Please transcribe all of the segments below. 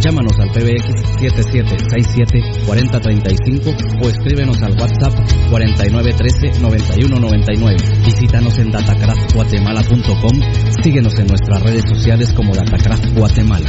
Llámanos al PBX 7767-4035 o escríbenos al WhatsApp 4913-9199. Visítanos en datacraftguatemala.com. Síguenos en nuestras redes sociales como Datacraft Guatemala.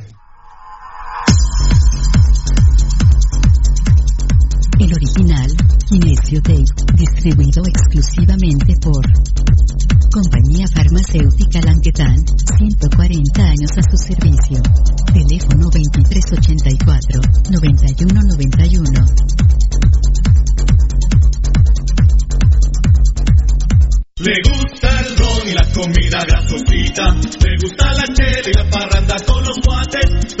El original, Kinesio Tape, distribuido exclusivamente por Compañía Farmacéutica Languedan, 140 años a su servicio. Teléfono 2384-9191. Le gusta el ron y la comida grasosita. Le gusta la chela y la parranda con los guates.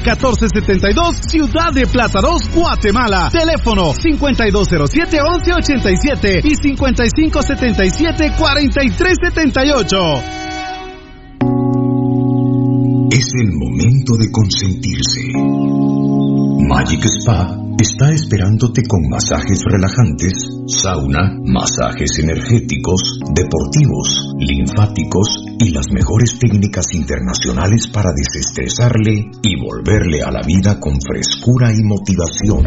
1472, Ciudad de Plaza 2, Guatemala. Teléfono 5207-1187 y 5577-4378. Es el momento de consentirse. Magic Spa está esperándote con masajes relajantes, sauna, masajes energéticos, deportivos, linfáticos y las mejores técnicas internacionales para desestresarle y volverle a la vida con frescura y motivación.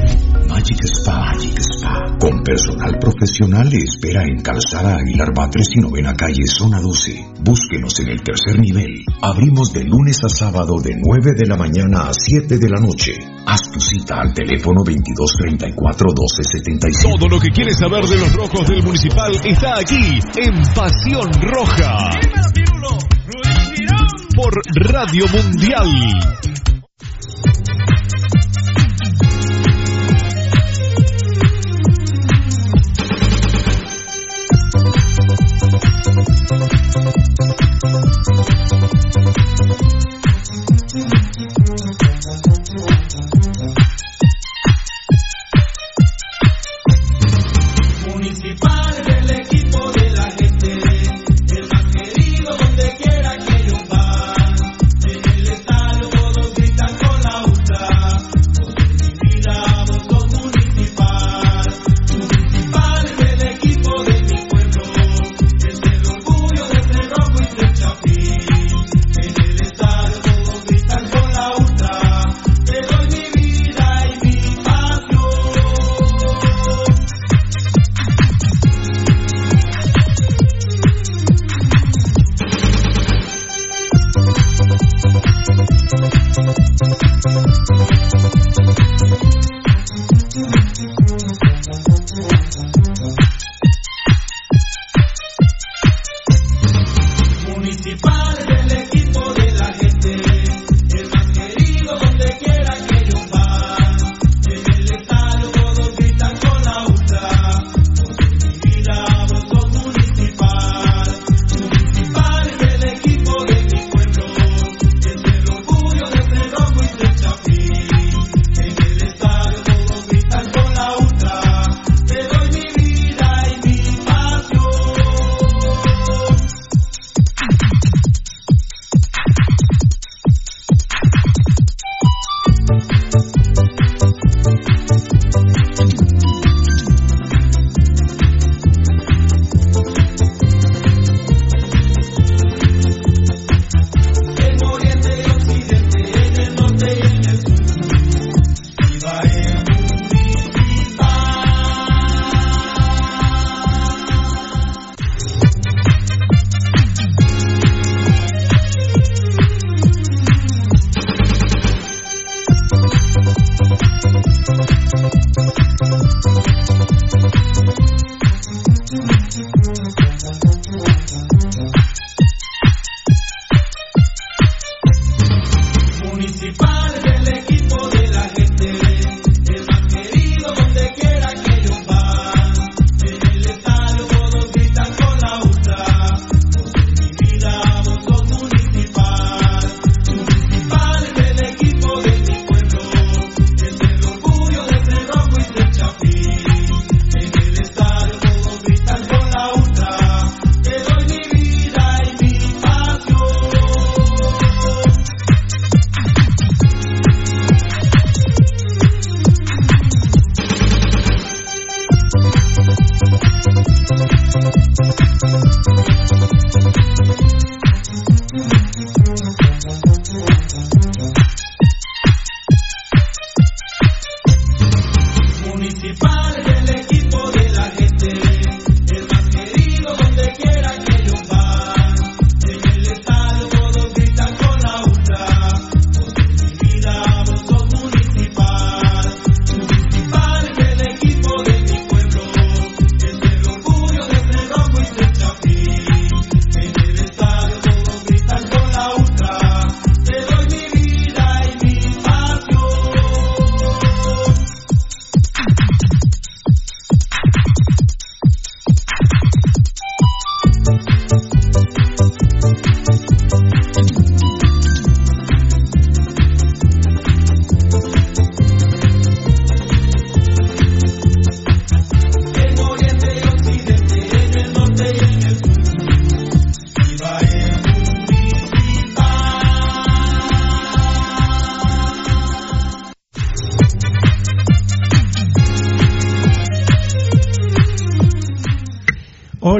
Magic Spa, Magic Spa, con personal profesional le espera en Calzada Aguilar Batres y Novena Calle, Zona 12. Búsquenos en el tercer nivel. Abrimos de lunes a sábado de 9 de la mañana a 7 de la noche. Haz tu cita al teléfono 2234-1275. Todo lo que quieres saber de los rojos del municipal está aquí en Pasión Roja. Por Radio Mundial.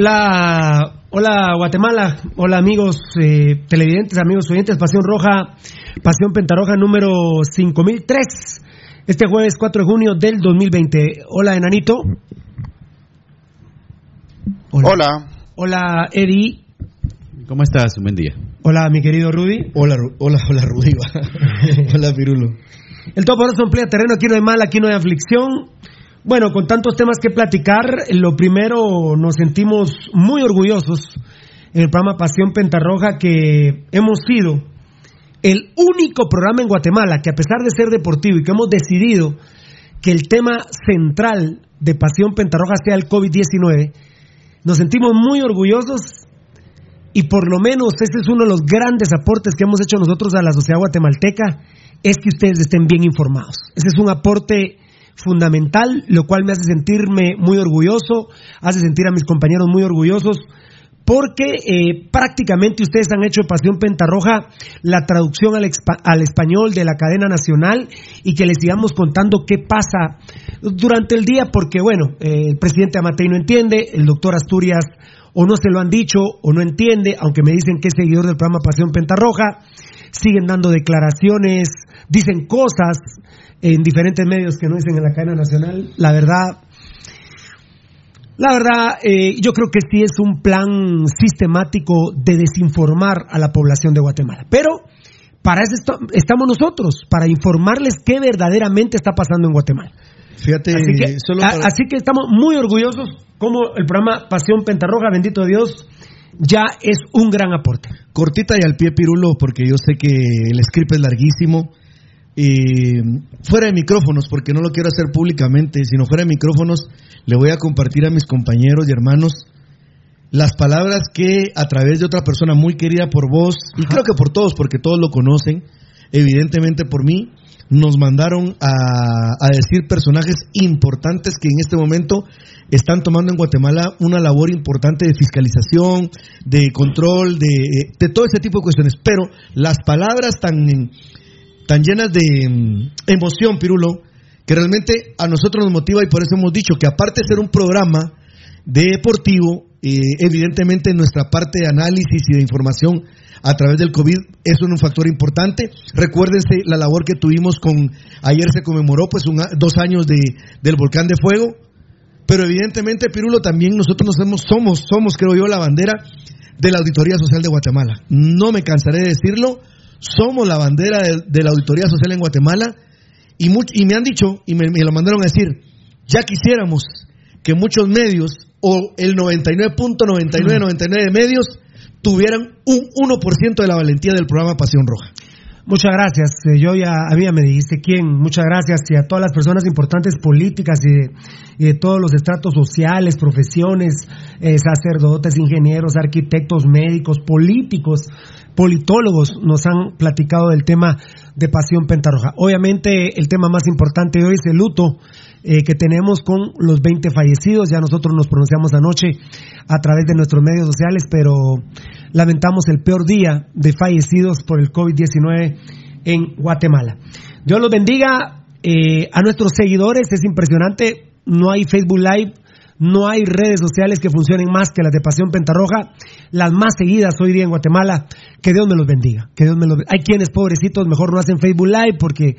Hola, hola Guatemala, hola amigos eh, televidentes, amigos oyentes, Pasión Roja, Pasión Pentarroja número 5003, este jueves 4 de junio del 2020. Hola Enanito. Hola. Hola, Eddie. ¿Cómo estás? Un buen día. Hola mi querido Rudy. Hola, hola, hola Rudy. hola Pirulo. El Todo Poderoso emplea terreno, aquí no hay mal, aquí no hay aflicción. Bueno, con tantos temas que platicar, lo primero nos sentimos muy orgullosos en el programa Pasión Pentarroja que hemos sido el único programa en Guatemala que a pesar de ser deportivo y que hemos decidido que el tema central de Pasión Pentarroja sea el COVID-19, nos sentimos muy orgullosos y por lo menos ese es uno de los grandes aportes que hemos hecho nosotros a la sociedad guatemalteca, es que ustedes estén bien informados. Ese es un aporte fundamental, lo cual me hace sentirme muy orgulloso, hace sentir a mis compañeros muy orgullosos, porque eh, prácticamente ustedes han hecho Pasión Pentarroja la traducción al, al, español de la cadena nacional y que les sigamos contando qué pasa durante el día, porque bueno, eh, el presidente Amatei no entiende, el doctor Asturias o no se lo han dicho o no entiende, aunque me dicen que es seguidor del programa Pasión Pentarroja, siguen dando declaraciones, dicen cosas en diferentes medios que no dicen en la cadena nacional. La verdad, la verdad, eh, yo creo que sí es un plan sistemático de desinformar a la población de Guatemala. Pero para eso estamos nosotros, para informarles qué verdaderamente está pasando en Guatemala. Fíjate, así que, así que estamos muy orgullosos como el programa Pasión Pentarroja, bendito Dios, ya es un gran aporte. Cortita y al pie, Pirulo, porque yo sé que el script es larguísimo y fuera de micrófonos, porque no lo quiero hacer públicamente, sino fuera de micrófonos, le voy a compartir a mis compañeros y hermanos las palabras que a través de otra persona muy querida por vos, y creo que por todos, porque todos lo conocen, evidentemente por mí, nos mandaron a, a, decir personajes importantes que en este momento están tomando en Guatemala una labor importante de fiscalización, de control, de, de todo ese tipo de cuestiones. Pero las palabras tan tan llenas de mm, emoción, Pirulo, que realmente a nosotros nos motiva y por eso hemos dicho que aparte de ser un programa deportivo, eh, evidentemente nuestra parte de análisis y de información a través del COVID es un factor importante. Recuérdense la labor que tuvimos con, ayer se conmemoró pues dos años de, del volcán de fuego, pero evidentemente, Pirulo, también nosotros nos hemos, somos, somos, creo yo, la bandera de la Auditoría Social de Guatemala. No me cansaré de decirlo, somos la bandera de, la Auditoría Social en Guatemala y, me han dicho, y me, lo mandaron a decir, ya quisiéramos que muchos medios o el 99.9999 de medios tuvieran un 1% de la valentía del programa Pasión Roja. Muchas gracias. Eh, yo ya había, me dijiste quién. Muchas gracias y a todas las personas importantes políticas y de, todos los estratos sociales, profesiones, eh, sacerdotes, ingenieros, arquitectos, médicos, políticos politólogos nos han platicado del tema de Pasión Pentarroja. Obviamente el tema más importante hoy es el luto eh, que tenemos con los 20 fallecidos. Ya nosotros nos pronunciamos anoche a través de nuestros medios sociales, pero lamentamos el peor día de fallecidos por el COVID-19 en Guatemala. Dios los bendiga eh, a nuestros seguidores. Es impresionante. No hay Facebook Live no hay redes sociales que funcionen más que las de Pasión Pentarroja, las más seguidas hoy día en Guatemala. Que Dios me los bendiga. Que Dios me los Hay quienes, pobrecitos, mejor no hacen Facebook Live porque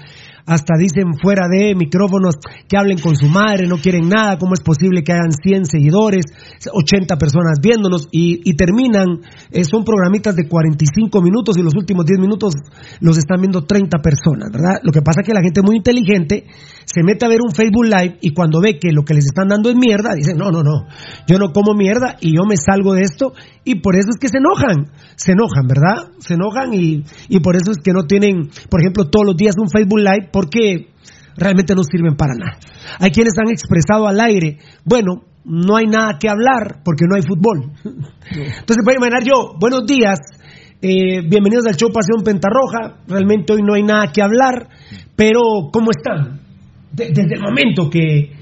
hasta dicen fuera de micrófonos que hablen con su madre, no quieren nada, cómo es posible que hayan 100 seguidores, 80 personas viéndonos y, terminan, eh, son programitas de 45 minutos y los últimos 10 minutos los están viendo 30 personas, ¿verdad? Lo que pasa es que la gente muy inteligente se mete a ver un Facebook Live y cuando ve que lo que les están dando es mierda, dicen, no, no, no, yo no como mierda y yo me salgo de esto y por eso es que se enojan, se enojan, ¿verdad? Se enojan y, y por eso es que no tienen, por ejemplo, todos los días un Facebook Live porque realmente no sirven para nada. Hay quienes han expresado al aire, bueno, no hay nada que hablar porque no hay fútbol. Entonces voy a imaginar yo, buenos días, eh, bienvenidos al show Pasión Pentarroja, realmente hoy no hay nada que hablar, pero ¿cómo están? desde el momento que,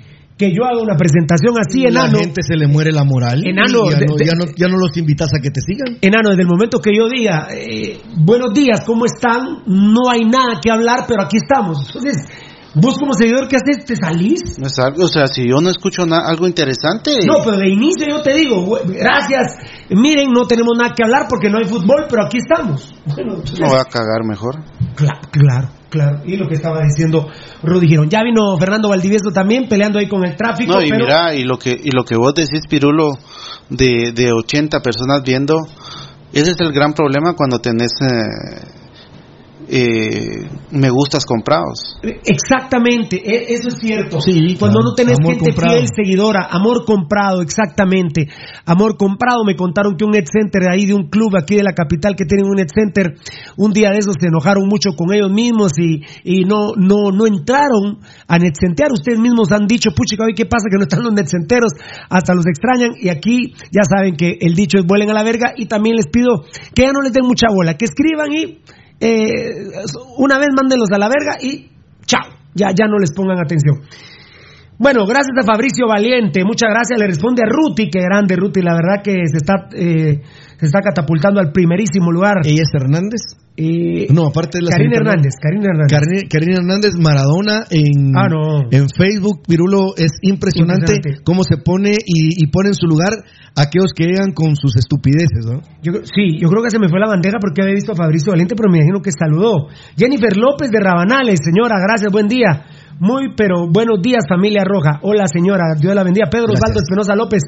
que yo hago una presentación así, enano. La gente se le muere la moral. Enano. Ya, no, ya, no, ya, no, los invitas a que te sigan. Enano, desde el momento que yo diga, eh, buenos días, ¿cómo están? No hay nada que hablar, pero aquí estamos. Entonces, Vos como seguidor, ¿qué haces? ¿Te salís? No es algo, o sea, si yo no escucho algo interesante... No, pero de inicio yo te digo, gracias. Miren, no tenemos nada que hablar porque no hay fútbol, pero aquí estamos. Bueno, entonces- Me voy a cagar mejor. Claro, claro, claro. Y lo que estaba diciendo Rudy Girón. Ya vino Fernando Valdivieso también peleando ahí con el tráfico. No, y pero- mira, y lo que y lo que vos decís, Pirulo, de, de 80 personas viendo, ese es el gran problema cuando tenés eh, eh, me gustas comprados. Exactamente, e- eso es cierto. Sí, Cuando claro. no tenés Amor gente comprado. fiel, seguidora, amor comprado, exactamente. Amor comprado, me contaron que un net center de ahí de un club aquí de la capital que tienen un net center, un día de esos se enojaron mucho con ellos mismos y, y no, no, no entraron a net centear. Ustedes mismos han dicho, puchica, hoy qué pasa que no están los net centeros, hasta los extrañan y aquí ya saben que el dicho es vuelen a la verga y también les pido que ya no les den mucha bola, que escriban y eh, una vez mándenlos a la verga y chao, ya, ya no les pongan atención. Bueno, gracias a Fabricio Valiente, muchas gracias. Le responde a Ruti, que grande Ruti, la verdad que se está, eh, se está catapultando al primerísimo lugar. ¿Ella es Hernández? Eh, No, aparte de la Karina Hernández, Karina Hernández. Karina, Karina Hernández, Maradona en, Ah, no. en Facebook, Pirulo, es impresionante, Impresionante. cómo se pone y, y pone en su lugar a aquellos que llegan con sus estupideces, ¿no? Yo, sí, yo creo que se me fue la bandeja porque había visto a Fabricio Valiente, pero me imagino que saludó. Jennifer López de Rabanales, señora, gracias, buen día. Muy, pero buenos días, familia roja. Hola, señora, Dios la bendiga. Pedro. Osvaldo Espinosa López,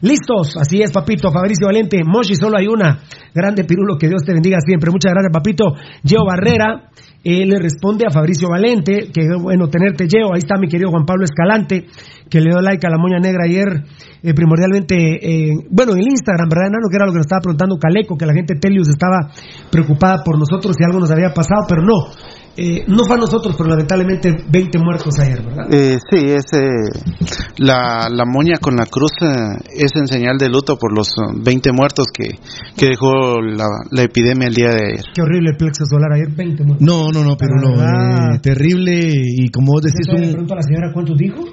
listos, así es, papito. Fabricio Valiente, Moshi, solo hay una. Grande Pirulo, que Dios te bendiga siempre. Muchas gracias, papito. Geo Barrera, él le responde a Fabricio Valente, que bueno tenerte, Geo. Ahí está mi querido Juan Pablo Escalante, que le dio like a la moña negra ayer, eh, primordialmente, eh, bueno, en el Instagram, ¿verdad, Nano? Que era lo que nos estaba preguntando Caleco, que la gente Telius estaba preocupada por nosotros si algo nos había pasado, pero no. Eh, no fue a nosotros, pero lamentablemente 20 muertos ayer, ¿verdad? Eh, sí, es eh, la, la moña con la cruz eh, es en señal de luto por los eh, 20 muertos que, que dejó la, la epidemia el día de ayer. Qué horrible el plexo solar ayer, 20 muertos. No, no, no, La verdad. eh, terrible y como vos decís, Yo le un, pregunto a la señora cuántos dijo.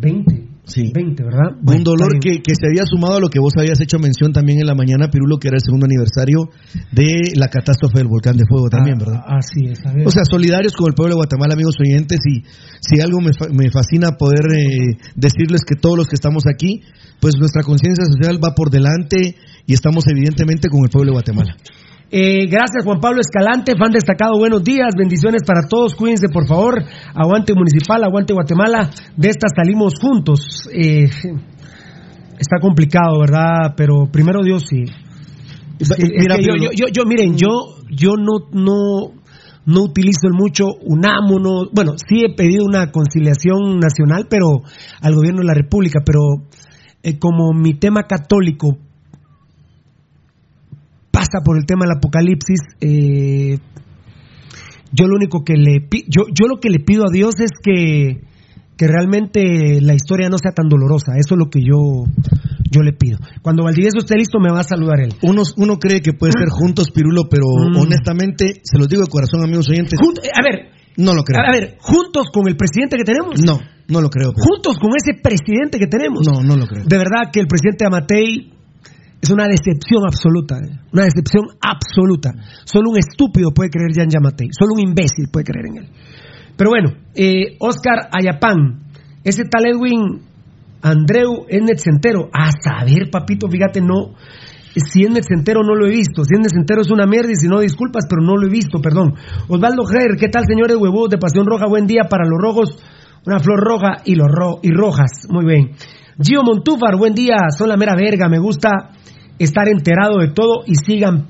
20. Sí. 20, ¿verdad? un dolor que, que se había sumado a lo que vos habías hecho mención también en la mañana, Pirulo, que era el segundo aniversario de la catástrofe del volcán de fuego también, ¿verdad? Ah, Así es, a ver. O sea, solidarios con el pueblo de Guatemala, amigos oyentes, y si algo me, me fascina poder eh, decirles que todos los que estamos aquí, pues nuestra conciencia social va por delante y estamos evidentemente con el pueblo de Guatemala. Eh, gracias Juan Pablo Escalante, fan destacado, buenos días, bendiciones para todos, cuídense por favor, aguante municipal, aguante Guatemala, de estas salimos juntos. Eh, está complicado, ¿verdad? Pero primero Dios sí. Es que- es Mira, que yo, pero- yo, yo, yo, miren, yo, yo no, no, no utilizo el mucho unámonos, bueno, sí he pedido una conciliación nacional, pero al gobierno de la República, pero eh, como mi tema católico pasa por el tema del apocalipsis, eh, yo lo único que le yo, yo lo que le pido a Dios es que, que realmente la historia no sea tan dolorosa. Eso es lo que yo, yo le pido. Cuando Valdivieso esté listo, me va a saludar él. Uno, uno cree que puede ser juntos, Pirulo, pero Mm. honestamente, se los digo de corazón, amigos oyentes, Jun- a ver, no lo creo. a ver, juntos con el presidente que tenemos. No, no lo creo. Pirulo. Juntos con ese presidente que tenemos. No, no lo creo. De verdad que el presidente Amatei es una decepción absoluta. eh. Una decepción absoluta. Solo un estúpido puede creer ya en Yamatei. Solo un imbécil puede creer en él. Pero bueno, eh, Oscar Ayapán. Ese tal Edwin Andreu es netcentero. A saber, papito, fíjate, no. Si es netcentero no lo he visto. Si es netcentero es una mierda y si no, disculpas, pero no lo he visto, perdón. Osvaldo Ger, ¿qué tal, señores huevos de Pasión Roja? Buen día para los rojos. Una flor roja y, los ro- y rojas. Muy bien. Gio Montúfar, buen día. Son la mera verga. Me gusta estar enterado de todo y sigan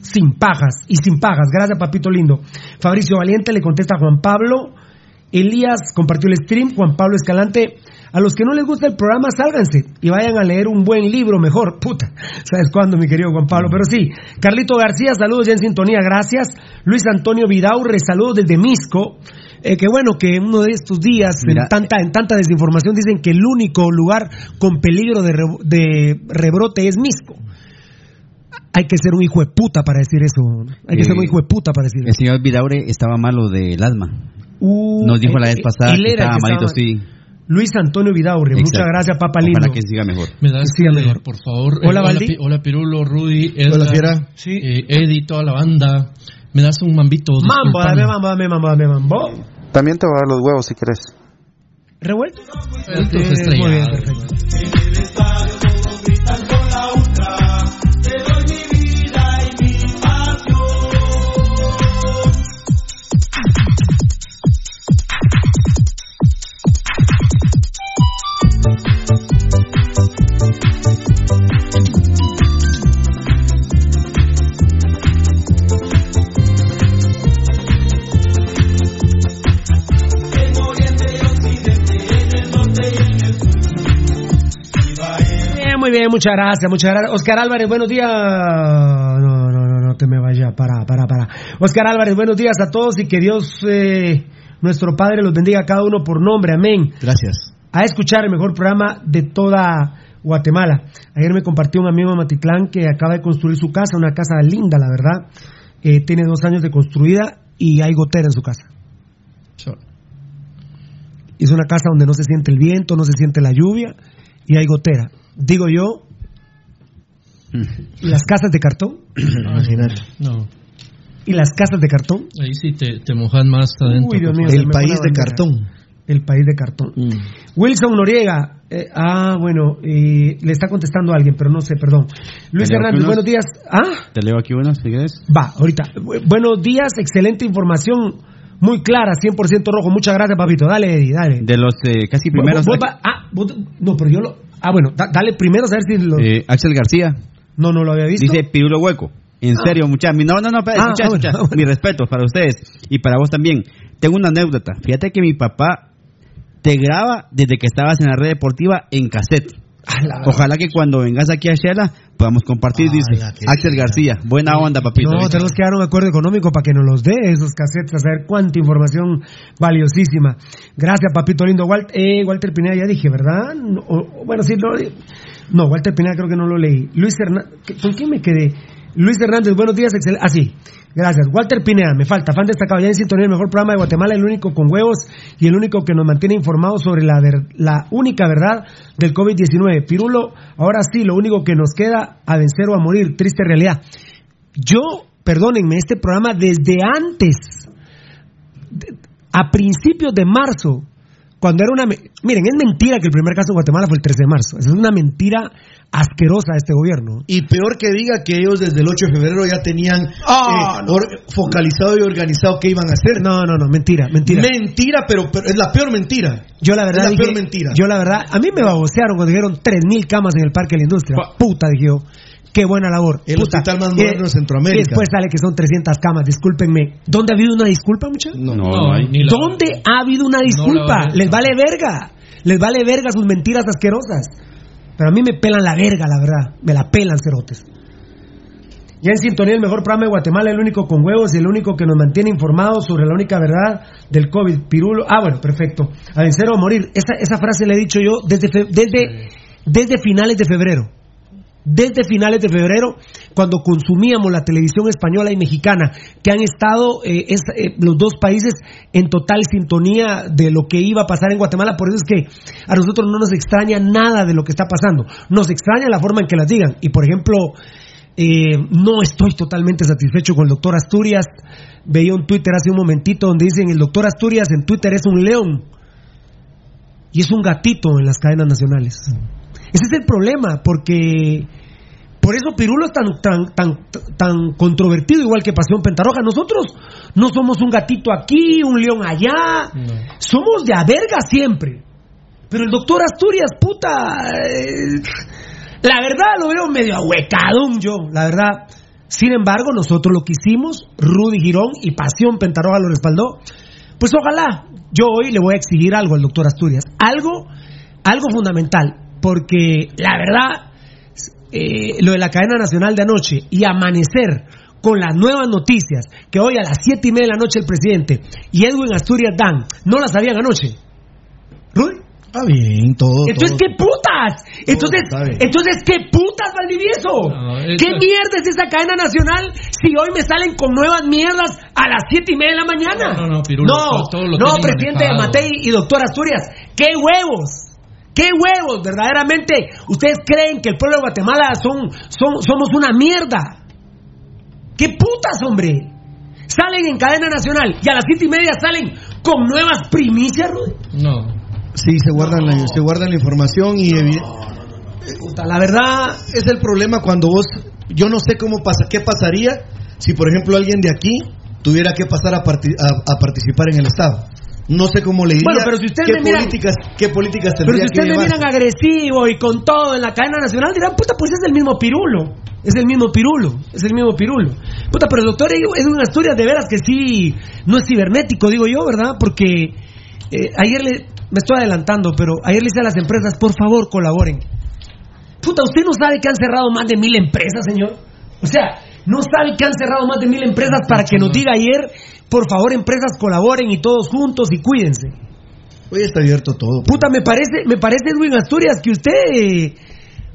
sin pajas y sin pajas. Gracias, papito lindo. Fabricio Valiente le contesta a Juan Pablo. Elías compartió el stream. Juan Pablo Escalante. A los que no les gusta el programa, sálganse y vayan a leer un buen libro mejor. Puta, ¿sabes cuándo, mi querido Juan Pablo? Pero sí, Carlito García, saludos ya en sintonía, gracias. Luis Antonio Vidaurre, saludos desde Misco. Eh, que bueno que uno de estos días, Mira, en, tanta, en tanta desinformación, dicen que el único lugar con peligro de, re- de rebrote es Misco. Hay que ser un hijo de puta para decir eso. Hay que Eh, ser un hijo de puta para decir El eso. señor Vidaure estaba malo del asma. Uh, Nos dijo la eh, vez pasada él que era el estaba que malito, estaba- sí. Luis Antonio Vidaurre, muchas Exacto. gracias, papá lindo. Ojalá que siga mejor. Me das Sí, mejor. por favor. Hola, Eh, Valdi. Hola, Pirulo, Rudy, Hola, Fiera. Sí. eh, Eddie, toda la banda. Me das un mambito. Mambo, dame mambo, dame mambo, dame mambo. También te voy a dar los huevos si querés. ¿Revuelto? Entonces, muy bien, perfecto. Muy bien, muchas gracias, muchas gracias. Oscar Álvarez, buenos días. No, no, no, no te me vaya, para, para, para. Oscar Álvarez, buenos días a todos y que Dios, eh, nuestro Padre, los bendiga a cada uno por nombre, amén. Gracias. A escuchar el mejor programa de toda Guatemala. Ayer me compartió un amigo de Matitlán que acaba de construir su casa, una casa linda, la verdad. Eh, tiene dos años de construida y hay gotera en su casa. Es una casa donde no se siente el viento, no se siente la lluvia y hay gotera. Digo yo, las casas de cartón Imagínate. No, y las casas de cartón. ahí sí te, te mojan más adentro. Uy, Dios mío, se El país de bandera. cartón. El país de cartón. Wilson Noriega. eh, ah, bueno, eh, le está contestando a alguien, pero no sé, perdón. Luis Hernández, buenos días. Ah, Te leo aquí unos, si quieres. va, ahorita. Bu- Buenos días, excelente información, muy clara, 100% rojo. Muchas gracias, papito. Dale, Eddie, dale. De los eh, casi Vos- primeros. vos va- ah, vos- no, pero yo lo. Ah, bueno, da- dale primero a ver si lo. eh, Axel García no, no lo había visto. dice Pirulo Hueco. En Ah. serio, muchachos. No, no, no, espera, Ah, escucha, bueno, escucha. bueno. Mi respeto para ustedes y para vos también. Tengo una anécdota. Fíjate que mi papá te graba desde que estabas en la red deportiva en cassette. Ojalá que cuando vengas aquí a Shela podamos compartir, dice Ala, Axel. García. Buena onda, papito. No, tenemos que dar un acuerdo económico para que nos los dé esos cassettes, a saber cuánta información valiosísima. Gracias, papito lindo. Walt- eh, Walter Pineda, ya dije, ¿verdad? No, bueno, sí, no, no, Walter Pineda creo que no lo leí. Luis Hernández, ¿con quién me quedé? Luis Hernández, buenos días, excelente. Ah, sí, gracias. Walter Pineda, me falta, fan destacado, ya en sintonía, el mejor programa de Guatemala, el único con huevos y el único que nos mantiene informados sobre la, la única verdad del COVID-19. Pirulo, ahora sí, lo único que nos queda a vencer o a morir, triste realidad. Yo, perdónenme, este programa desde antes, a principios de marzo, cuando era una... Miren, es mentira que el primer caso en Guatemala fue el 13 de marzo. Es una mentira asquerosa de este gobierno. Y peor que diga que ellos desde el 8 de febrero ya tenían eh, or- focalizado y organizado qué iban a hacer. No, no, no, mentira, mentira. Mentira, pero, pero es la peor mentira. Yo la verdad Es la dije- peor mentira. Yo la verdad, a mí me babosearon cuando dijeron 3.000 camas en el Parque de la Industria. Puta, dije yo. Qué buena labor. El Puta. hospital más Y- moderno de Centroamérica. Y después sale que son 300 camas, discúlpenme. ¿Dónde ha habido una disculpa, muchachos? No, no hay. ni la- ¿Dónde ha habido una disculpa? Les vale verga. Les vale verga sus mentiras asquerosas. Pero a mí me pelan la verga, la verdad. Me la pelan, cerotes. Ya en sintonía, el mejor programa de Guatemala, el único con huevos y el único que nos mantiene informados sobre la única verdad del COVID. Pirulo. Ah, bueno, perfecto. A vencer o a morir. Esa, esa frase la he dicho yo desde, fe- desde, desde finales de febrero. Desde finales de febrero, cuando consumíamos la televisión española y mexicana, que han estado eh, eh, los dos países en total sintonía de lo que iba a pasar en Guatemala. Por eso es que a nosotros no nos extraña nada de lo que está pasando. Nos extraña la forma en que las digan. Y por ejemplo, eh, no estoy totalmente satisfecho con el doctor Asturias. Veía un Twitter hace un momentito donde dicen el doctor Asturias en Twitter es un león y es un gatito en las cadenas nacionales. Ese es el problema, porque por eso Pirulo es tan, tan, tan, tan controvertido, igual que Pasión Pentarroja. Nosotros no somos un gatito aquí, un león allá, somos de a verga siempre. Pero el doctor Asturias, puta, eh, la verdad lo veo medio ahuecadón yo, la verdad. Sin embargo, nosotros lo que hicimos, Rudy Girón y Pasión Pentarroja lo respaldó. Pues ojalá, yo hoy le voy a exigir algo al doctor Asturias, algo, algo fundamental, porque la verdad, eh, lo de la cadena nacional de anoche y amanecer con las nuevas noticias que hoy a las siete y media de la noche el presidente y Edwin Asturias dan, no las sabían anoche. Rudy. Está bien, todo. Entonces, todo. ¿qué putas? Entonces, entonces, ¿qué putas, Valdivieso? No, ¿Qué mierda es esa cadena nacional si hoy me salen con nuevas mierdas a las siete y media de la mañana? No, no, no, Pirulo, No, todo- todo lo no, presidente de manejado. Matei y doctor Asturias, ¿qué huevos? ¿Qué huevos? Verdaderamente, ¿ustedes creen que el pueblo de Guatemala son, son, somos una mierda? ¿Qué putas, hombre? Salen en cadena nacional y a las siete y media salen con nuevas primicias, Rudy. No. Sí, se guardan, la, se guardan la información y Puta, la verdad, es el problema cuando vos, yo no sé cómo pasa, qué pasaría si por ejemplo alguien de aquí tuviera que pasar a, parti- a- a participar en el Estado. No sé cómo le diría, Bueno, pero si ustedes qué me miran- políticas, qué políticas Pero tendría si ustedes me miran agresivo y con todo en la cadena nacional, dirán, puta, pues es el mismo pirulo. Es el mismo pirulo. Es el mismo pirulo. Puta, pero el doctor Edwin Asturias, de veras que sí, no es cibernético, digo yo, ¿verdad? Porque eh, ayer le, me estoy adelantando, pero ayer le hice a las empresas, por favor, colaboren. Puta, ¿usted no sabe que han cerrado más de mil empresas, señor? O sea, ¿no sabe que han cerrado más de mil empresas para que nos diga ayer, por favor, empresas colaboren y todos juntos y cuídense? Hoy está abierto todo. Puta, me parece, me parece Edwin Asturias que usted,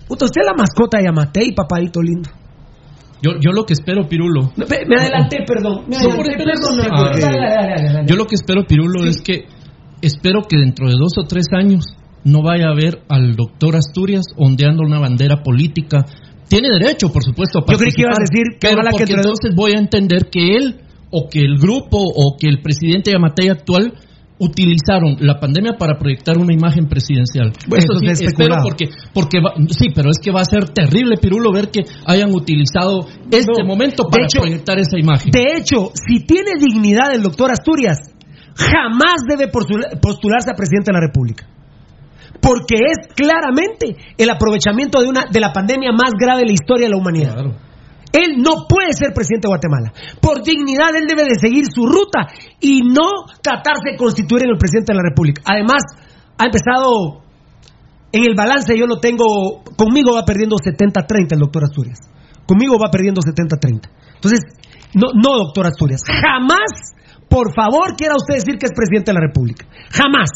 puta, usted es la mascota de Yamatei, papadito lindo. Yo, yo lo que espero, Pirulo. No, me, me adelanté, perdón. Me Sí, adelanté, perdón. Dale, dale, dale, dale, dale. Yo lo que espero, Pirulo, es que espero que dentro de dos o tres años no vaya a ver al doctor Asturias ondeando una bandera política. Tiene derecho, por supuesto, a Yo creí que ibas a participar, decir que pero que porque entre- entonces voy a entender que él o que el grupo o que el presidente Yamatei actual utilizaron la pandemia para proyectar una imagen presidencial. Bueno, Eso sí, entonces espero porque porque va- sí, pero es que va a ser terrible, Pirulo, ver que hayan utilizado este No, momento para hecho- proyectar esa imagen. De hecho, si tiene dignidad el doctor Asturias, jamás debe postula- postularse a presidente de la República. Porque es claramente el aprovechamiento de, una, de la pandemia más grave de la historia de la humanidad. Él no puede ser presidente de Guatemala. Por dignidad, él debe de seguir su ruta y no tratarse de constituir en el presidente de la República. Además, ha empezado en el balance, yo lo tengo, conmigo va perdiendo 70-30 el doctor Asturias. Conmigo va perdiendo 70-30. Entonces, no, no, doctor Asturias, jamás, por favor, quiera usted decir que es presidente de la República. Jamás.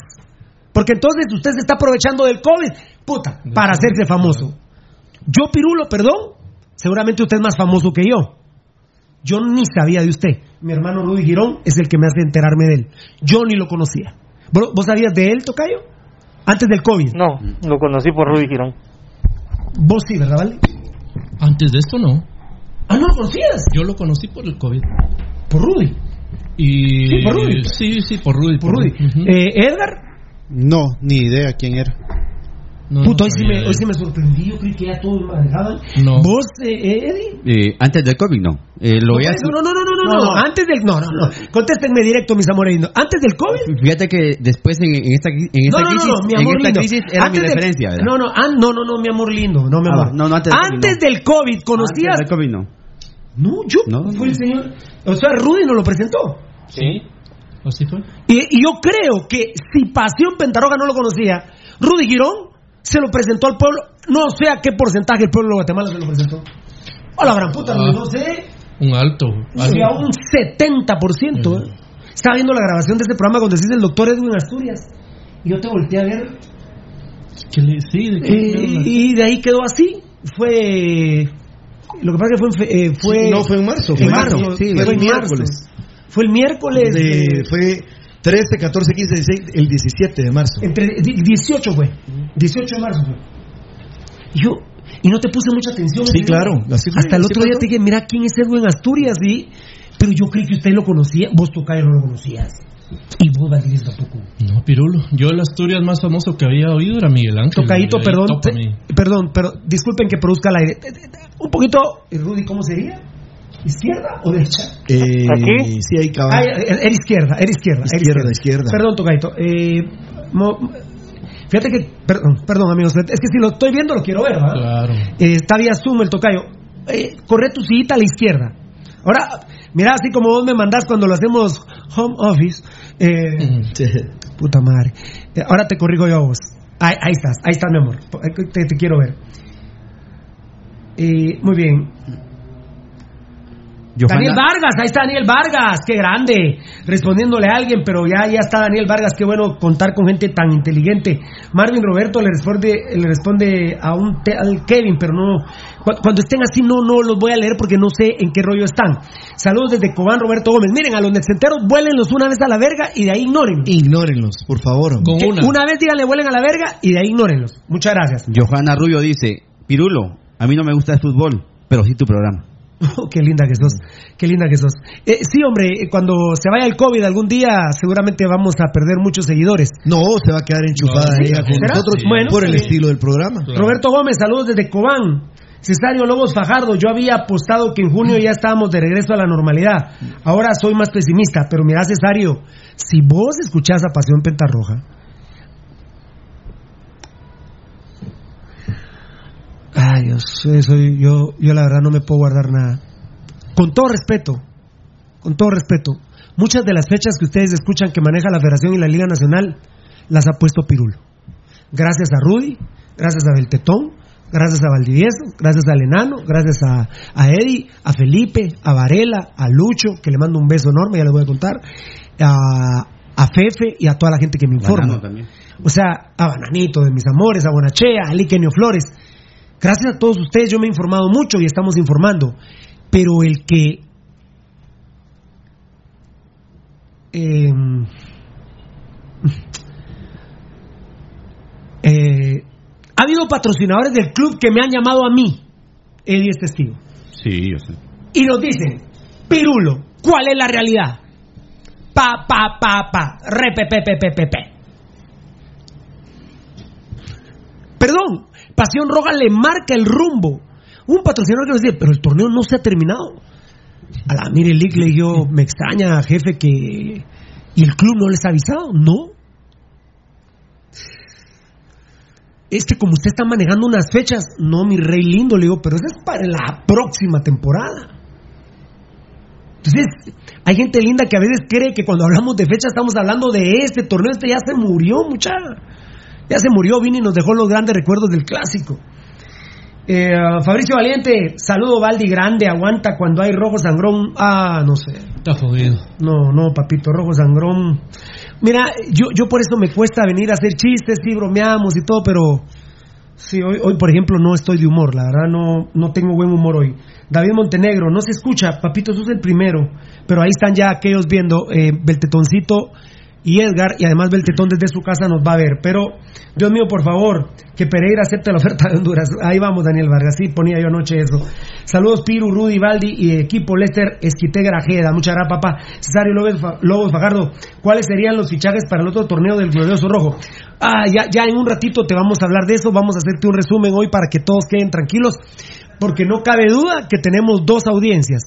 Porque entonces usted se está aprovechando del COVID, puta, para hacerse famoso. Yo, Pirulo, perdón, seguramente usted es más famoso que yo. Yo ni sabía de usted. Mi hermano Rudy Girón es el que me hace enterarme de él. Yo ni lo conocía. ¿Vos sabías de él, Tocayo? Antes del COVID. No, lo conocí por Rudy Girón. Vos sí, ¿verdad, Vale? Antes de esto no. Ah, ¿no lo conocías? Yo lo conocí por el COVID. ¿Por Rudy? Y... Sí, por Rudy. Sí, sí, por Rudy. Por Rudy. Eh, ¿Edgar? No, ni idea quién era. No, no hoy, sí me, hoy sí me sorprendí. Yo creí que ya todos manejaban. No. ¿Vos, eh, eh, Eddie? Eh, antes del COVID, no. Eh, lo No, voy a- no, no, no, no, no, No. Antes del. No, no, no. Contéstenme directo, mis amores. lindos. Antes del COVID. Fíjate que después en, en esta, en esta no, crisis, no, no, mi en amor esta lindo. crisis era mi Antes del- referencia. No, no, an- no, no, no, mi amor lindo. No, mi Ah, amor. va. No, no, antes del COVID, Antes del COVID, ¿conocías? Antes del COVID, no. No, yo. No, Fue el señor. O sea, Rudy nos lo presentó. Sí. Así fue. Y, y yo creo que si Pasión Pentaroga no lo conocía, Rudy Girón se lo presentó al pueblo. No sé a qué porcentaje el pueblo de Guatemala se lo presentó. A la gran puta, Ah. no sé. Un alto. A un 70%. ¿eh? Estaba viendo la grabación de este programa cuando decís el doctor Edwin Asturias. Y yo te volteé a ver. ¿Qué le- sí, ¿de qué eh, y de ahí quedó así. Fue. Lo que pasa es que fue. eh, fue Sí, no, fue en marzo, En marzo, marzo, sí, fue en miércoles. Fue el miércoles. De- eh, fue 13, 14, 15, 16, el 17 de marzo. Entre di- 18 fue. 18 de marzo fue. Y yo, y no te puse mucha atención. Sí, ¿sí? claro, así fue, Hasta el otro día te dije, mira quién es Edwin Asturias, y pero yo creí que usted lo conocía, vos Tocayo no lo conocías. Y vos Valdivia tampoco. No, Pirulo. Yo el Asturias más famoso que había oído era Miguel Ángel. Tocadito, Ahí perdón, te- perdón, pero disculpen que produzca el aire. Un poquito, eh, Rudy, ¿cómo sería? ¿Izquierda o derecha? Eh, ¿Aquí? Sí, ahí Ah, cabal. era izquierda, era izquierda. era Izquierda, izquierda. Perdón, Tocaito. Eh, mo- fíjate que, perdón, perdón, amigos, es que si lo estoy viendo lo quiero ver, ¿verdad? Claro. Eh, está vía Zoom el tocayo. Eh, corre tu sillita a la izquierda. Ahora, mira, así como vos me mandás cuando lo hacemos home office. eh, puta madre. Eh, ahora te corrijo yo a vos. Ahí, ahí estás, ahí estás, mi amor. Te, te quiero ver. Eh, muy bien. Johanna- Daniel Vargas, ahí está Daniel Vargas, qué grande, respondiéndole a alguien, pero ya, ya está Daniel Vargas, qué bueno contar con gente tan inteligente. Marvin Roberto le responde, le responde a un te- al Kevin, pero no, cu- cuando estén así no, no los voy a leer porque no sé en qué rollo están. Saludos desde Cobán, Roberto Gómez. Miren, a los netcenteros, vuélenlos una vez a la verga y de ahí ignoren. Ignórenlos, por favor. Con una. una vez díganle vuelen a la verga y de ahí ignórenlos. Muchas gracias. Johanna Rubio dice, Pirulo, a mí no me gusta el fútbol, pero sí tu programa. Oh, qué linda que sos, qué linda que sos. Eh, sí, hombre, eh, cuando se vaya el COVID algún día seguramente vamos a perder muchos seguidores. No, se va a quedar enchufada No, ella con nosotros Sí. Bueno, por el sí. estilo del programa. Roberto Gómez, saludos desde Cobán. Cesario Lobos Fajardo, yo había apostado que en junio ya estábamos de regreso a la normalidad. Ahora soy más pesimista, pero mira, Cesario, si vos escuchás a Pasión Pentarroja, Ay, Dios, eso yo, yo la verdad no me puedo guardar nada. Con todo respeto, con todo respeto, muchas de las fechas que ustedes escuchan que maneja la Federación y la Liga Nacional las ha puesto Pirulo. Gracias a Rudy, gracias a Beltetón, gracias a Valdivieso, gracias al Enano, gracias a, a Eddie, a Felipe, a Varela, a Lucho, que le mando un beso enorme, ya les voy a contar, a, a Fefe y a toda la gente que me informa. O sea, a Bananito de mis amores, a Bonachea, a Liquenio Flores. Gracias a todos ustedes, yo me he informado mucho y estamos informando. Pero el que. eh, eh, ha habido patrocinadores del club que me han llamado a mí. Eddie es testigo. Sí, yo sé. Y nos dicen: Pirulo, ¿cuál es la realidad? Pa, pa, pa, pa. Re, pe, pe, pe, pe, pe, pe. Perdón, Pasión Roja le marca el rumbo. Un patrocinador que nos dice, pero el torneo no se ha terminado. A la mire League le dijo, me extraña, jefe, que. ¿Y el club no les ha avisado? No. Es que como usted está manejando unas fechas, no, mi rey lindo, le digo, pero eso es para la próxima temporada. Entonces, hay gente linda que a veces cree que cuando hablamos de fecha estamos hablando de este torneo, este ya se murió, muchacha. Ya se murió, vino y nos dejó los grandes recuerdos del clásico. Eh, Fabricio Valiente, saludo Valdi Grande, aguanta cuando hay rojo sangrón. Ah, no sé. Está jodido. No, no, papito, rojo sangrón. Mira, yo, yo por eso me cuesta venir a hacer chistes, sí, bromeamos y todo, pero sí, hoy, hoy por ejemplo no estoy de humor, la verdad no, no tengo buen humor hoy. David Montenegro, no se escucha, papito, sos el primero, pero ahí están ya aquellos viendo, eh, Beltetoncito y Edgar, y además Beltetón desde su casa nos va a ver. Pero, Dios mío, por favor, que Pereira acepte la oferta de Honduras. Ahí vamos, Daniel Vargas, sí, ponía yo anoche eso. Saludos, Piru, Rudy, Baldi y equipo Lester Esquite Grajeda. Muchas gracias, papá. Cesario López, Lobos Fajardo, ¿cuáles serían los fichajes para el otro torneo del Glorioso Rojo? Ah, ya, ya en un ratito te vamos a hablar de eso. Vamos a hacerte un resumen hoy para que todos queden tranquilos, porque no cabe duda que tenemos dos audiencias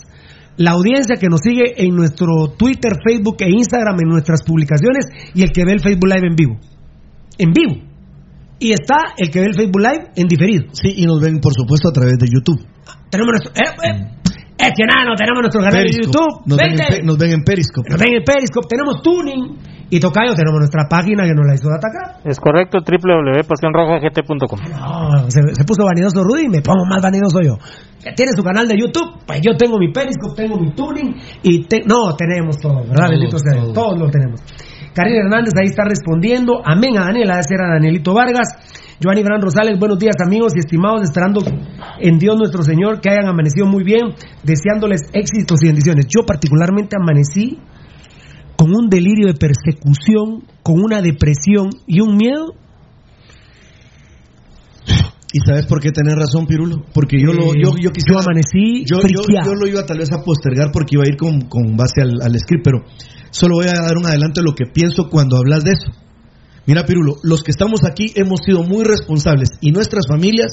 la audiencia que nos sigue en nuestro Twitter, Facebook e Instagram, en nuestras publicaciones, y el que ve el Facebook Live en vivo. En vivo. Y está el que ve el Facebook Live en diferido. Sí, y nos ven, por supuesto, a través de YouTube. Tenemos nuestro. Eh, eh, es que nada, no tenemos nuestro canal de. YouTube. Nos ven, en, Vente. Pe- nos ven en Periscope. Nos ven en Periscope, tenemos Tuning. Y Tocayo, tenemos nuestra página que nos la hizo de atacar. Es correcto, www.pasionrojagt.com. No, se, se puso vanidoso Rudy y me pongo más vanidoso yo. Tiene su canal de YouTube, pues yo tengo mi Periscope, tengo mi tuning y te- no, tenemos todo, ¿verdad? Todos, Bendito sea Dios, todos. todos lo tenemos. Karina Hernández ahí está respondiendo. Amén a Daniel, a de ser a Danielito Vargas. Giovanni Fran Rosales, buenos días amigos y estimados, esperando en Dios nuestro Señor que hayan amanecido muy bien, deseándoles éxitos y bendiciones. Yo particularmente amanecí con un delirio de persecución, con una depresión y un miedo. ¿Y sabes por qué tenés razón, Pirulo? Porque yo lo, yo, yo quisiera. Yo amanecí yo, yo lo iba tal vez a postergar porque iba a ir con, con base al, al script, pero solo voy a dar un adelanto de lo que pienso cuando hablas de eso. Mira, Pirulo, los que estamos aquí hemos sido muy responsables y nuestras familias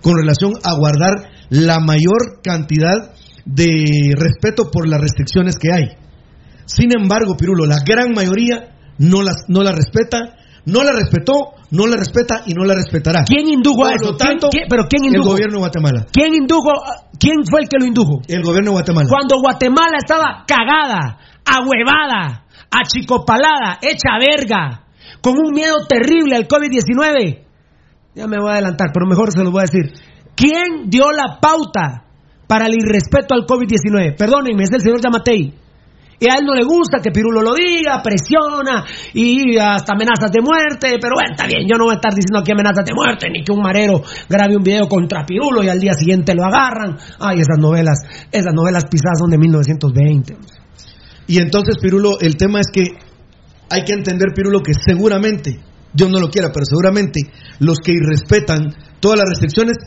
con relación a guardar la mayor cantidad de respeto por las restricciones que hay. Sin embargo, Pirulo, la gran mayoría no las no la respeta, no la respetó, no la respeta y no la respetará. ¿Quién indujo a Por eso? lo tanto, ¿Quién- quién- pero quién indujo? El gobierno de Guatemala. ¿Quién indujo? ¿Quién fue el que lo indujo? El gobierno de Guatemala. Cuando Guatemala estaba cagada, ahuevada, achicopalada, hecha verga, con un miedo terrible al COVID-19. Ya me voy a adelantar, pero mejor se los voy a decir. ¿Quién dio la pauta para el irrespeto al COVID-19? Perdónenme, es el señor Yamatei. Y a él no le gusta que Pirulo lo diga, presiona y hasta amenazas de muerte. Pero bueno, está bien, yo no voy a estar diciendo aquí amenazas de muerte, ni que un marero grabe un video contra Pirulo y al día siguiente lo agarran. Ay, esas novelas, esas novelas pisadas son de 1920. Y entonces, Pirulo, el tema es que hay que entender, Pirulo, que seguramente, Dios no lo quiera, pero seguramente los que irrespetan todas las restricciones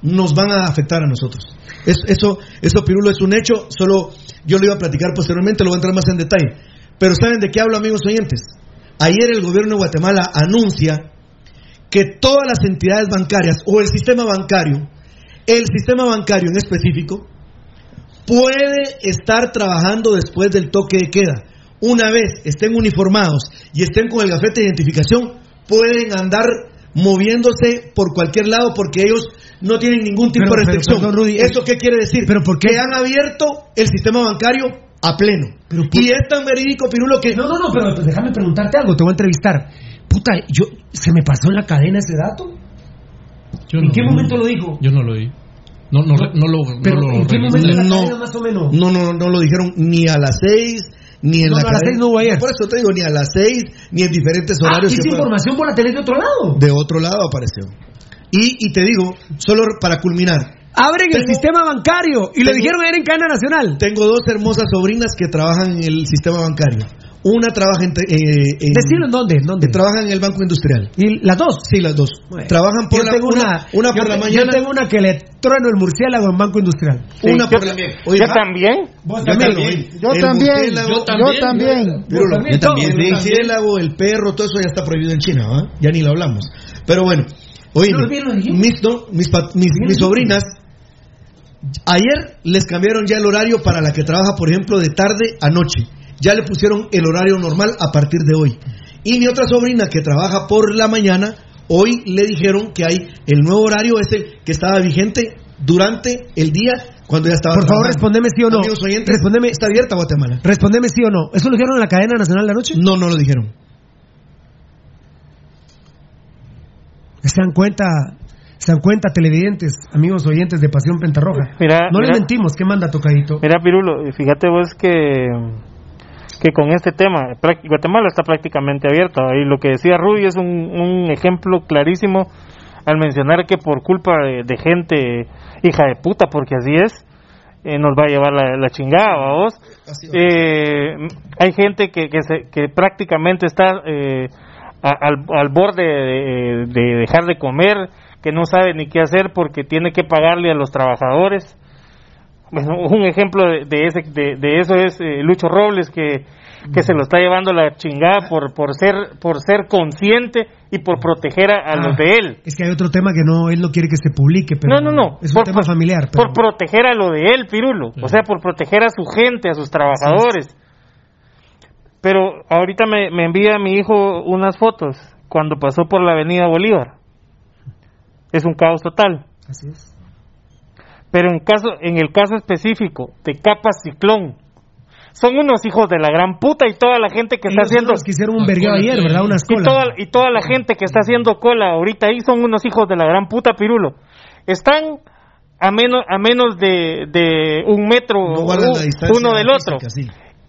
nos van a afectar a nosotros. Es- eso, eso, Pirulo, es un hecho. Solo yo lo iba a platicar posteriormente, lo voy a entrar más en detalle. Pero ¿saben de qué hablo, amigos oyentes? Ayer el gobierno de Guatemala anuncia que todas las entidades bancarias o el sistema bancario, el sistema bancario en específico, puede estar trabajando después del toque de queda. Una vez estén uniformados y estén con el gafete de identificación, pueden andar moviéndose por cualquier lado porque ellos no tienen ningún tipo Pero- de pero, restricción. perdón, Rudy, ¿Eso qué quiere decir? ¿Pero por qué? Que han abierto el sistema bancario a pleno. y es tan verídico, Pirulo, que... No, no, no, pero pues déjame preguntarte algo, te voy a entrevistar. Puta, yo, ¿se me pasó en la cadena ese dato? Yo ¿En no- qué momento lo dijo? Yo no lo oí. No, no, no lo. Pero no lo ¿en qué registré. momento de la No. más o menos? No, no, no lo dijeron ni a las seis, ni en No, la no, a las cadena. seis no hubo ayer. Por eso te digo, ni a las seis, ni en diferentes Ah, horarios. esa fueron. información por la tele de otro lado. De otro lado apareció. Y, y te digo, solo para culminar. Abren el sistema bancario y lo tengo- dijeron ayer en cadena nacional. Tengo dos hermosas sobrinas que trabajan en el sistema bancario. Una trabaja en... te- eh, en- Decirlo en dónde, en dónde. trabaja en el Banco Industrial. ¿Y las dos? Sí, las dos. Bueno, Trabajan por yo la tengo una, una, una yo por la mañana. Yo tengo una que le trueno el murciélago en Banco Industrial. Una yo- por la Oye, yo también. Yo también. Yo El también, murciélago- yo también. Yo también, yo todo, también. yo El murciélago, el perro, todo eso ya está prohibido en China, ¿va? Ya ni lo hablamos. Pero bueno, oye, No, bien lo dijimos. mis, no, mis, pa- mis, mis sobrinas, ayer les cambiaron ya el horario para la que trabaja, por ejemplo, de tarde a noche. Ya le pusieron el horario normal a partir de hoy. Y mi otra sobrina que trabaja por la mañana, hoy le dijeron que hay el nuevo horario ese que estaba vigente durante el día cuando ya estaba Por favor, respondeme sí o no. Amigos oyentes, Respondeme, ¿está abierta Guatemala? respondeme sí o no. ¿Eso lo dijeron en la cadena nacional de anoche? No, no lo dijeron. Se dan cuenta, se dan cuenta, televidentes, amigos oyentes de Pasión Pentarroja. Mira, no mira. les mentimos, ¿qué manda tocadito? Mira, Pirulo, fíjate vos que, que con este tema, Guatemala está prácticamente abierta. Y lo que decía Rudy es un, un ejemplo clarísimo al mencionar que por culpa de, de gente hija de puta, porque así es, eh, nos va a llevar la, la chingada, ¿va vos. Eh, hay gente que, que, se- que prácticamente está eh, a- al, al borde de, de dejar de comer, que no sabe ni qué hacer porque tiene que pagarle a los trabajadores. Bueno, un ejemplo de, de ese, de, de eso es eh, Lucho Robles que, que se lo está llevando la chingada por, por ser por ser consciente y por proteger a, a los Ah, de él. Es que hay otro tema que no, él no quiere que se publique, pero No, no, no. es un Por- tema familiar. Pero... Por proteger a lo de él, Pirulo. O sea, por proteger a su gente, a sus trabajadores. Pero ahorita me, me envía mi hijo unas fotos cuando pasó por la avenida Bolívar. Es un caos total. Así es. Pero en, caso, en el caso específico de Capa Ciclón, son unos hijos de la gran puta y toda la gente que está Ellos haciendo... los que hicieron un vergueo ayer, ¿verdad? Unas Y colas. toda, y toda la gente que está haciendo cola ahorita ahí son unos hijos de la gran puta Pirulo. Están a menos, a menos de, de un metro No u- uno del otro. sí.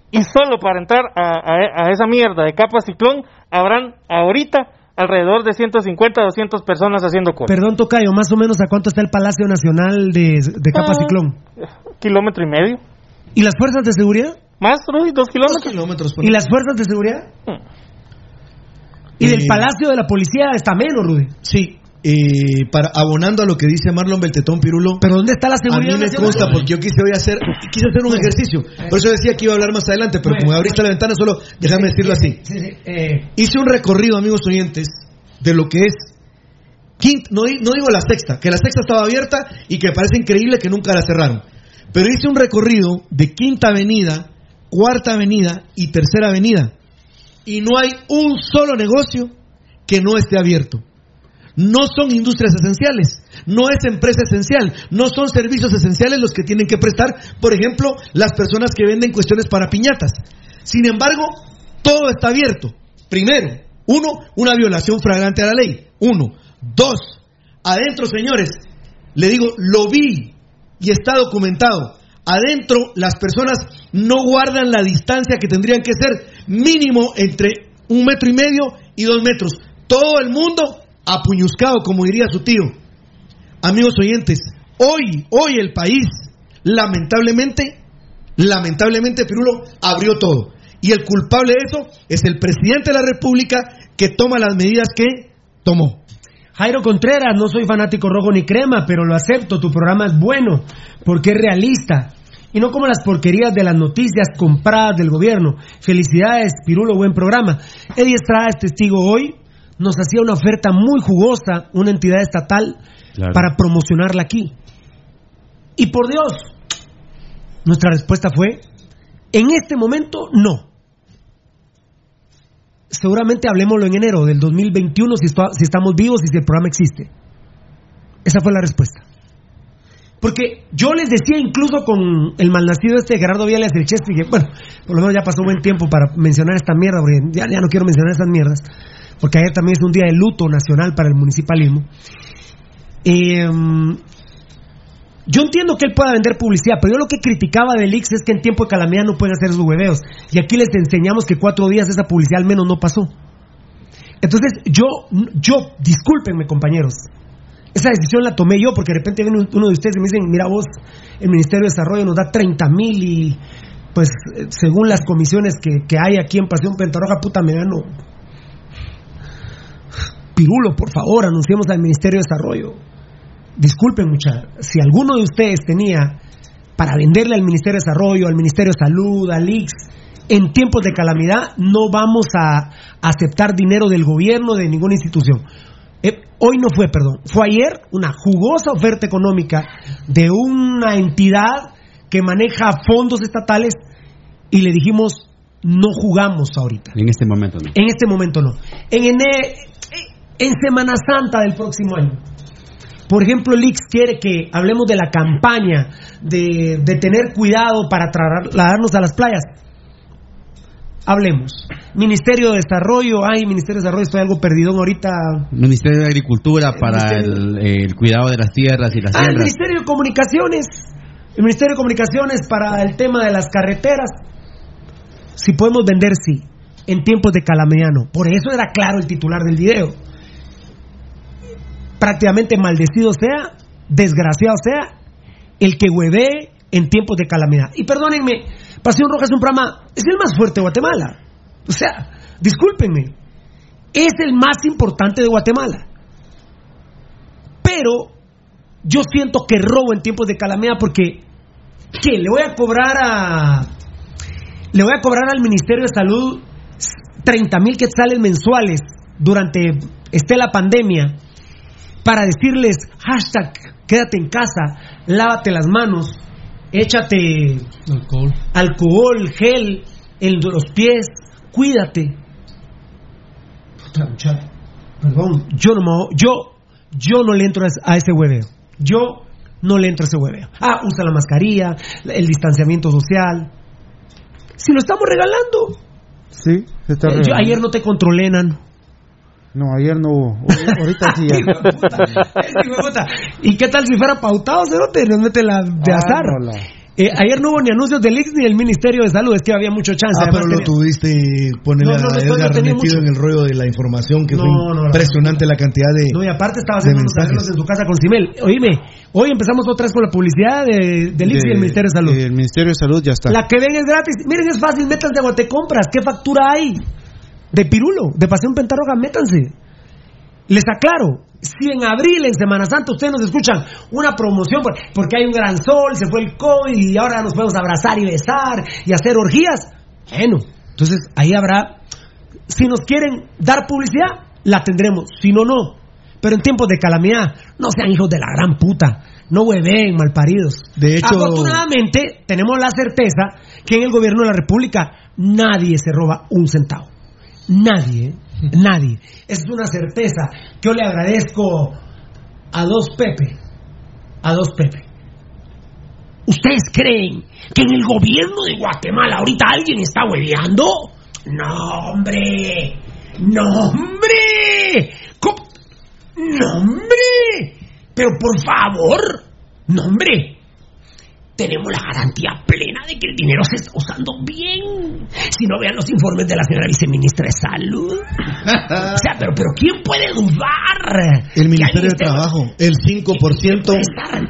Y solo para entrar a, a- a esa mierda de capa ciclón habrán ahorita alrededor de 150 a 200 personas haciendo cola. Perdón, Tocayo, más o menos a cuánto está el Palacio Nacional de, de Capa Ah. Ciclón. Kilómetro y medio. ¿Y las fuerzas de seguridad? Más, Rudy, dos Dos kilómetros. kilómetros. por- ¿Y las fuerzas de seguridad? Hmm. ¿Y del Eh, Palacio de la Policía está menos, Rudy? Sí, eh, para, abonando a lo que dice Marlon Beltetón Pirulo. ¿Pero dónde está la A seguridad mí me consta porque yo quise hoy hacer, quise hacer un ejercicio. Por eso decía que iba a hablar más adelante, pero como abriste la ventana, solo déjame decirlo así. Sí, sí, eh, Hice un recorrido, amigos oyentes, de lo que es quinta, no, no digo la sexta, que la sexta estaba abierta y que parece increíble que nunca la cerraron. Pero hice un recorrido de quinta avenida, cuarta avenida y tercera avenida. Y no hay un solo negocio que no esté abierto. No son industrias esenciales, no es empresa esencial, no son servicios esenciales los que tienen que prestar, por ejemplo, las personas que venden cuestiones para piñatas. Sin embargo, todo está abierto. Primero, uno, una violación flagrante a la ley. Uno. Dos, adentro, señores, le digo, lo vi y está documentado. Adentro, las personas no guardan la distancia que tendrían que ser mínimo entre un metro y medio y dos metros. Todo el mundo apuñuscado, como diría su tío. Amigos oyentes, hoy, hoy el país, lamentablemente, lamentablemente, Pirulo abrió todo. Y el culpable de eso es el presidente de la República que toma las medidas que tomó. Jairo Contreras, no soy fanático rojo ni crema, pero lo acepto, tu programa es bueno, porque es realista. Y no como las porquerías de las noticias compradas del gobierno. Felicidades, Pirulo, buen programa. Eddie Estrada es testigo hoy, nos hacía una oferta muy jugosa, una entidad estatal, Claro. para promocionarla aquí. Y por Dios, nuestra respuesta fue, en este momento, no. Seguramente hablemoslo en enero del 2021 si, esto- si estamos vivos y si el programa existe. Esa fue la respuesta. Porque yo les decía incluso con el malnacido este Gerardo Viales del Cheste, que bueno, por lo menos ya pasó buen tiempo para mencionar esta mierda, porque ya, ya no quiero mencionar estas mierdas, porque ayer también es un día de luto nacional para el municipalismo. Eh, yo entiendo que él pueda vender publicidad, pero yo lo que criticaba del Ix es que en tiempo de calamidad no pueden hacer sus hueveos. Y aquí les enseñamos que cuatro días esa publicidad al menos no pasó. Entonces, yo, yo, discúlpenme compañeros, esa decisión la tomé yo porque de repente viene un- uno de ustedes y me dicen, mira vos, el Ministerio de Desarrollo nos da 30 mil y pues eh, según las comisiones que, que hay aquí en Pasión Pentarroja, puta, me gano. Pirulo, por favor, anunciemos al Ministerio de Desarrollo. Disculpen mucha, si alguno de ustedes tenía para venderle al Ministerio de Desarrollo, al Ministerio de Salud, al IX, en tiempos de calamidad, no vamos a aceptar dinero del gobierno, de ninguna institución. Eh, hoy no fue, perdón, fue ayer una jugosa oferta económica de una entidad que maneja fondos estatales y le dijimos, no jugamos ahorita. En este momento no. En este momento no. En, ene- en Semana Santa del próximo año. Por ejemplo, el IX quiere que hablemos de la campaña de, de tener cuidado para trasladarnos a las playas. Hablemos. Ministerio de Desarrollo, ay, Ministerio de Desarrollo, estoy algo perdido ahorita. Ministerio de Agricultura para el, el cuidado de las tierras y las Ah, el tierras. Ministerio de Comunicaciones. El Ministerio de Comunicaciones para el tema de las carreteras. Si podemos vender, sí. En tiempos de calamidad, no. Por eso era claro el titular del video. Prácticamente maldecido sea, desgraciado sea, el que hueve en tiempos de calamidad. Y perdónenme, Pasión Roja es un programa, es el más fuerte de Guatemala. O sea, discúlpenme, es el más importante de Guatemala. Pero yo siento que robo en tiempos de calamidad porque ¿qué? Le voy a cobrar a le voy a cobrar al Ministerio de Salud 30 mil quetzales mensuales durante esté la pandemia para decirles hashtag quédate en casa, lávate las manos, échate Alcohol. alcohol, gel en los pies, cuídate. Puta. Perdón, yo no me- yo yo no le entro a ese- hueveo. Yo no le entro a ese hueveo. Ah, usa la mascarilla, el distanciamiento social. Si lo estamos regalando. Sí, se está Eh, yo regalando. ayer no te controlé, Nan. No, ayer no hubo. Ahor- Ahorita sí ya. De de. ¿Y qué tal si fuera pautado, cerote? Nos mete la de Ah, azar. no, la- Eh, ayer no hubo ni anuncios del IX ni del Ministerio de Salud, es que había mucho chance. Ah, Además pero lo tenía- tuviste ponerle No, no, a no, no Edgar tenía metido mucho. en el rollo de la información que fue No, no, la- impresionante la cantidad de No, y aparte estaba de haciendo unos arreglos en su casa con Simel. Oíme, hoy empezamos otra vez con la publicidad de, del IX y del De- Ministerio de Salud. El Ministerio de Salud ya está. La que ven es gratis. Miren, es fácil, métanse a Guatecompras. ¿Qué factura hay? De Pirulo, de Pasión Pentarroga, métanse. Les aclaro, si en abril, en Semana Santa, ustedes nos escuchan una promoción por- porque hay un gran sol, se fue el COVID y ahora nos podemos abrazar y besar y hacer orgías, bueno, entonces ahí habrá, si nos quieren dar publicidad, la tendremos, si no, no. Pero en tiempos de calamidad, no sean hijos de la gran puta, no hueven malparidos. De hecho- Afortunadamente, tenemos la certeza que en el gobierno de la República nadie se roba un centavo. Nadie, nadie. Esa es una certeza yo le agradezco a dos Pepe. A dos Pepe. ¿Ustedes creen que en el gobierno de Guatemala ahorita alguien está hueveando? No, hombre. No, hombre. ¿Cómo? No, hombre. Pero por favor. No, hombre. Tenemos la garantía plena de que el dinero se está usando bien. Si no vean los informes de la señora viceministra de Salud. o sea, pero, pero ¿quién puede dudar? El Ministerio de Trabajo, el 5%,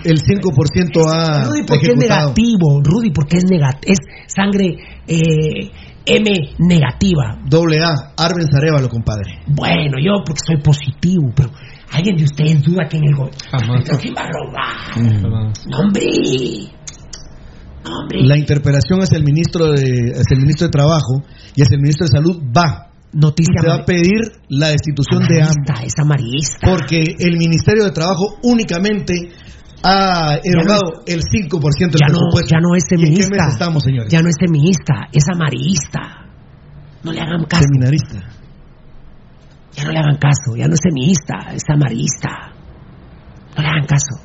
el 5% ha Rudy, ¿por qué es negativo? Rudy, ¿por qué es negativo? Es sangre eh, M negativa. Doble A, Arben Arevalo, compadre. Bueno, yo porque soy positivo, pero ¿alguien de ustedes duda que en el gobierno... ¿Pero quién va a robar? Hombre. No, hombre. La interpelación hacia el ministro de hacia el ministro de Trabajo y hacia el ministro de Salud va. Noticia Se va a pedir la destitución de ambos. Es amarillista. Porque el Ministerio de Trabajo únicamente ha erogado el 5% del ya no, presupuesto. ya no es ¿Y en qué mes feminista. estamos, señores? Ya no es feminista, es amarillista. No le hagan caso. Seminarista. Ya no le hagan caso, ya no es feminista, es amarillista. No le hagan caso.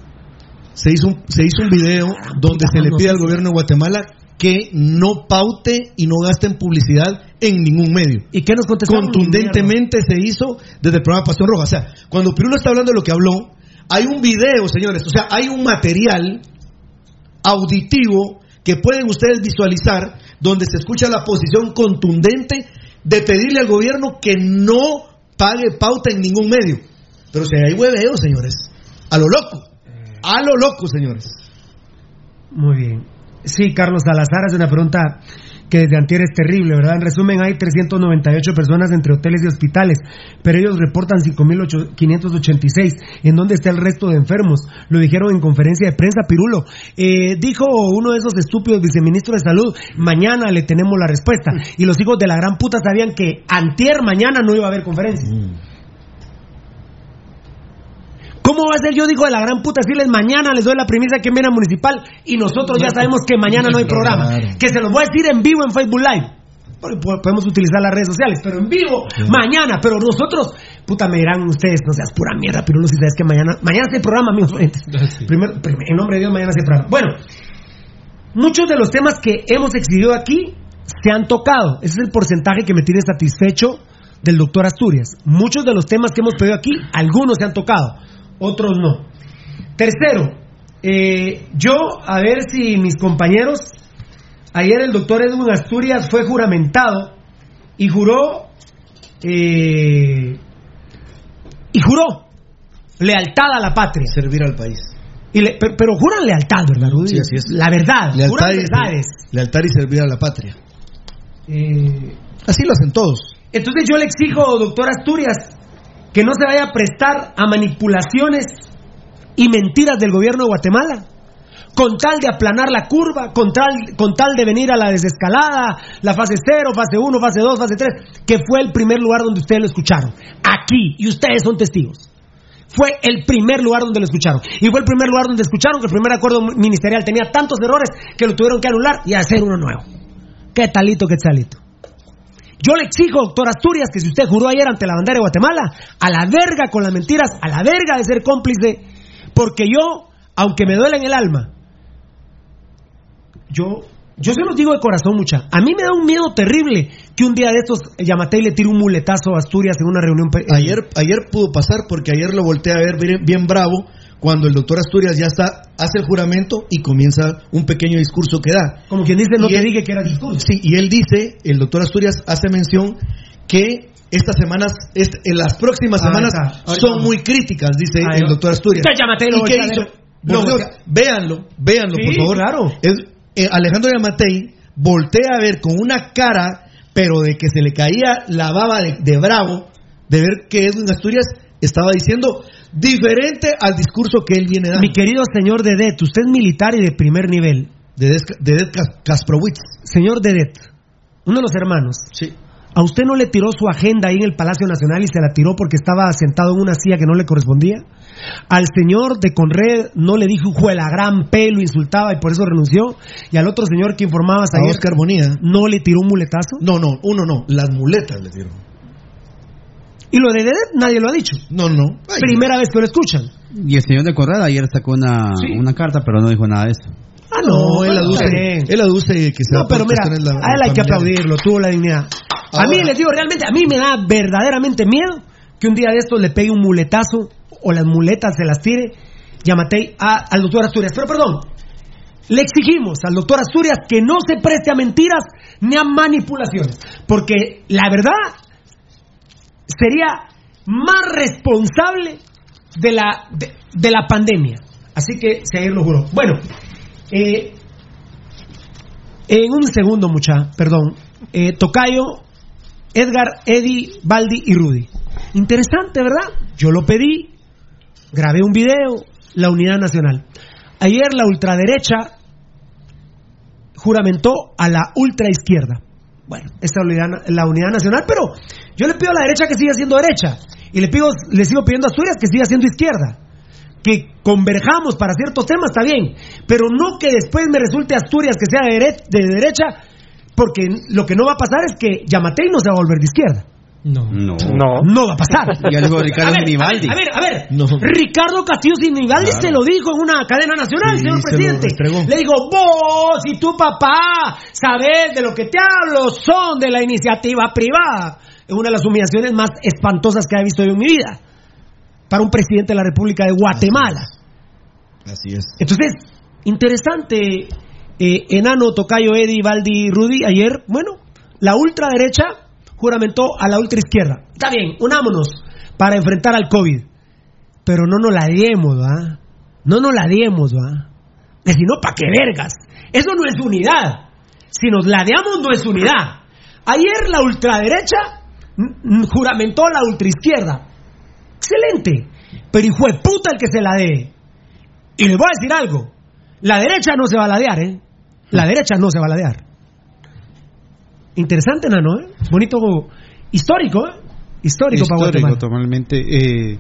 Se hizo un, se hizo un video donde se le pide al gobierno de Guatemala que no paute y no gaste en publicidad en ningún medio. ¿Y qué nos? Contundentemente se hizo desde el programa Pasión Roja. O sea, cuando Pirulo está hablando de lo que habló, hay un video, señores, o sea, hay un material auditivo que pueden ustedes visualizar donde se escucha la posición contundente de pedirle al gobierno que no pague pauta en ningún medio. Pero si hay hueveo, señores, a lo loco, a lo loco, señores. Muy bien. Sí, Carlos Salazar hace una pregunta que desde antier es terrible, ¿verdad? En resumen, hay 398 personas entre hoteles y hospitales, pero ellos reportan 5.586. ¿En dónde está el resto de enfermos? Lo dijeron en conferencia de prensa, Pirulo. Eh, dijo uno de esos estúpidos viceministros de salud, mañana le tenemos la respuesta. Y los hijos de la gran puta sabían que antier mañana no iba a haber conferencia. ¿Cómo va a ser yo, digo, de la gran puta, decirles mañana les doy la premisa que viene a municipal y nosotros ya sabemos que mañana no hay programa? Que se los voy a decir en vivo en Facebook Live. Podemos utilizar las redes sociales, pero en vivo, mañana. Pero nosotros, puta, me dirán ustedes, no seas pura mierda, pero no si sabes que mañana, mañana se hay programa, amigos oyentes. Primero, prim- en nombre de Dios, mañana se hay programa. Bueno, muchos de los temas que hemos exhibido aquí se han tocado. Ese es el porcentaje que me tiene satisfecho del doctor Asturias. Muchos de los temas que hemos pedido aquí, algunos se han tocado, otros no. Tercero, eh, yo, a ver si mis compañeros, ayer el doctor Edwin Asturias fue juramentado y juró, eh, y juró lealtad a la patria. Servir al país. Y le- pero, pero juran lealtad, ¿verdad, Rudy? Sí, así es. La verdad, Lealtad juran y, verdades. lealtad y servir a la patria. Eh, Así lo hacen todos. Entonces yo le exijo, doctor Asturias, que no se vaya a prestar a manipulaciones y mentiras del gobierno de Guatemala, con tal de aplanar la curva, con tal, con tal de venir a la desescalada, la fase 0, fase 1, fase 2, fase 3, que fue el primer lugar donde ustedes lo escucharon. Aquí, y ustedes son testigos. Fue el primer lugar donde lo escucharon. Y fue el primer lugar donde escucharon que el primer acuerdo ministerial tenía tantos errores que lo tuvieron que anular y hacer uno nuevo. ¿Qué talito, qué talito? Yo le exijo, doctor Asturias, que si usted juró ayer ante la bandera de Guatemala, a la verga con las mentiras, a la verga de ser cómplice, porque yo, aunque me duele en el alma, yo, yo se los digo de corazón, mucha. A mí me da un miedo terrible que un día de estos Yamatei le tire un muletazo a Asturias en una reunión. Ayer, ayer pudo pasar porque ayer lo volteé a ver bien bravo cuando el doctor Asturias ya está, hace el juramento y comienza un pequeño discurso que da. Como quien dice, te él- dije que era discurso. Sí, y él dice, el doctor Asturias hace mención que estas semanas, est- en las próximas Ah, semanas está. Son muy críticas, dice Ah, el doctor Asturias. Yamatei lo ¿Y qué hizo? No, véanlo, véanlo, por favor. claro. Es- eh, Alejandro Yamatei voltea a ver con una cara, pero de que se le caía la baba de, de bravo, de ver que Edwin Asturias estaba diciendo diferente al discurso que él viene dando. Mi querido señor Dedet, usted es militar y de primer nivel. Dedet, Dedet Kas- Kasprowitz. Señor Dedet, uno de los hermanos. Sí. ¿A usted no le tiró su agenda ahí en el Palacio Nacional y se la tiró porque estaba sentado en una silla que no le correspondía? Al señor de Conred no le dijo hijo de la gran P, lo insultaba y por eso renunció. Y al otro señor que informabas A ayer Oscar Bonilla. no le tiró un muletazo. No, no, uno no, las muletas le tiró. Y lo de Dedet nadie lo ha dicho. No, no. Ay, Primera vez que lo escuchan. Y el señor de Correa ayer sacó una, Sí. una carta, pero no dijo nada de eso. Ah, No, él bueno, aduce, él aduce que se No, pero mira, la- a él hay que aplaudirlo, tuvo la dignidad. A mí les digo, realmente, a mí me da verdaderamente miedo que un día de estos le pegue un muletazo o las muletas se las tire Yamatei a, al doctor Asturias. Pero perdón, le exigimos al doctor Asturias que no se preste a mentiras ni a manipulaciones, porque la verdad sería más responsable de la, de, la pandemia. Así que se lo juró. Bueno, eh, en un segundo, mucha, perdón. Eh, Tocayo, Edgar, Eddie, Baldi y Rudy. Interesante, ¿verdad? Yo lo pedí, grabé un video, la Unidad Nacional. Ayer la ultraderecha juramentó a la ultraizquierda. Bueno, esta es la Unidad Nacional, pero yo le pido a la derecha que siga siendo derecha y le, pido, le sigo pidiendo a Asturias que siga siendo izquierda. Que converjamos para ciertos temas, está bien, pero no que después me resulte Asturias que sea de, de derecha, porque lo que no va a pasar es que Yamatei no se va a volver de izquierda. No. No. No. No va a pasar. Ya dijo Ricardo a ver, Sinibaldi. A ver, a ver. Ricardo Castillo Sinibaldi Claro. se lo dijo en una cadena nacional, Sí, señor se presidente. Le digo, vos y tu papá sabés de lo que te hablo, son de la iniciativa privada. Es una de las humillaciones más espantosas que he visto yo en mi vida. Para un presidente de la República de Guatemala. Así es. Entonces, interesante, eh, Enano, Tocayo, Eddie, Baldi, Rudy, ayer, bueno, la ultraderecha juramentó a la ultraizquierda. Está bien, unámonos para enfrentar al COVID. Pero no nos la diemos, ¿va? No nos la diemos, ¿va? Que si no, ¿para qué vergas? Eso no es unidad. Si nos ladeamos, no es unidad. Ayer la ultraderecha juramentó a la ultraizquierda. Excelente. Pero hijo de puta el que se la dé. Y les voy a decir algo. La derecha no se va a ladear, ¿eh? La derecha no se va a ladear. Interesante, Nano, ¿eh? Bonito, histórico, ¿eh? Histórico, para Histórico, Guatemala. totalmente. Eh,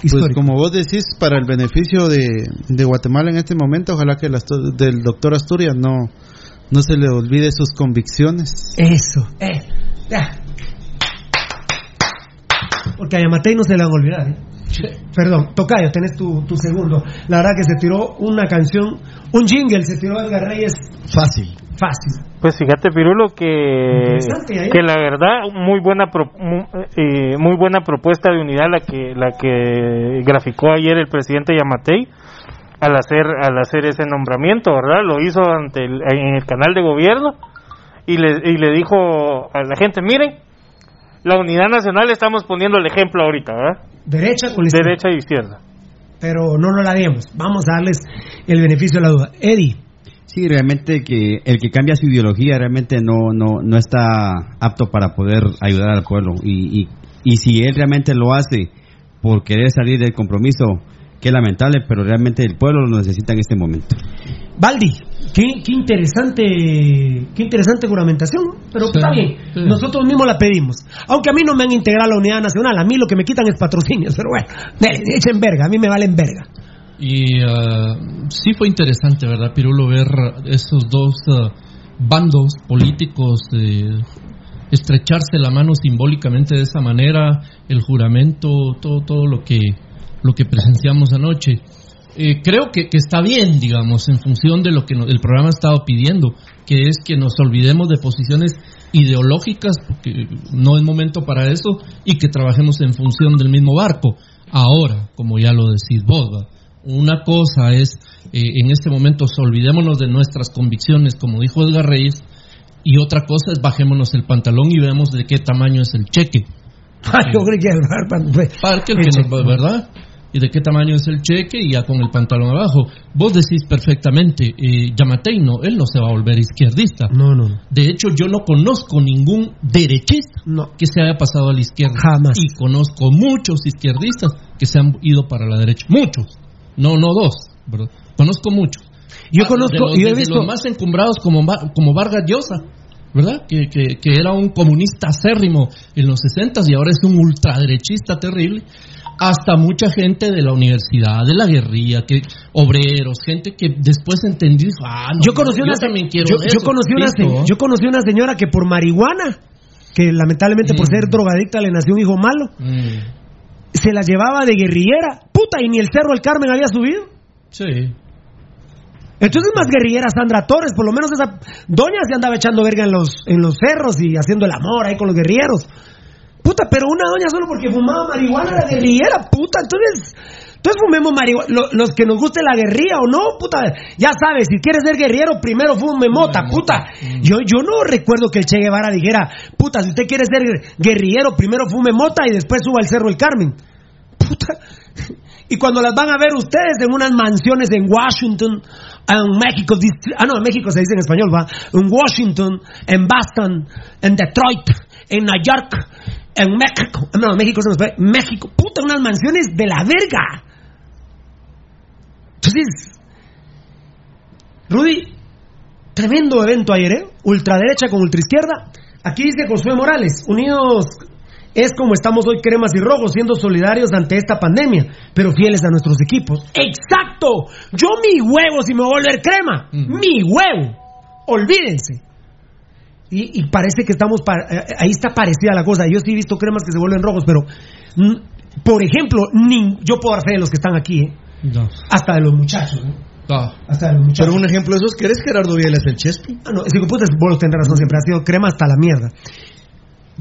pues Histórico. como vos decís, para el beneficio de, de Guatemala en este momento, ojalá que el del doctor Asturias no, no se le olvide sus convicciones. Eso, eh. ya. Porque a Yamatei no se le van a olvidar, ¿eh? Perdón, Tocayo, tenés tu, tu segundo. La verdad que se tiró una canción, un jingle, se tiró Edgar Reyes Fácil. fácil. Pues fíjate, Pirulo, que, ahí. que la verdad, muy buena pro- eh, muy buena propuesta de unidad la que la que graficó ayer el presidente Yamatei al hacer al hacer ese nombramiento, ¿verdad? Lo hizo ante el- en el canal de gobierno y le, y le dijo a la gente, miren, la unidad nacional estamos poniendo el ejemplo ahorita, ¿verdad? Derecha con la izquierda. Derecha e izquierda. Pero no nos la. Vamos a darles el beneficio de la duda. Eddie. Sí, realmente que el que cambia su ideología realmente no, no, no está apto para poder ayudar al pueblo. Y, y, y si él realmente lo hace por querer salir del compromiso, qué lamentable, pero realmente el pueblo lo necesita en este momento. Baldi, qué, qué interesante, qué interesante juramentación, pero Sí, está bien, sí. nosotros mismos la pedimos. Aunque a mí no me han integrado a la unidad nacional, a mí lo que me quitan es patrocinios, pero bueno, echen verga, a mí me valen verga. Y ah, sí fue interesante, ¿verdad, Pirulo, ver esos dos ah, bandos políticos eh, estrecharse la mano simbólicamente de esa manera, el juramento, todo, todo lo que lo que presenciamos anoche. Eh, creo que, que está bien, digamos, en función de lo que el programa ha estado pidiendo, que es que nos olvidemos de posiciones ideológicas, porque no es momento para eso, y que trabajemos en función del mismo barco. Ahora, como ya lo decís vos, ¿va? una cosa es, eh, en este momento, olvidémonos de nuestras convicciones, como dijo Edgar Reyes, y otra cosa es bajémonos el pantalón y veamos de qué tamaño es el cheque. Ay, yo creí que Para que el que nos- ¿verdad? Y de qué tamaño es el cheque y ya con el pantalón abajo. Vos decís perfectamente, eh, Yamatei no, él no se va a volver izquierdista. No, no, no. De hecho, yo no conozco ningún derechista que se haya pasado a la izquierda. Jamás. Y conozco muchos izquierdistas que se han ido para la derecha. Muchos. No, no dos. ¿verdad? Conozco muchos. Yo Ah, conozco, los, y he visto- los más encumbrados como, como Vargas Llosa, ¿verdad? Que, que, que era un comunista acérrimo en los 60 y ahora es un ultraderechista terrible. Hasta mucha gente de la universidad, de la guerrilla, que obreros, gente que después entendí, ah, no, yo conocí una, también quiero yo, yo conocí una, se- yo conocí una señora que por marihuana, que lamentablemente por Mm. ser drogadicta le nació un hijo malo, Mm, se la llevaba de guerrillera, puta, y ni el cerro del Carmen había subido. sí. Entonces más guerrillera Sandra Torres, por lo menos esa doña se andaba echando verga en los, en los cerros y haciendo el amor ahí con los guerrilleros. Puta, pero una doña solo porque fumaba marihuana era guerrillera, puta. Entonces, Entonces fumemos marihuana. Lo- los que nos guste la guerrilla o no, puta. Ya sabes, si quieres ser guerrillero, primero fume mota, puta. Yo, yo no recuerdo que el Che Guevara dijera, puta, si usted quiere ser guerrillero, primero fume mota y después suba al Cerro El Carmen. Puta. Y cuando las van a ver ustedes en unas mansiones en Washington, en México, ah no, en México se dice en español, va, en Washington, en Boston, en Detroit, en New York, en México, no, México se nos México, puta, unas mansiones de la verga. Entonces, Rudy, tremendo evento ayer, ¿eh? Ultraderecha con ultraizquierda. Aquí dice Josué Morales, unidos es como estamos hoy cremas y rojos, siendo solidarios ante esta pandemia, pero fieles a nuestros equipos. ¡Exacto! Yo mi huevo si me voy a volver crema. Mi huevo. Olvídense. Y, y parece que estamos, pa- eh, ahí está parecida la cosa. Yo sí he visto cremas que se vuelven rojos, pero, mm, por ejemplo, ni, yo puedo dar fe de los que están aquí, ¿eh? hasta de los muchachos. ¿eh? Hasta de los muchachos. Pero un ejemplo de esos, ¿querés Gerardo Vielas el Chespi? Ah, no, de puta, vos tenés razón, siempre ha sido crema hasta la mierda.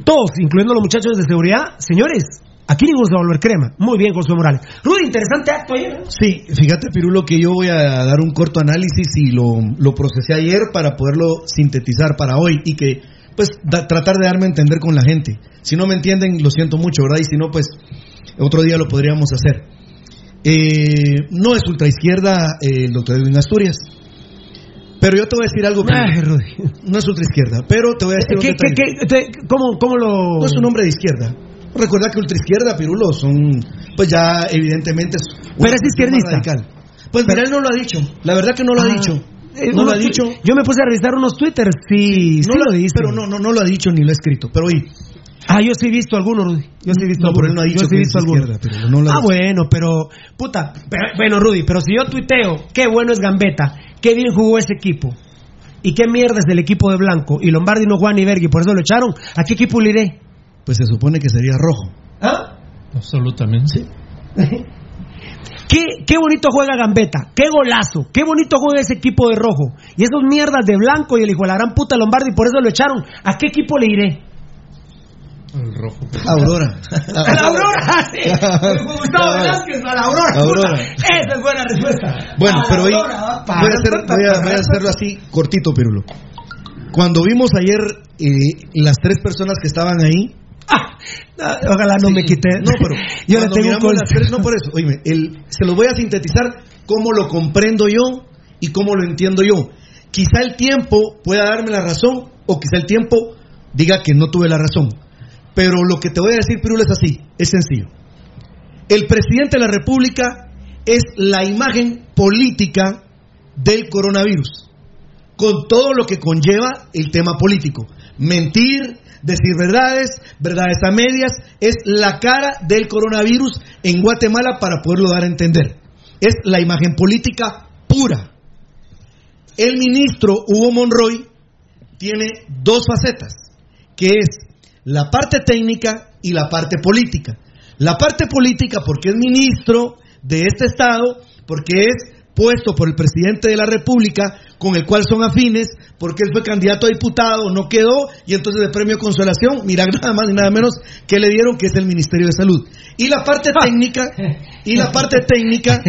Todos, incluyendo los muchachos de seguridad, señores, aquí ninguno se va a volver crema. Muy bien, José Morales. Rudy, interesante acto ayer. ¿eh? Sí, fíjate Pirulo que yo voy a dar un corto análisis y lo, lo procesé ayer para poderlo sintetizar para hoy y que pues da- tratar de darme a entender con la gente. Si no me entienden, lo siento mucho, ¿verdad? Y si no, pues otro día lo podríamos hacer. Eh, no es ultraizquierda eh, el doctor Edwin Asturias. Pero yo te voy a decir algo. Ay, Rudy. No es ultraizquierda, pero te voy a decir ¿Qué, qué, qué, te- cómo, ¿Cómo lo.? No es un hombre de izquierda. Recuerda que ultraizquierda, Pirulo, son, pues ya evidentemente Pero es izquierdista. radical. Pues mira, él no lo ha dicho. La verdad que no lo ha Ah, dicho. eh, No lo ha dicho. Yo me puse a revisar unos twitters, sí, No sí lo, lo dice. Pero no, no, no lo ha dicho ni lo ha escrito. Pero oye, Ah, yo sí he visto algunos, Rudy. Yo sí he visto No, pero él no ha dicho yo sí he visto algunos. pero no lo ah, bueno, pero. Puta. pero- bueno, Rudy, pero si yo tuiteo, qué bueno es Gambetta, qué bien jugó ese equipo. Y qué mierda es del equipo de Blanco. Y Lombardi no juega ni verga y por eso lo echaron. ¿A qué equipo le iré? Pues se supone que sería rojo. ¿Ah? Absolutamente. ¿Qué, qué bonito juega Gambetta, qué golazo, qué bonito juega ese equipo de rojo. Y esos mierdas de blanco y el hijo de la gran puta Lombardi, por eso lo echaron. ¿A qué equipo le iré? El rojo. Aurora. A la Aurora, sí. Gustavo Velázquez, a la Aurora. Esa es buena respuesta. Bueno, pero hoy voy a, hacer- pa, pa, voy a- pa, voy a pa, hacerlo así, cortito, Pirulo. Cuando vimos ayer eh, las tres personas que estaban ahí. Ah, Ojalá no me quite. No, pero yo le tengo un tres, no por eso. Oíme, el- se los voy a sintetizar cómo lo comprendo yo y cómo lo entiendo yo. Quizá el tiempo pueda darme la razón o quizá el tiempo diga que no tuve la razón. Pero lo que te voy a decir, Pirulo, es así, es sencillo. El presidente de la República es la imagen política del coronavirus, con todo lo que conlleva el tema político. Mentir, decir verdades, verdades a medias, es la cara del coronavirus en Guatemala para poderlo dar a entender. Es la imagen política pura. El ministro Hugo Monroy tiene dos facetas, que es la parte técnica y la parte política. La parte política porque es ministro de este Estado, porque es puesto por el presidente de la República, con el cual son afines, porque él fue candidato a diputado, no quedó, y entonces de premio consolación, mira nada más y nada menos que le dieron, que es el Ministerio de Salud. Y la parte técnica, y la parte técnica,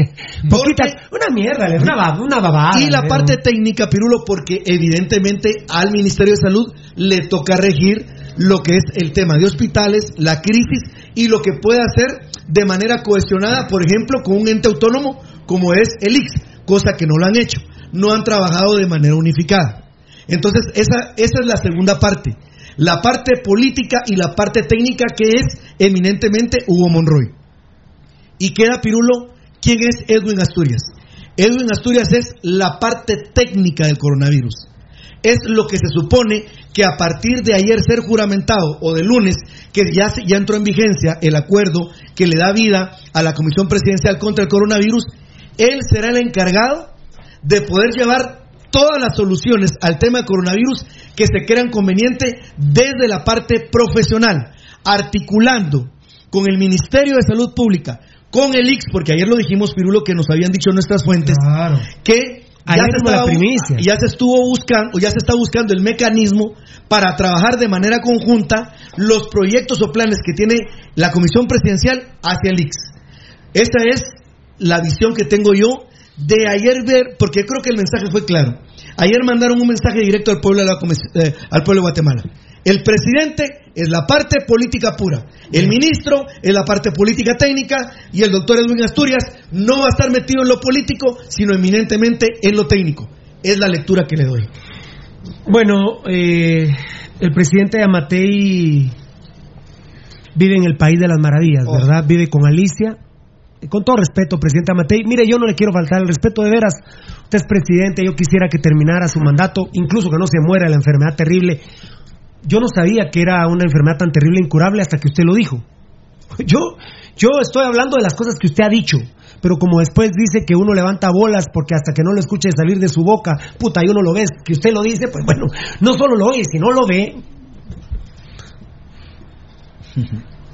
Poquita, una mierda, una, una babada. y la parte técnica, Pirulo, porque evidentemente al Ministerio de Salud le toca regir lo que es el tema de hospitales, la crisis y lo que puede hacer de manera cohesionada, por ejemplo, con un ente autónomo como es el IX, cosa que no lo han hecho, no han trabajado de manera unificada. Entonces, esa, esa es la segunda parte, la parte política y la parte técnica que es eminentemente Hugo Monroy. Y queda, Pirulo, ¿quién es Edwin Asturias? Edwin Asturias es la parte técnica del coronavirus. Es lo que se supone que a partir de ayer ser juramentado o de lunes, que ya, ya entró en vigencia el acuerdo que le da vida a la Comisión Presidencial contra el Coronavirus, él será el encargado de poder llevar todas las soluciones al tema del coronavirus que se crean convenientes desde la parte profesional, articulando con el Ministerio de Salud Pública, con el IX, porque ayer lo dijimos, Pirulo, que nos habían dicho nuestras fuentes, que ya se, estaba- ya se estuvo buscando, ya se está buscando el mecanismo para trabajar de manera conjunta los proyectos o planes que tiene la Comisión Presidencial hacia el IX. Esta es la visión que tengo yo de ayer ver, porque creo que el mensaje fue claro. Ayer mandaron un mensaje directo al pueblo de, la comis- eh, al pueblo de Guatemala. El presidente es la parte política pura, el ministro es la parte política técnica y el doctor Edwin Asturias no va a estar metido en lo político, sino eminentemente en lo técnico. Es la lectura que le doy. Bueno, eh, el presidente Amatei vive en el país de las maravillas, ¿verdad? Vive con Alicia. Con todo respeto, presidente Amatei, mire, yo no le quiero faltar el respeto de veras. Usted es presidente, yo quisiera que terminara su mandato, incluso que no se muera de la enfermedad terrible. Yo no sabía que era una enfermedad tan terrible e incurable hasta que usted lo dijo. Yo, yo estoy hablando de las cosas que usted ha dicho, pero como después dice que uno levanta bolas porque hasta que no lo escuche salir de su boca, puta, y uno lo ve, que usted lo dice, pues bueno, no solo lo oye, si no lo ve,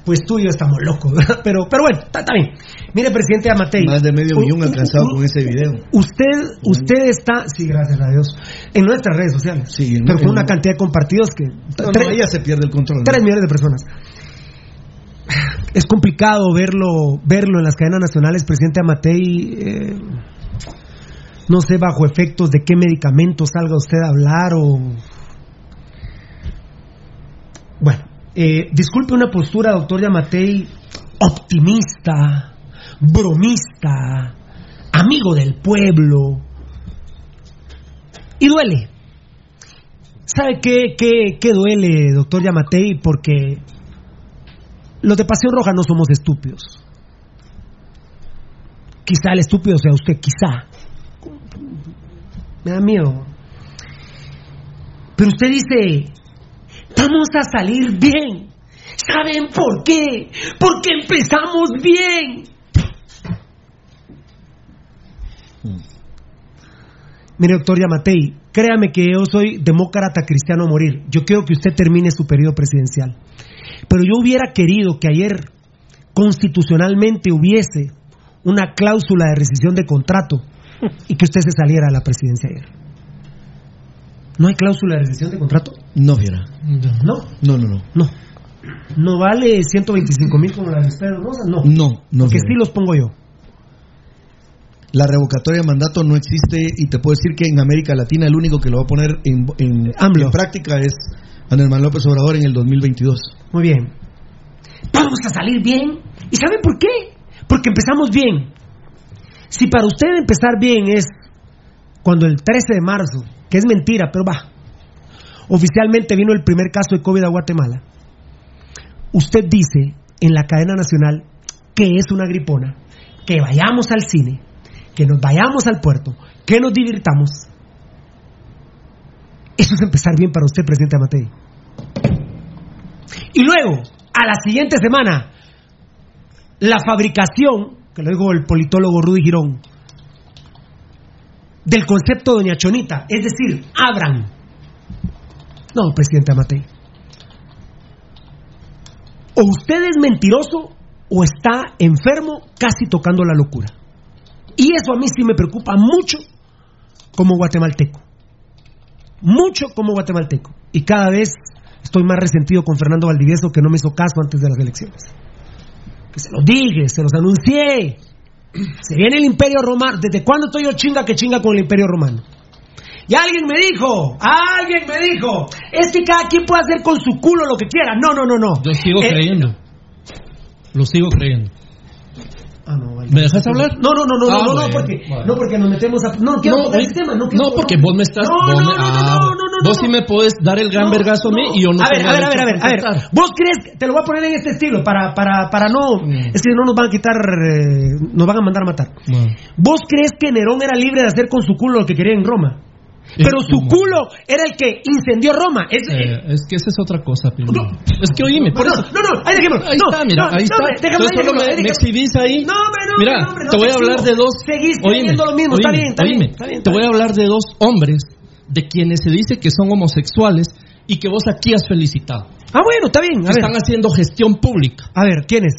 pues tú y yo estamos locos, ¿verdad? Pero, pero bueno, está bien. Mire, presidente Amatei. Más de medio millón alcanzado con ese video. Usted, usted está, sí, gracias a Dios, en nuestras redes sociales. Sí, en- pero con una cantidad de compartidos que. No, tres- no, ella se pierde el control. Tres millones de personas. Es complicado verlo, verlo en las cadenas nacionales, presidente Amatei. eh, no sé bajo efectos de qué medicamento salga usted a hablar o. Bueno, eh, disculpe una postura, doctor Yamatei, optimista, bromista, amigo del pueblo. Y duele. ¿Sabe qué, qué, qué duele, doctor Yamatei? Porque los de Pasión Roja no somos estúpidos. Quizá el estúpido sea usted, quizá. Me da miedo. Pero usted dice, vamos a salir bien. ¿Saben por qué? Porque empezamos bien. Mire, doctor Yamatei, créame que yo soy demócrata cristiano a morir. Yo quiero que usted termine su periodo presidencial. Pero yo hubiera querido que ayer constitucionalmente hubiese una cláusula de rescisión de contrato y que usted se saliera de la presidencia ayer. ¿No hay cláusula de rescisión de contrato? No, Fiera. No. No, no, no. No. ¿No vale 125 mil como la de Pedro Rosa? No. No, no. Porque sí los pongo yo. La revocatoria de mandato no existe y te puedo decir que en América Latina el único que lo va a poner en, en- en práctica es Andrés Manuel López Obrador en el 2022. Muy bien. Vamos a salir bien. ¿Y saben por qué? Porque empezamos bien. Si para usted empezar bien es cuando el 13 de marzo, que es mentira, pero va, oficialmente vino el primer caso de COVID a Guatemala, usted dice en la cadena nacional que es una gripona, que vayamos al cine, que nos vayamos al puerto, que nos divirtamos. Eso es empezar bien para usted, presidente Amatei. Y luego, a la siguiente semana, la fabricación, que lo dijo el politólogo Rudy Girón, del concepto de Doña Chonita, es decir, abran. No, presidente Amatei. O usted es mentiroso o está enfermo, casi tocando la locura. Y eso a mí sí me preocupa mucho como guatemalteco. Mucho como guatemalteco. Y cada vez estoy más resentido con Fernando Valdivieso que no me hizo caso antes de las elecciones. Que se los dije, se los anuncié. Se viene el imperio romano. ¿Desde cuándo estoy yo chinga que chinga con el imperio romano? Y alguien me dijo, alguien me dijo, es que cada quien puede hacer con su culo lo que quiera. No, no, no, no. Yo sigo Eh, creyendo. Lo sigo creyendo. Ah, no, vale. ¿Me dejas hablar? No, no, no, no, Ah, no, no, bueno, porque, no, porque nos metemos a. No, quiero No, tocar ese tema. No, quiero- no, porque vos me estás. No, vos no, me- no, no, ah, no, no, no, Vos no. sí me puedes dar el gran No, vergazo a mí y yo no a ver, a ver, a ver, a ver, a ver. ¿Vos crees te lo voy a poner en este estilo para, para, para no. Mm. Es que no nos van a quitar. eh, nos van a mandar a matar. ¿Vos crees que Nerón era libre de hacer con su culo lo que quería en Roma? Pero su culo era el que incendió Roma. Es, Eh, es que esa es otra cosa, Pino. Es que oíme, por no, eso. no, no, ahí dejémoslo. Ahí No, está, mira, ahí está. Entonces ahí, me, déjame, me déjame. exhibís ahí. No, hombre, no, Mira, hombre, no te voy a te hablar de dos. Seguís Oíme, creyendo lo mismo, está oíme, bien, está bien, oíme. está bien, Te está voy a hablar de dos hombres de quienes se dice que son homosexuales y que vos aquí has felicitado. Ah, bueno, está bien. Están haciendo gestión pública. A ver, ¿quién es?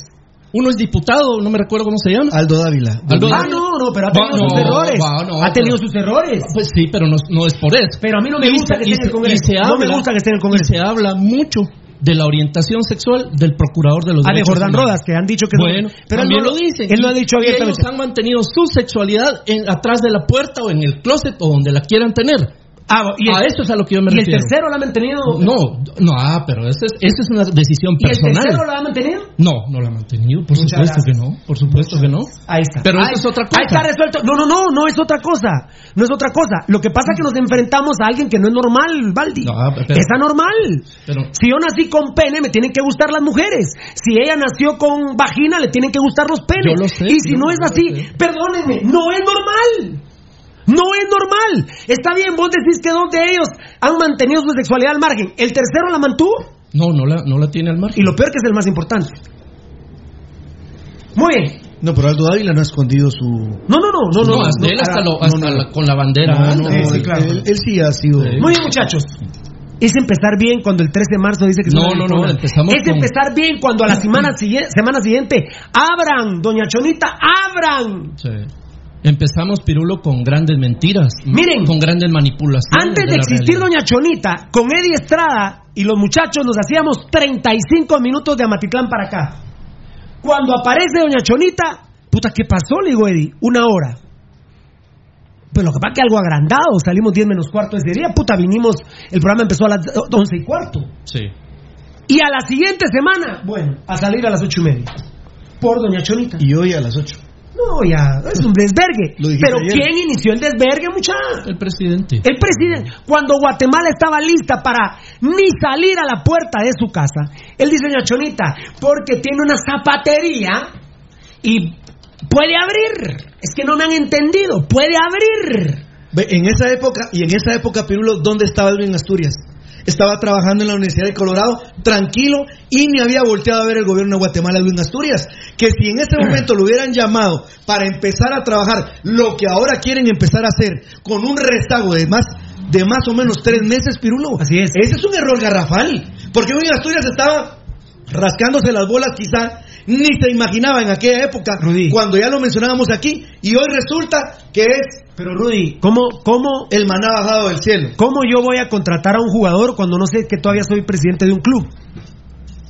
Uno es diputado, no me recuerdo cómo se llama. Aldo Dávila. Aldo Ah, Dávila. no, no, pero ha tenido sus no, errores. va, no, ha tenido pero- sus errores. Pues sí, pero no, no es por eso. Pero a mí no me Y gusta se- que y esté en el Congreso. y se No me habla- gusta que esté en el Y Congreso. se habla mucho de la orientación sexual del procurador de los Ah, de derechos Jordán humanos. Rodas, que han dicho que no- bueno, pero él también no lo dicen. él lo ha Y- dicho y ellos abiertamente. han mantenido su sexualidad en, atrás de la puerta o en el closet o donde la quieran tener. Ah, y el- a eso es a lo que yo me ¿Y el refiero. tercero lo ha mantenido? No, no, ah, pero esa es, esa es una decisión ¿Y el personal. tercero lo ha mantenido? No, no la ha mantenido, por Muchas supuesto gracias. que no, por supuesto que no. Ahí está. Pero ahí, eso es otra cosa. Ahí está resuelto. No, no, no, no es otra cosa. No es otra cosa. Lo que pasa es que nos enfrentamos a alguien que no es normal, Baldi. No, pero- es anormal. Pero- Si yo nací con pene, me tienen que gustar las mujeres. Si ella nació con vagina, le tienen que gustar los penes. Yo lo sé, y si no lo es así, perdónenme, no es normal. No es normal. Está bien, vos decís que dos de ellos han mantenido su sexualidad al margen. ¿El tercero la mantuvo? No, no la, no la tiene al margen. Y lo peor que es el más importante. Muy bien. No, pero Aldo Dávila no ha escondido su. No, no, no, no, No, no. hasta no, él hasta, lo- hasta no, no. la- con la bandera. No, no, Sí, sí, él, claro. él- él sí ha sido. Muy bien, muchachos. Es empezar bien cuando el 13 de marzo dice que No, no, no, victoria. empezamos Es con- empezar bien cuando a la semana, siguiente, semana siguiente abran, doña Chonita, abran. Sí. Empezamos, Pirulo, con grandes mentiras. Miren. Con grandes manipulaciones. Antes de existir realidad. doña Chonita, con Eddie Estrada y los muchachos nos hacíamos 35 minutos de Amatitlán para acá. Cuando aparece doña Chonita, puta, ¿qué pasó? Le digo Eddie, una hora. Pero lo que pasa es que algo agrandado, salimos 10 menos cuarto ese día, puta, vinimos, el programa empezó a las 11 y cuarto. Sí. Y a la siguiente semana, bueno, a salir a las ocho y media. Por Doña Chonita. Y hoy a las 8. No, ya, es un desvergue. Pero ayer. ¿quién inició el desvergue, muchacha? El presidente. El presidente, cuando Guatemala estaba lista para ni salir a la puerta de su casa, él dice, Doña Chonita, porque tiene una zapatería y puede abrir. Es que no me han entendido, puede abrir. En esa época, y en esa época, Pirulo, ¿dónde estaba Edwin Asturias? Estaba trabajando en la Universidad de Colorado, tranquilo, y ni había volteado a ver el gobierno de Guatemala, Edwin Asturias. Que si en ese momento lo hubieran llamado para empezar a trabajar lo que ahora quieren empezar a hacer, con un rezago de más, de más o menos tres meses, Pirulo. Así es. Ese es un error garrafal. Porque Edwin Asturias estaba rascándose las bolas quizá ni se imaginaba en aquella época Rudy. cuando ya lo mencionábamos aquí y hoy resulta que es Pero Rudy, ¿cómo, cómo, el maná bajado del cielo. ¿cómo yo voy a contratar a un jugador cuando no sé que todavía soy presidente de un club?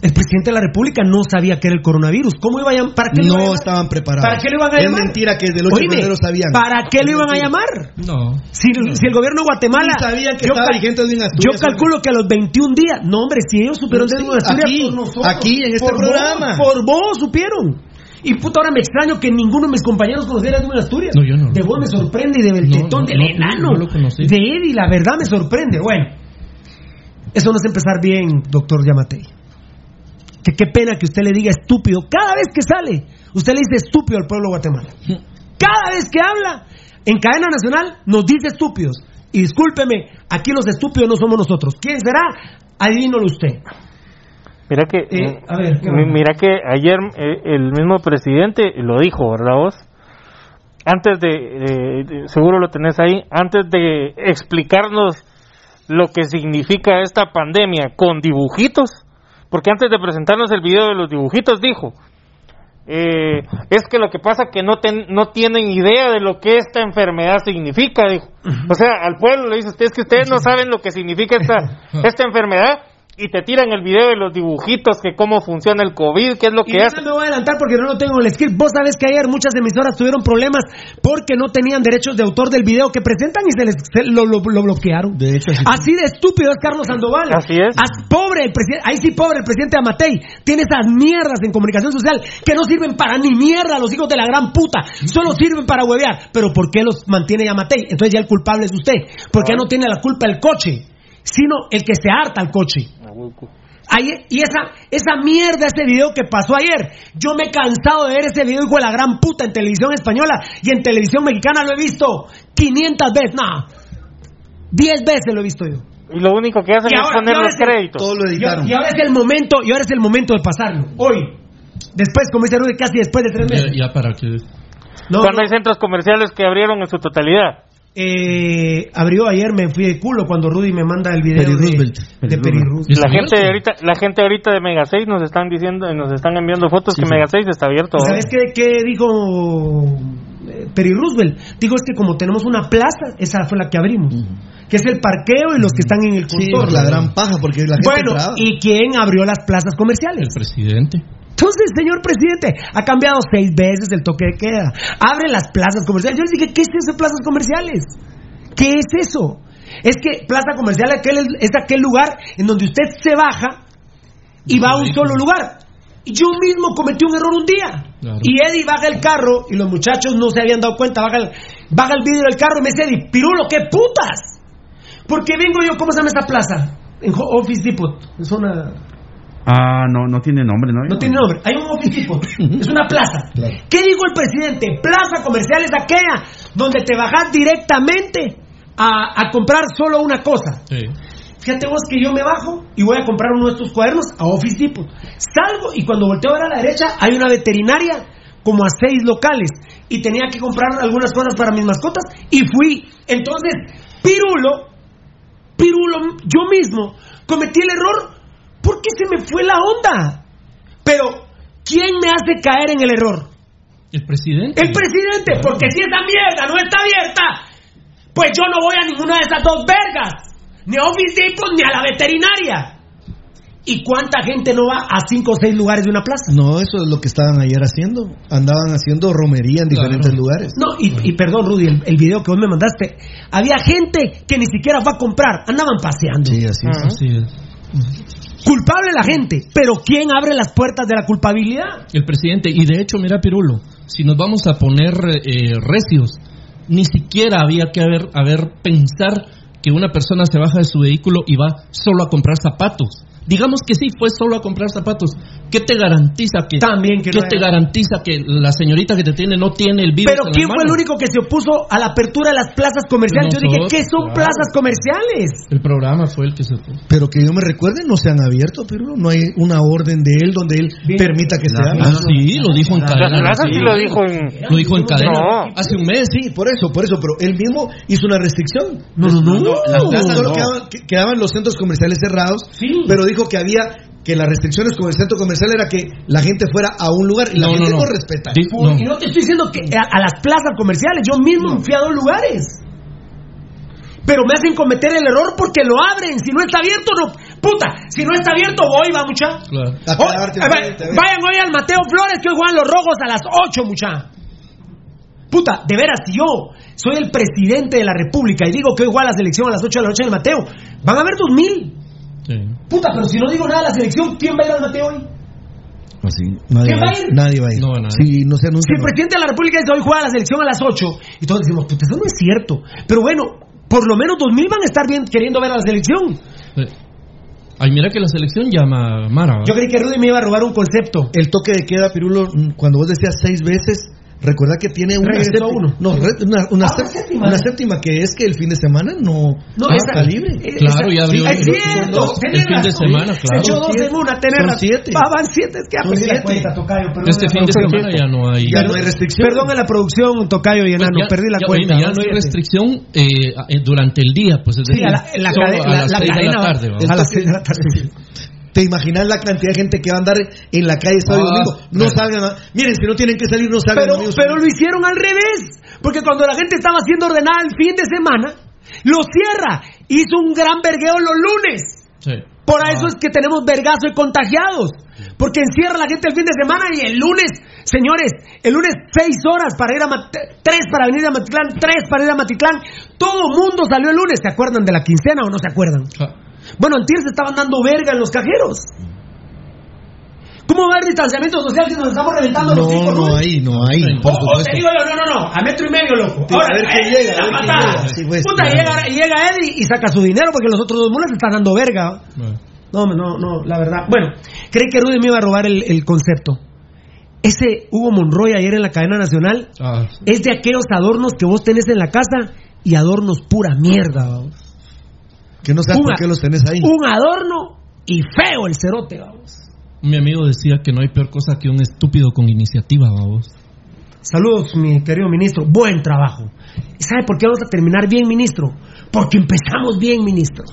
El presidente de la República no sabía que era el coronavirus. ¿Cómo iba a llamar? ¿Para qué lo iba a No estaban preparados. ¿Para qué lo iban a Es llamar? mentira que de los ocho Oíme, primeros sabían. ¿Para qué lo Es iban a llamar? No. Si, si el gobierno de Guatemala. Sabían que yo estaba calculo que a los 21 días. No, hombre, si ellos supieron No, de sí, Edwin Asturias aquí, por nosotros. aquí, en este por vos, programa. por vos supieron. Y puta, ahora me extraño que ninguno de mis compañeros conociera a Edwin Asturias. No, yo no. De vos me sorprende y de Beltetón, No, no, del no, enano. no lo conocí. de Eddie, la verdad me sorprende. Bueno, eso no es empezar bien, doctor Yamatei. Que qué pena que usted le diga estúpido. Cada vez que sale, usted le dice estúpido al pueblo de Guatemala. Cada vez que habla en cadena nacional, nos dice estúpidos. Y discúlpeme, aquí los estúpidos no somos nosotros. ¿Quién será? Adivínalo usted. Mira que, Eh, a ver, ¿qué mi- va? mira que ayer eh, el mismo presidente lo dijo, ¿verdad vos? Antes de, de- seguro lo tenés ahí, antes de explicarnos lo que significa esta pandemia con dibujitos, porque antes de presentarnos el video de los dibujitos dijo, eh, es que lo que pasa que no, ten- no tienen idea de lo que esta enfermedad significa, dijo. O sea, al pueblo le dice usted, es que ustedes no saben lo que significa esta, esta enfermedad y te tiran el video de los dibujitos, que cómo funciona el COVID, qué es lo Y que yo hace. no me voy a adelantar porque no lo tengo en el script. Vos sabés que ayer muchas emisoras tuvieron problemas porque no tenían derechos de autor del video que presentan y se les se lo, lo- lo bloquearon. De hecho, así Así de estúpido es Carlos Sandoval. Así es. As- pobre el presidente, ahí sí pobre el presidente Amatei. Tiene esas mierdas en comunicación social que no sirven para ni mierda los hijos de la gran puta. Solo sirven para huevear. Pero ¿por qué los mantiene Amatei? Entonces ya el culpable es usted. Porque ya no tiene la culpa el coche, sino el que se harta al coche. Ayer- y esa, esa mierda, ese video que pasó ayer, yo me he cansado de ver ese video, hijo de la gran puta, en televisión española y en televisión mexicana lo he visto 500 veces, no, 10 veces lo he visto yo. Y lo único que hacen Y es ahora- poner los créditos. Todo lo Y, editaron. y ahora es el momento, y ahora es el momento de pasarlo, hoy. Después, como dice Rudy, casi después de tres meses. Ya, ya para que. No, Cuando no, hay centros comerciales que abrieron en su totalidad. Eh, abrió ayer, me fui de culo cuando Rudy me manda el video Peri de, Roosevelt. de Peri Roosevelt. ¿Está La gente ahorita, la gente ahorita de Mega 6 nos están diciendo, nos están enviando fotos que Mega 6 está abierto. ¿Sabes qué, qué dijo eh, Peri Roosevelt. Digo, es que como tenemos una plaza, esa fue la que abrimos. Que es el parqueo y los que están en el Sí, contorno. la gran paja, porque la gente Bueno, entraba. ¿y quién abrió las plazas comerciales? El presidente. Entonces, señor presidente, ha cambiado seis veces el toque de queda. Abre las plazas comerciales. Yo les dije, ¿qué es eso de plazas comerciales? ¿Qué es eso? Es que plaza comercial aquel es, es aquel lugar en donde usted se baja y va a un solo lugar. Yo mismo cometí un error un día. Claro. Y Eddie baja el carro y los muchachos no se habían dado cuenta. Baja el, baja el vidrio del carro y me dice Eddie, Pirulo, ¿qué putas? Porque vengo yo, ¿cómo se llama esta plaza? En Office Depot. Es una... Ah, no, no tiene nombre, ¿no? No tiene nombre. Hay un Office Depot. es una plaza. ¿Qué dijo el presidente? Plaza comercial es aquella donde te bajas directamente a, a comprar solo una cosa. Fíjate vos que yo me bajo y voy a comprar uno de estos cuadernos a Office Depot. Salgo y cuando volteo a ver a la derecha hay una veterinaria como a seis locales y tenía que comprar algunas cosas para mis mascotas y fui. Entonces, Pirulo, Pirulo, yo mismo cometí el error porque se me fue la onda. Pero, ¿quién me hace caer en el error? El presidente. El presidente, porque si esa mierda no está abierta, pues yo no voy a ninguna de esas dos vergas, ni a Office Depot ni a la veterinaria. ¿Y cuánta gente no va a cinco o seis lugares de una plaza? No, eso es lo que estaban ayer haciendo. Andaban haciendo romería en diferentes lugares. No, y, y perdón, Rudy, el, el video que vos me mandaste, había gente que ni siquiera fue a comprar, andaban paseando. Sí, así es. Así es. Culpable la gente, pero ¿quién abre las puertas de la culpabilidad? El presidente. Y de hecho, mira, Pirulo, si nos vamos a poner eh, recios, ni siquiera había que haber, haber pensar que una persona se baja de su vehículo y va solo a comprar zapatos. Digamos que sí, fue solo a comprar zapatos. ¿Qué te garantiza que También que ¿qué no te era- garantiza que la señorita que te tiene no tiene el virus? Pero en la ¿quién fue el único que se opuso a la apertura de las plazas comerciales? Yo dije, ¿qué son claro. plazas comerciales? El programa fue el que se puso. Pero que yo me recuerde, no se han abierto, pero no hay una orden de él donde él permita que se haga. Ah, sí, lo dijo en cadena. La plaza sí lo dijo en... Lo dijo en cadena. No. Hace un mes. Sí, por eso, por eso, pero él mismo hizo una restricción. No, no, no. Las No, plazas no. no quedaban, que- quedaban los centros comerciales cerrados, Sí. pero dijo que había que las restricciones con el centro comercial era que la gente fuera a un lugar y la No, gente no, no, no. respeta. Y no te estoy diciendo que a, a las plazas comerciales, yo mismo fui a dos lugares. Pero me hacen cometer el error porque lo abren. Si no está abierto, no. Puta, si no está abierto, voy, va, mucha. Claro. Oh, a ver. vayan hoy al Mateo Flores que hoy juegan los rojos a las 8, mucha. Puta, de veras, si yo soy el presidente de la República y digo que hoy juega la selección a las 8 de la noche en el Mateo, van a haber 2000. Sí. Puta, pero si no digo nada de la selección, ¿quién va a ir al Mateo hoy? Así, nadie, ¿Quién va a ir? nadie va a ir. No nadie. Si no se anuncia. Si el presidente de la República dice hoy juega la selección a las 8, y todos decimos, puta, eso no es cierto. Pero bueno, por lo menos 2000 van a estar bien queriendo ver a la selección. Eh, Ay, mira que la selección llama a Mara. Yo creí que Rudy me iba a robar un concepto. El toque de queda, Pirulo, mm, cuando vos decías seis veces, recuerda que tiene una Regresó séptima, uno. no, una, una Ah, séptima. una séptima, que es que el fin de semana no, No, no esa- está libre. eh, Claro, ya abrió Es el- cierto, el tenés fin de semana, claro. Se echó dos en una, tenés Son siete. Ah, van siete, es que Son la siete. cuenta, Tocayo. perdón. Este fin de semana ya no hay. Ya no hay restricción. Perdón a la producción, Tocayo y Pues Enano, ya- perdí la ya, cuenta. oíme, ya no hay siete. restricción eh, eh, durante el día, pues es Sí, decir, a la, la, a la- las la seis de cadena la tarde. a las seis de la tarde. ¿Te imaginas la cantidad de gente que va a andar en la calle sábado y Ah, domingo? No salgan. a- Miren, si no tienen que salir, no salgan. Pero, amigos. pero lo hicieron al revés. Porque cuando la gente estaba siendo ordenada el fin de semana, lo cierra. Hizo un gran vergueo los lunes. Sí. Por eso es que tenemos vergazo y contagiados. Porque encierra a la gente el fin de semana y el lunes, señores, el lunes seis horas para ir a Mat- tres para venir a Matitlán, tres para ir a Matitlán. Todo mundo salió el lunes. ¿Se acuerdan de la quincena o no se acuerdan? Ja. Bueno, antier se estaban dando verga en los cajeros. ¿Cómo va a haber distanciamiento social si nos estamos reventando los No, hijos? no hay, no hay. Por o supuesto. te digo yo, no, no, no, a metro y medio, loco. Sí, a ver quién eh, llega, a la ver patada. llega. Sí, pues, Puta, llega, llega Eddie y saca su dinero porque los otros dos mulas están dando verga. Bueno. No, no, no, la verdad. Bueno, creí que Rudy me iba a robar el, el concepto. Ese Hugo Monroy ayer en la cadena nacional Ah, es de aquellos adornos que vos tenés en la casa y adornos pura mierda, vamos. Que no sabes Un por qué los tenés ahí. Un adorno y feo el cerote, vamos. mi amigo decía que no hay peor cosa que un estúpido con iniciativa, vamos. Saludos, mi querido ministro. Buen trabajo. ¿Y sabe por qué vamos a terminar bien, ministro? Porque empezamos bien, ministro.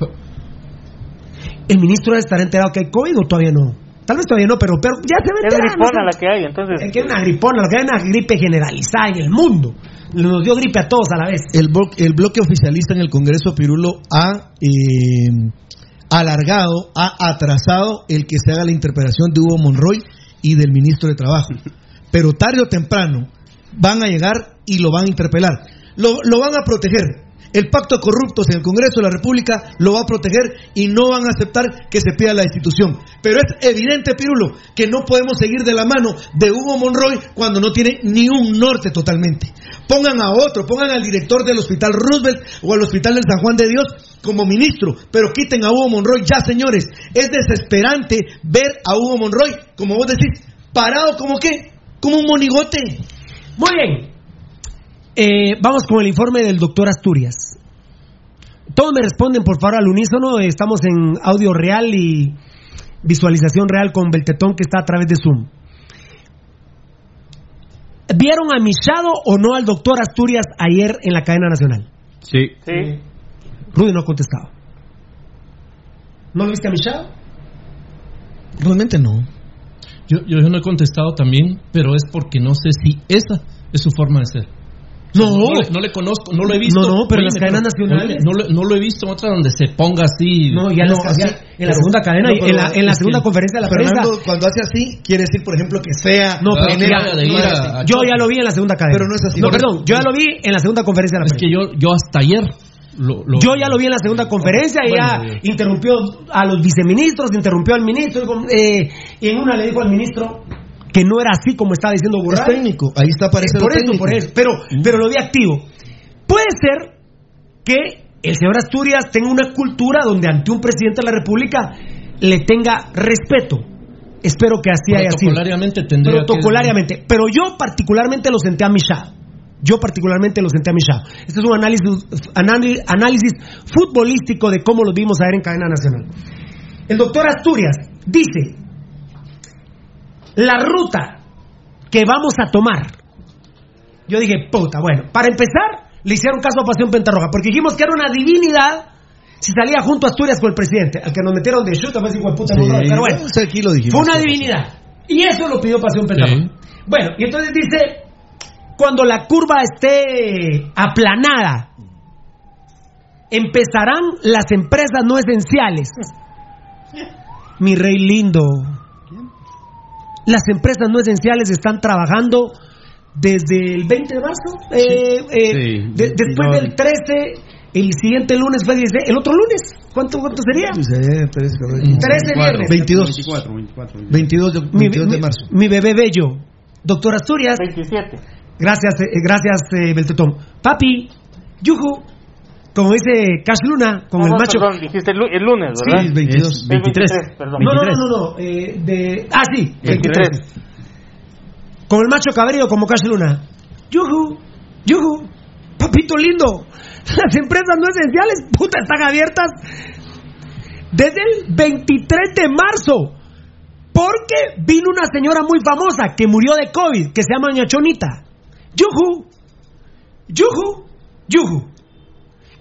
¿El ministro debe estar enterado que hay COVID o todavía no? Tal vez todavía no, pero, pero ya se ve. Es gripona la que hay, entonces. Es que es una gripona, lo que hay es una gripe generalizada en el mundo. Nos dio gripe a todos a la vez. El, blo- el bloque oficialista en el Congreso Pirulo ha eh, alargado, ha atrasado el que se haga la interpelación de Hugo Monroy y del ministro de Trabajo. Pero tarde o temprano van a llegar y lo van a interpelar. Lo, lo van a proteger. El pacto de corruptos en el Congreso de la República lo va a proteger y no van a aceptar que se pida la institución. Pero es evidente, Pirulo, que no podemos seguir de la mano de Hugo Monroy cuando no tiene ni un norte totalmente. Pongan a otro, pongan al director del Hospital Roosevelt o al Hospital del San Juan de Dios como ministro, pero quiten a Hugo Monroy ya, señores. Es desesperante ver a Hugo Monroy, como vos decís, parado como qué, como un monigote. Muy bien. Eh, vamos con el informe del doctor Asturias. Todos me responden, por favor, al unísono. Estamos en audio real y visualización real con Beltetón que está a través de Zoom. ¿Vieron a Michado o no al doctor Asturias ayer en la cadena nacional? Sí. Sí. Rudy no ha contestado. ¿No lo viste a Michado? Realmente no. Yo, yo no he contestado también, pero es porque no sé si esa es su forma de ser. No. no, le, no le conozco, no lo he visto. No, no, pero en las cadenas nacionales. No, lo- no lo he visto en otra donde se ponga así. No, ya No, las- ya así- en la segunda cadena, No, pero en la, en la es segunda que conferencia de la Fernando, prensa. cuando hace así, quiere decir, por ejemplo, que sea. No, pero ya- vaya de ir a- a yo ya lo vi en la segunda cadena. Pero no es así. No, perdón, yo ya lo vi en la segunda conferencia de la Es prensa. que yo, yo hasta ayer lo, lo- Yo ya lo vi en la segunda conferencia y ya Bueno, eh. interrumpió a los viceministros, interrumpió al ministro eh, y en una le dijo al ministro que no era así como estaba diciendo Es Burray. técnico, ahí está aparece Eh, por eso, técnico. por eso, pero, pero lo vi activo. Puede ser que el señor Asturias tenga una cultura donde ante un presidente de la República le tenga respeto. Espero que así haya sido. protocolariamente tendría que- Protocolariamente. Pero yo particularmente lo senté a Michá. Yo particularmente lo senté a Michá. Este es un análisis, análisis futbolístico de cómo lo vimos ayer en cadena nacional. El doctor Asturias dice, la ruta que vamos a tomar. Yo dije, puta, bueno, para empezar, le hicieron caso a Pasión Pentarroja, porque dijimos que era una divinidad si salía junto a Asturias con el presidente, al que nos metieron de chuta, pues hijo de puta, Sí, pero bueno. sí, aquí lo dijimos. Fue una divinidad. Y eso lo pidió Pasión Pentarroja. Bueno, y entonces dice, cuando la curva esté aplanada, empezarán las empresas no esenciales. Mi rey lindo. Las empresas no esenciales están trabajando desde el 20 de marzo. eh, eh, Sí, de- después no. del 13, el siguiente lunes fue 16. ¿El otro lunes? ¿Cuánto, cuánto sería? 13 viernes. 22. 24, 24. 22 de, Mi, 22 de mi- marzo. mi bebé bello. Doctor Asturias. 27. Gracias, eh, gracias, eh, Beltetón. Papi, yuju, como dice Cash Luna, con No, el no, macho. Perdón, dijiste el, lu- el lunes, Sí, ¿verdad? 22. Es 23, perdón. No, no, no, no, no, eh, de... Ah, sí, 23. Con el macho cabrío como Cash Luna. Yuju, yuju, papito lindo. Las empresas no esenciales, puta, están abiertas desde el 23 de marzo. Porque vino una señora muy famosa que murió de COVID, que se llama Doña Chonita. Yuju, yuju, yuju.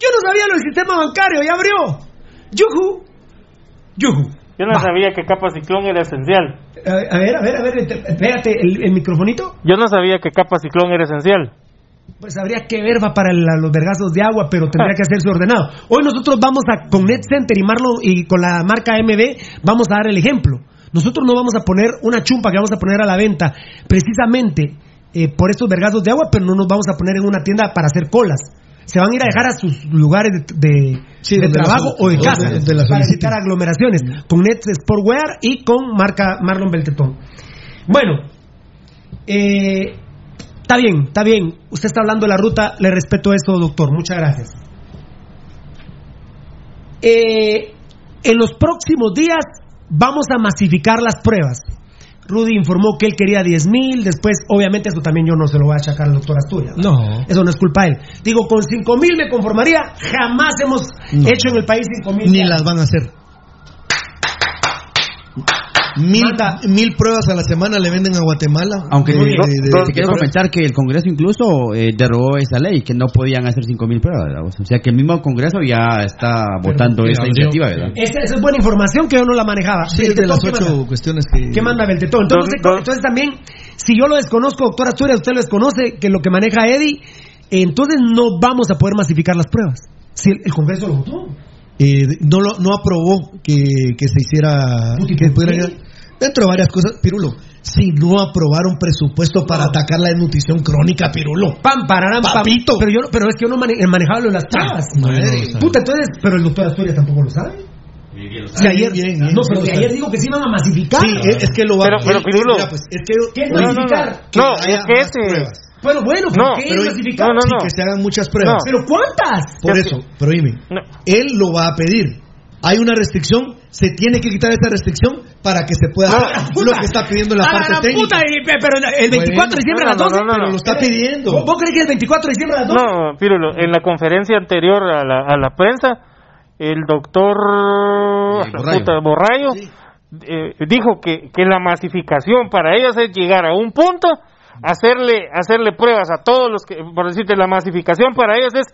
Yo no sabía lo del sistema bancario, ya abrió. Yuju, yuju. Yo no Va. sabía que capa ciclón era esencial. A a ver, a ver, a ver, ent- espérate, el, el microfonito. Yo no sabía que capa ciclón era esencial. Pues habría que ver, va para los vergazos de agua, pero tendría que hacerse ordenado. Hoy nosotros vamos a, con Net Center y Marlon y con la marca MB, vamos a dar el ejemplo. Nosotros no vamos a poner una chumpa que vamos a poner a la venta precisamente eh, por estos vergazos de agua, pero no nos vamos a poner en una tienda para hacer colas. Se van a ir a dejar a sus lugares de, de- Sí, trabajo o de casa para evitar aglomeraciones con Net Sportwear y con marca Marlon Beltetón. Bueno, eh, está bien, está bien. Usted está hablando de la ruta, le respeto eso, doctor. Muchas gracias. Eh, en los próximos días vamos a masificar las pruebas. Rudy informó que él quería 10 mil, después obviamente eso también yo no se lo voy a achacar al doctor Asturias. No. Eso no es culpa de él. Digo, con 5 mil me conformaría, jamás hemos No. hecho en el país 5 mil. Ni las van a hacer. Mil, mil pruebas a la semana le venden a Guatemala. Aunque De- sí, de- de- te de- quiero comentar que el Congreso incluso eh, derogó esa ley, que no podían hacer 5.000 pruebas. ¿verdad? O sea que el mismo Congreso ya está votando esta iniciativa, ¿verdad? Esa, esa es buena información que yo no la manejaba. Sí, es de las ¿qué ocho manda? cuestiones que... ¿Qué manda Beltetón? Entonces, entonces también, si yo lo desconozco, doctor Asturias, usted lo desconoce, que lo que maneja Eddie, entonces no vamos a poder masificar las pruebas. Si el, el Congreso lo votó. Eh, no, lo- no aprobó que, que se hiciera... que pudiera- dentro de varias cosas, Pirulo, si no aprobaron presupuesto para atacar la desnutrición crónica, Pirulo. Pam, pararán, pam. Papito. Pero, yo, pero es que yo no mane- he manejado lo de las pruebas. Ah, madre. Puta, entonces, pero el doctor Asturias tampoco lo sabe. Si ayer, Bien, bien, no, pero sabe. ayer digo que sí van a masificar. Sí, es, es que lo va Pero- pero, Pirulo. mira, pues, es que ¿Qué es No, no, no. masificar? No, haya es que ese. Pruebas. Bueno, ¿por No, qué pero- no, no, Sí, que se hagan muchas pruebas. ¿Pero cuántas? Por Es eso, pero dime, No. él lo va a pedir. Hay una restricción, se tiene que quitar esa restricción para que se pueda Ah, hacer lo que está pidiendo la A parte la técnica. puta, y- pero el 24 de diciembre a las No, no, 12. no, no, Pero lo está pidiendo. ¿Vos, crees que el 24 de diciembre a las 12? No, Pirulo, en la conferencia anterior a la, a la prensa, el doctor Borrayo. puta, Borrayo, eh, dijo que, que la masificación para ellos es llegar a un punto, hacerle hacerle pruebas a todos los que, por decirte, la masificación para ellos es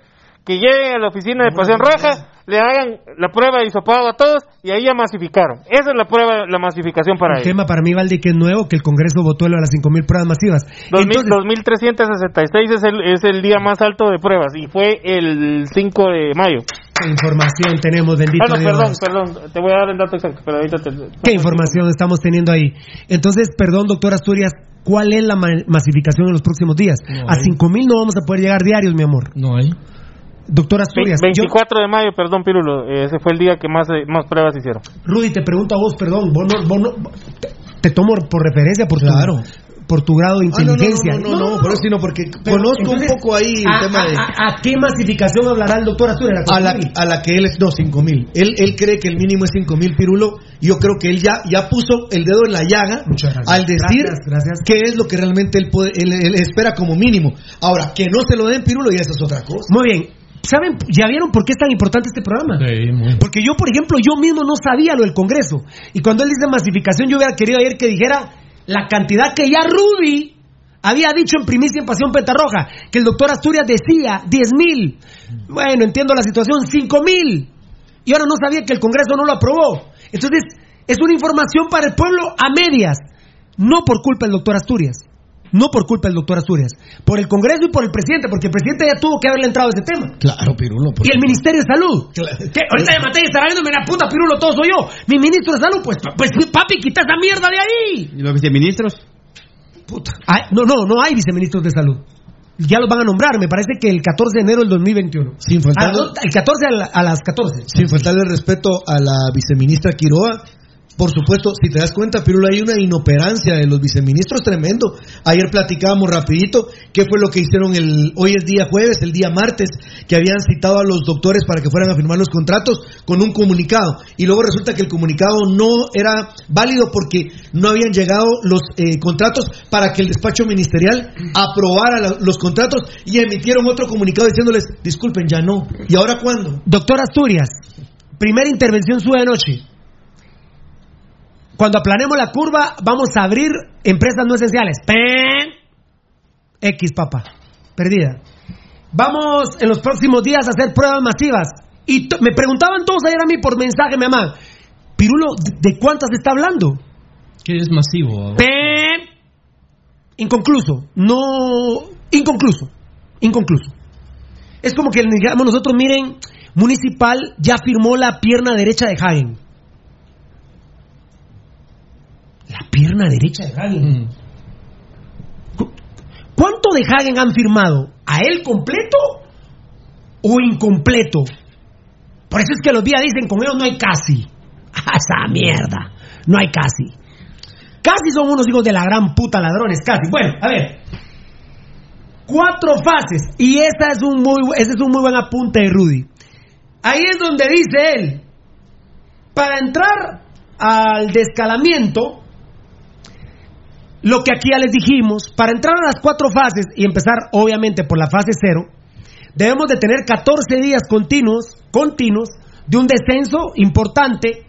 que lleguen a la oficina de Pasión Roja, le hagan la prueba de hisopado a todos y ahí ya masificaron. Esa es la prueba, la masificación para El ellos. tema para mí, Valdi, que es nuevo, que el Congreso votó lo de las 5.000 pruebas masivas. 2000 Entonces, 2366 es el, es el día más alto de pruebas y fue el 5 de mayo. ¿qué información tenemos, bendito Ah, no, Dios? perdón, perdón, te voy a dar el dato exacto, pero ahorita te... ¿Qué información estamos teniendo ahí? Entonces, perdón, doctor Asturias, ¿cuál es la ma- masificación en los próximos días? No a hay. 5.000 no vamos a poder llegar diarios, mi amor. No hay. Doctor Asturias, Ve- yo- 24 de mayo, perdón, Pirulo, ese fue el día que más, eh, más pruebas hicieron. Rudy, te pregunto a vos, perdón, vos no- vos no- te, te tomo por referencia por Claro. tu, por tu grado de Ah, no, no, inteligencia. no, no, no, sino porque Pero, conozco entonces, un poco ahí el a, tema de... a- a- ¿a qué masificación hablará el doctor Asturias? a la, 4.000? a la que él es, no, 5 mil. Él, él cree que el mínimo es 5 mil pirulo. Yo creo que él ya, ya puso el dedo en la llaga al decir Gracias, gracias. qué es lo que realmente él, puede, él, él espera como mínimo. Ahora, que no se lo den pirulo, ya esa es otra cosa. Muy bien. ¿Saben? ¿Ya vieron por qué es tan importante este programa? Sí. Porque yo, por ejemplo, yo mismo no sabía lo del Congreso. Y cuando él dice masificación, yo hubiera querido ayer que dijera la cantidad que ya Rudy había dicho en primicia en Pasión Petarroja, que el doctor Asturias decía 10 mil. Bueno, entiendo la situación, 5 mil. Y ahora no sabía que el Congreso no lo aprobó. Entonces, es una información para el pueblo a medias. No por culpa del doctor Asturias. No por culpa del doctor Asturias. Por el Congreso y por el presidente, porque el presidente ya tuvo que haberle entrado a ese tema. Claro, pirulo. por Y el. Ministerio de Salud. Claro. ¿Qué? Ahorita me maté y estará viendo, mira, puta, pirulo, todo soy yo. Mi ministro de Salud, pues, pues papi, quita esa mierda de ahí. ¿Y los viceministros? Puta. Ay, no, no, no hay viceministros de salud. Ya los van a nombrar, me parece que el 14 de enero del 2021. Sin faltar, Ah, el 14 a, la- a las 14. sin faltarle respeto a la viceministra Quiroga. Por supuesto, si te das cuenta, Pirulo, hay una inoperancia de los viceministros tremendo. Ayer platicábamos rapidito qué fue lo que hicieron el hoy es día jueves, el día martes, que habían citado a los doctores para que fueran a firmar los contratos con un comunicado. Y luego resulta que el comunicado no era válido porque no habían llegado los eh, contratos para que el despacho ministerial aprobara los contratos y emitieron otro comunicado diciéndoles, disculpen, ya no. ¿Y ahora cuándo? Doctor Asturias, primera intervención suya anoche. Cuando aplanemos la curva, vamos a abrir empresas no esenciales. ¡Pen! X, papá. Perdida. Vamos en los próximos días a hacer pruebas masivas. Y me preguntaban todos ayer a mí por mensaje, mi mamá. Pirulo, ¿de- ¿de cuántas está hablando? ¿Qué es masivo? ¡Pen! Inconcluso. No. Inconcluso. Inconcluso. Es como que digamos nosotros, miren, Municipal ya firmó la pierna derecha de Hagen. La pierna derecha de Hagen. Mm. ¿Cu- ¿Cuánto de Hagen han firmado? ¿A él completo o incompleto? Por eso es que los días dicen, con ellos no hay casi. Esa mierda. No hay casi. Casi son unos hijos de la gran puta ladrones, casi. Bueno, a ver. Cuatro fases. Y esa es un muy, ese es un muy buen apunte de Rudy. Ahí es donde dice él, para entrar al descalamiento, lo que aquí ya les dijimos, para entrar a las cuatro fases y empezar obviamente por la fase cero, debemos de tener 14 días continuos, continuos, de un descenso importante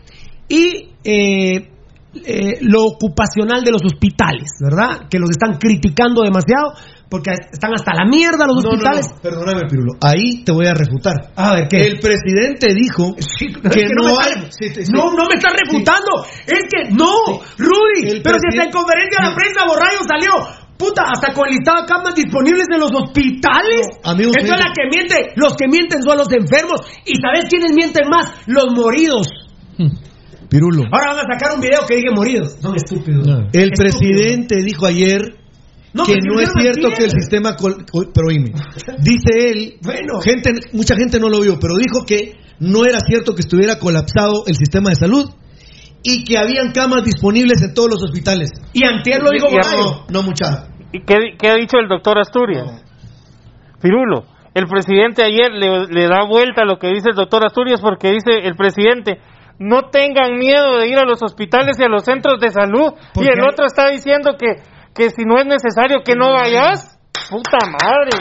y eh, eh, lo ocupacional de los hospitales, ¿verdad? Que los están criticando demasiado porque están hasta la mierda los No, no, no, hospitales. perdóname, Pirulo. Ahí te voy a refutar. A ver, ¿qué? El presidente dijo Es que que no, me hay. está- Sí, sí, sí. No, no me está refutando. Es que no, Rudy. El pero si hasta en conferencia de la prensa Borrayo salió. Puta, hasta con el listado de camas disponibles en los hospitales. amigos Eso es la que miente. Los que mienten son los enfermos. ¿Y sabes quiénes mienten más? Los moridos. Pirulo. Ahora van a sacar un video que diga moridos. Son estúpidos. El Estúpidos. presidente dijo ayer No, que no es cierto que el sistema. col- col- Pero oíme, dice él. Bueno. gente, mucha gente no lo vio, pero dijo que no era cierto que estuviera colapsado el sistema de salud y que habían camas disponibles en todos los hospitales. Y antier lo dijo Y- y- Borrayo. No, no mucha. ¿Y qué, qué ha dicho el doctor Asturias? Pirulo, el presidente ayer le, le da vuelta a lo que dice el doctor Asturias porque dice el presidente, no tengan miedo de ir a los hospitales y a los centros de salud. ¿Por Y el otro está diciendo que, que si no es necesario que no vayas. Puta madre.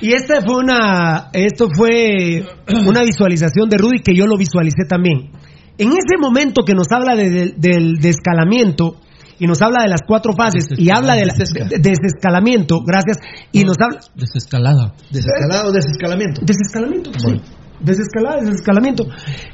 Y esta fue una, esto fue una visualización de Rudy que yo lo visualicé también. En ese momento que nos habla de- de- del desescalamiento y nos habla de las cuatro fases y habla de la- de- de desescalamiento, gracias, y nos habla Desescalada. ¿Desescalado o desescalamiento? desescalamiento, sí. Desescalada, desescalamiento.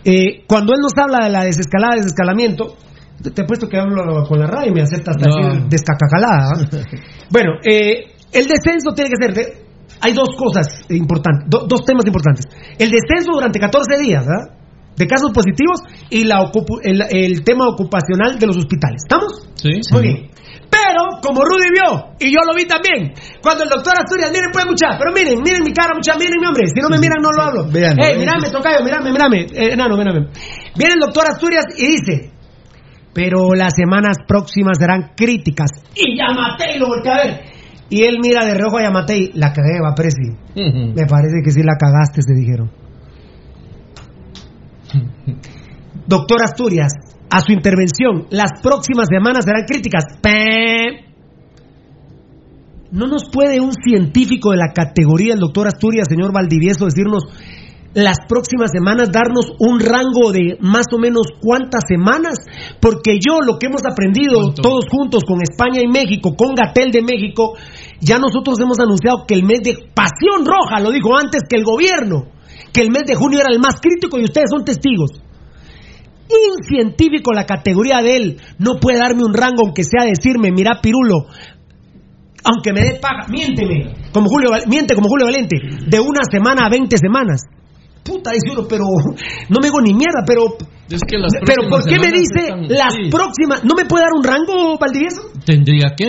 Eh, cuando él nos habla de la desescalada, desescalamiento, te he puesto que hablo con la radio y me acepta hasta No. así descacacalada. ¿ah? bueno, eh, el descenso tiene que ser. de- hay dos cosas importantes, do- dos temas importantes. El descenso durante 14 días, ¿ah? De casos positivos y la el, el tema ocupacional de los hospitales. ¿Estamos? Sí, Muy bien. Pero, como Rudy vio, y yo lo vi también, cuando el doctor Asturias, miren, pues, mucha, pero miren, miren mi cara, mucha, miren mi hombre, si no me miran, no lo hablo. Vean. mirame, tocayo, mirame, mirame, eh, enano, mirame. Viene el doctor Asturias y dice, pero las semanas próximas serán críticas. Y Yamatei lo voltea a ver. Y él mira de reojo a Yamatei, la cagué, va, Presi. Me parece que sí la cagaste, se dijeron. Doctor Asturias, a su intervención, las próximas semanas serán críticas. No nos puede un científico de la categoría del doctor Asturias, señor Valdivieso, decirnos las próximas semanas, darnos un rango de más o menos cuántas semanas, porque yo lo que hemos aprendido ¿Cuánto? todos juntos con España y México, con Gatel de México, ya nosotros hemos anunciado que el mes de Pasión Roja, lo dijo antes que el gobierno, que el mes de junio era el más crítico y ustedes son testigos. Un científico, la categoría de él, no puede darme un rango, aunque sea decirme, mira, Pirulo, aunque me dé paga, miénteme, como Julio, miente como Julio Valente, de una semana a 20 semanas. Puta, dice uno, pero no me digo ni mierda, pero. Es que las pero ¿por qué me dice están- las sí. próximas? ¿No me puede dar un rango, Valdivieso? ¿Tendría que?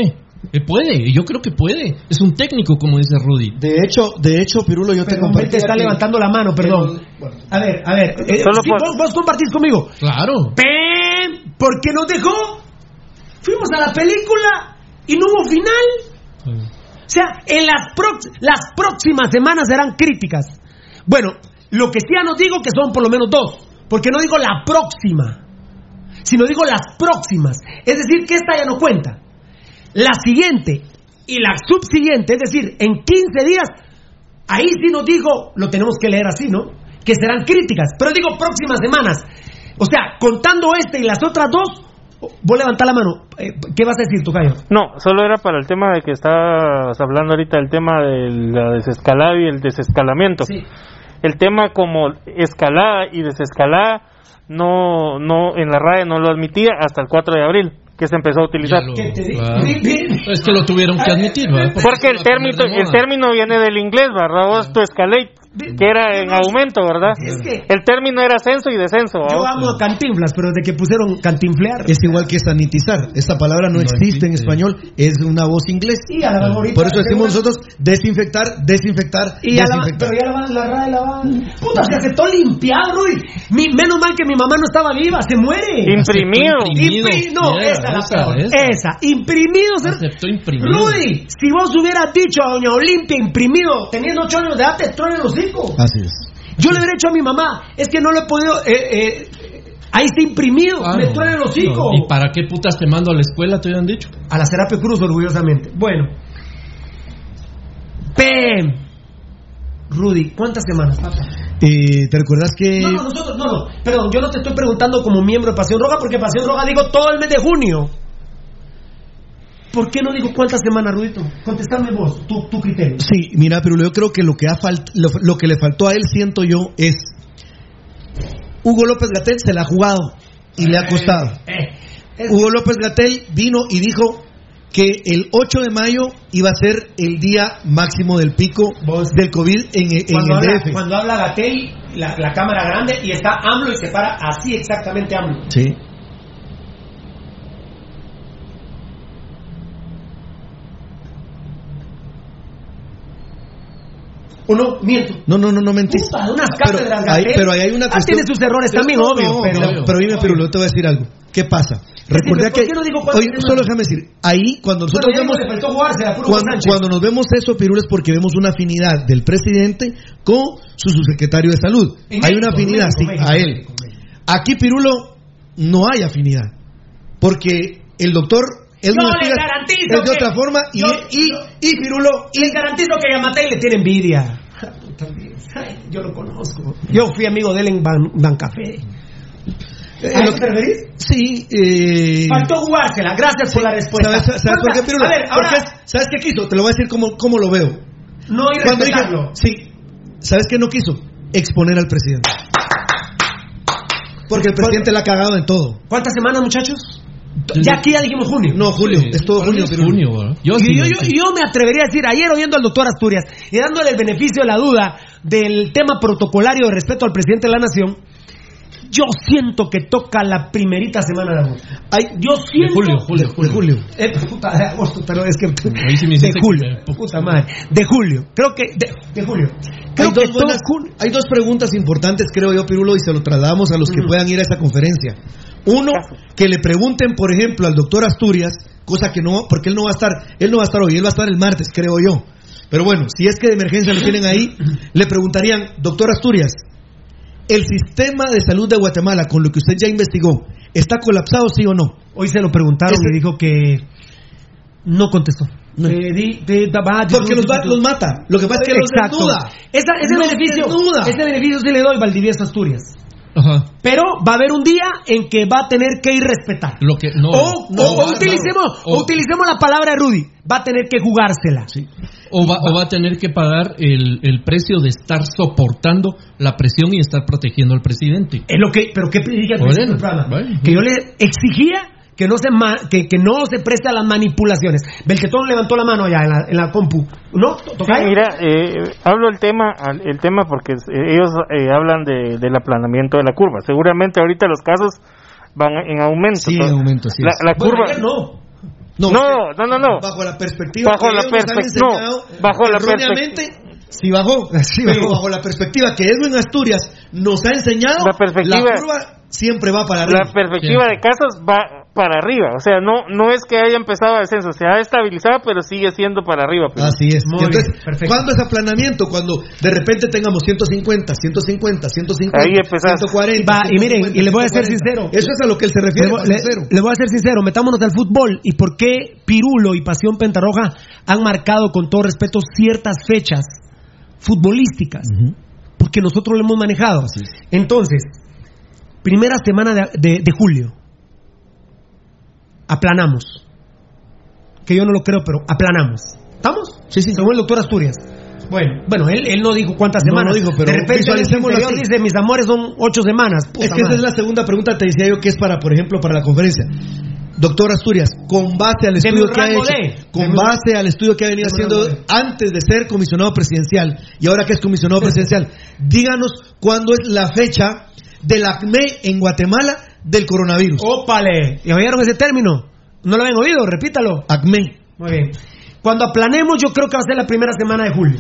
Eh, puede, yo creo que puede. Es un técnico, como dice Rudy. De hecho, de hecho, Pirulo, yo te Pero compartí. te está levantando la mano, perdón. A ver, a ver. eh, Solo sí, por- vos, vos compartís conmigo. Claro. ¡Pem! ¿Por qué nos dejó? Fuimos a la película y no hubo final. O sea, en las, prox- las próximas semanas serán críticas. Bueno, lo que sí ya nos digo que son por lo menos dos, porque no digo la próxima, sino digo las próximas. Es decir, que esta ya no cuenta. La siguiente y la subsiguiente, es decir, en 15 días, ahí sí nos dijo, lo tenemos que leer así, ¿no? Que serán críticas, pero digo próximas semanas. O sea, contando este y las otras dos, vos levantá la mano. Eh, ¿Qué vas a decir, Tocayo? No, solo era para el tema de que estabas hablando ahorita, el tema de la desescalada y el desescalamiento. El tema como escalada y desescalada, no, no, en la RAE no lo admitía hasta el 4 de abril, que se empezó a utilizar. Claro. Es que lo tuvieron que admitir, ¿verdad? Porque el a poner término, el término viene del inglés, ¿verdad? Vos tu escalate, que era en aumento, ¿verdad? El término era ascenso y descenso. Yo amo a Cantinflas, pero de que pusieron cantinflear. Es igual que sanitizar. Esta palabra no, No existe en español, es una voz inglesa. Y a la Por eso decimos nosotros desinfectar, desinfectar, Y ya la, desinfectar. pero ya la van, la la van. Puta, se aceptó limpiado, Rudy. Mi- menos mal que mi mamá no estaba viva, se muere. Imprimido. Impri- no, Yeah, esa, la esa, peor. esa. Esa. Imprimido. se- Aceptó imprimido. Rudy, si vos hubieras dicho a Doña Olimpia imprimido, teniendo ocho años de edad, te el Así es. Yo le hubiera dicho a mi mamá, es que no lo he podido. eh, eh, ahí está imprimido, Claro. me truena el hocico. No, ¿Y para qué putas te mando a la escuela? Te habían dicho. A la Serapio Cruz, orgullosamente. Bueno. Pem. Rudy, ¿cuántas semanas, papá? Eh, ¿Te recuerdas que.? No, no, nosotros, no, no. Perdón, yo no te estoy preguntando como miembro de Pasión Roja, porque Pasión Roja digo todo el mes de junio. ¿Por qué no digo cuántas semanas, Rudito? Contestame vos, tu, tu criterio. Sí, mira, pero yo creo que lo que, ha falt- lo, lo que le faltó a él, siento yo, es. Hugo López Gatel se la ha jugado y le ha costado. Hugo López Gatel vino y dijo que el 8 de mayo iba a ser el día máximo del pico del COVID en, en Cuando el habla, DF. cuando habla Gatell, la, la cámara grande, y está AMLO y se para así exactamente AMLO. Sí. ¿O no? Miento. No, no, no, no mentís. Unas pero, ahí, pero ahí hay una Ah, cuestión. tiene sus errores también, no, obvio, no, pero- mira, pero dime, pero yo te voy a decir algo. ¿Qué pasa? ¿por que. no digo semanas? solo déjame decir. Ahí, cuando nosotros vemos. Cuando, nos vemos eso, Pirulo, es porque vemos una afinidad del presidente con su subsecretario de salud. En hay México, una afinidad, México, sí, México, a él. Aquí, Pirulo, no hay afinidad. Porque el doctor. Él Yo no le investiga- garantizo es de que- otra forma y, yo- y, y Pirulo Les garantizo que Yamatei le tiene envidia. Ay, Yo lo conozco. Yo fui amigo de él en Ban, Bancafé. ¿A eso te referís? Sí. Eh, Faltó jugársela. Gracias por la respuesta. ¿Sabes, sabes por qué, Pirulo? A ver, ahora... Porque es- ¿Sabes qué quiso? Te lo voy a decir cómo, cómo lo veo. No ir Cuando dije- sí. ¿Sabes qué no quiso? Exponer al presidente. Porque el presidente la ha cagado en todo. ¿Cuántas semanas, muchachos? Ya aquí ya dijimos junio. No, julio. es todo junio. es. Yo sí, yo, yo- sí. yo me atrevería a decir, ayer oyendo al doctor Asturias y dándole el beneficio de la duda del tema protocolario de respeto al presidente de la nación, yo siento que toca la primerita semana de agosto. Ay, Yo siento... julio, julio, de, de julio. Eh, puta, de agosto, pero es que... Ahí sí me de hiciste julio, que puta madre. De julio, creo que... De, de julio. Creo Hay que dos, buenas- todo julio- hay dos preguntas importantes, creo yo, Pirulo, y se lo trasladamos a los que puedan ir a esa conferencia. Uno, que le pregunten, por ejemplo, al doctor Asturias, cosa que no, porque él no va a estar, él no va a estar hoy, él va a estar el martes, creo yo. Pero bueno, si es que de emergencia lo tienen ahí, le preguntarían, doctor Asturias, ¿el sistema de salud de Guatemala, con lo que usted ya investigó, está colapsado, sí o no? Hoy se lo preguntaron Ese- y dijo que no contestó. No. Porque los, va- los mata. Lo que pasa es que los Exacto. desnuda. Esa- ese Los beneficio, desnuda. ese beneficio sí le doy Valdivieso Asturias. Ajá. Pero va a haber un día en que va a tener que ir respetar. Lo que no. o, no, o- o va- utilicemos, o- o utilicemos la palabra de Rudy. Va a tener que jugársela. O va, o va a tener que pagar el, el precio de estar soportando la presión y estar protegiendo al presidente. Es lo que, pero qué dije al bueno. Que yo le exigía que no se ma- que, que no se preste a las manipulaciones. Belquetón levantó la mano allá en la, en la compu. ¿No? Sí, mira, eh, hablo el tema, el tema porque eh, ellos eh, hablan de, del aplanamiento de la curva. Seguramente ahorita los casos van en aumento. Sí, en aumento, sí La, la Bueno, curva. no. No, No, no, no, no. Bajo la perspectiva Bajo que la ellos nos han perspec- no, bajo la erróneamente, sí bajó, Sí pero bajó. bajo la perspectiva que Edwin Asturias nos ha enseñado, La perspectiva- curva siempre va para arriba. La perspectiva de casos va para arriba. O sea, no no es que haya empezado a descenso, se ha estabilizado, pero sigue siendo para arriba. pues. Así es. Muy entonces, bien, perfecto. ¿cuándo es aplanamiento? Cuando de repente tengamos 150, 150, 150, Ahí empezás. 140. Va, y miren, 150, y le voy a ser 140. sincero. Eso es a lo que él se refiere. Le, voy- con le- sincero. le voy a ser sincero, metámonos al fútbol y por qué Pirulo y Pasión Pentarroja han marcado con todo respeto ciertas fechas futbolísticas, porque nosotros lo hemos manejado. Entonces, primera semana de, de- de julio, aplanamos. Que yo no lo creo, pero aplanamos. ¿Estamos? Sí, sí. Según el doctor Asturias. Bueno, bueno, él, él no dijo cuántas No, semanas. no dijo, pero de repente dice, mis amores son ocho semanas. Puta Es que esa es la segunda pregunta, te decía yo, que es para, por ejemplo, para la conferencia. Doctor Asturias, con base al estudio que ha hecho, de. con base al estudio que ha venido haciendo antes de ser comisionado presidencial y ahora que es comisionado presidencial, díganos cuándo es la fecha del ACME en Guatemala del coronavirus. ¡Ópale! ¿Y oyeron ese término? ¿No lo habían oído? Repítalo. ACME. Muy bien. Cuando aplanemos, yo creo que va a ser la primera semana de julio.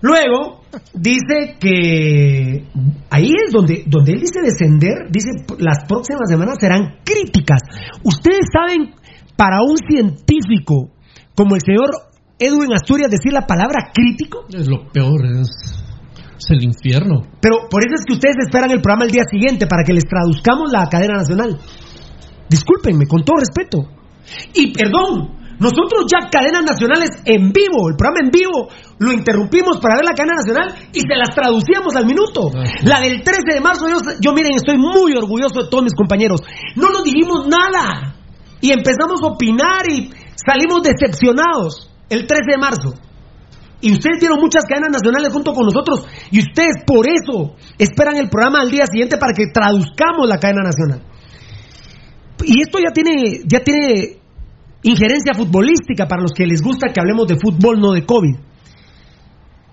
Luego, dice que ahí es donde, donde él dice descender, dice las próximas semanas serán críticas. Ustedes saben, para un científico como el señor Edwin Asturias, decir la palabra crítico, Es lo peor, es, es el infierno. pero por eso es que ustedes esperan el programa el día siguiente para que les traduzcamos la cadena nacional. Discúlpenme, con todo respeto. Y perdón, Nosotros ya cadenas nacionales en vivo, el programa en vivo, lo interrumpimos para ver la cadena nacional y se las traducíamos al minuto. La del 13 de marzo, yo, yo miren, estoy muy orgulloso de todos mis compañeros. No nos dijimos nada y empezamos a opinar y salimos decepcionados el 13 de marzo. Y ustedes dieron muchas cadenas nacionales junto con nosotros y ustedes por eso esperan el programa al día siguiente para que traduzcamos la cadena nacional. Y esto ya tiene, ya tiene injerencia futbolística para los que les gusta que hablemos de fútbol, no de COVID.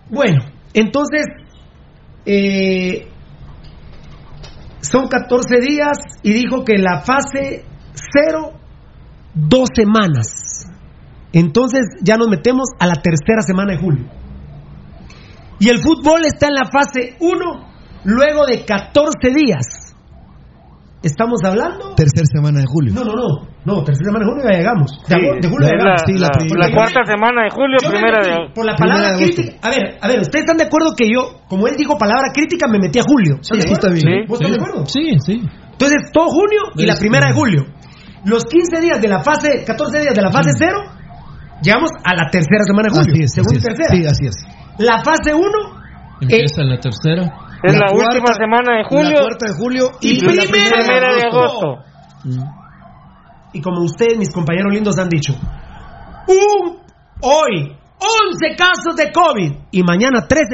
Bueno, entonces eh, son 14 días y dijo que la fase cero, dos semanas. Entonces ya nos metemos a la tercera semana de julio. Y el fútbol está en la fase 1 luego de 14 días. Estamos hablando. Tercera semana de julio. No, no, no. No, tercera semana de julio ya llegamos. De, Sí, de julio ya la, llegamos. sí, la, la cuarta semana de julio, primera metí de Por la palabra crítica. A ver, a ver, ¿ustedes están de acuerdo que yo, como él dijo palabra crítica, me metí a julio? ¿Están de Sí, está bien. ¿Vos estás de acuerdo? Sí, sí. Entonces, todo junio y la primera de julio. Los 15 días de la fase, 14 días de la fase cero, llegamos a la tercera semana de julio. Así es, segunda así y es. tercera. Sí, así es. La fase 1 Empieza en la tercera. Es la, La última cuarta- semana de julio La cuarta de julio y, y la primera de agosto. Y como ustedes, mis compañeros lindos, han dicho, un, hoy, 11 casos de COVID y mañana 13.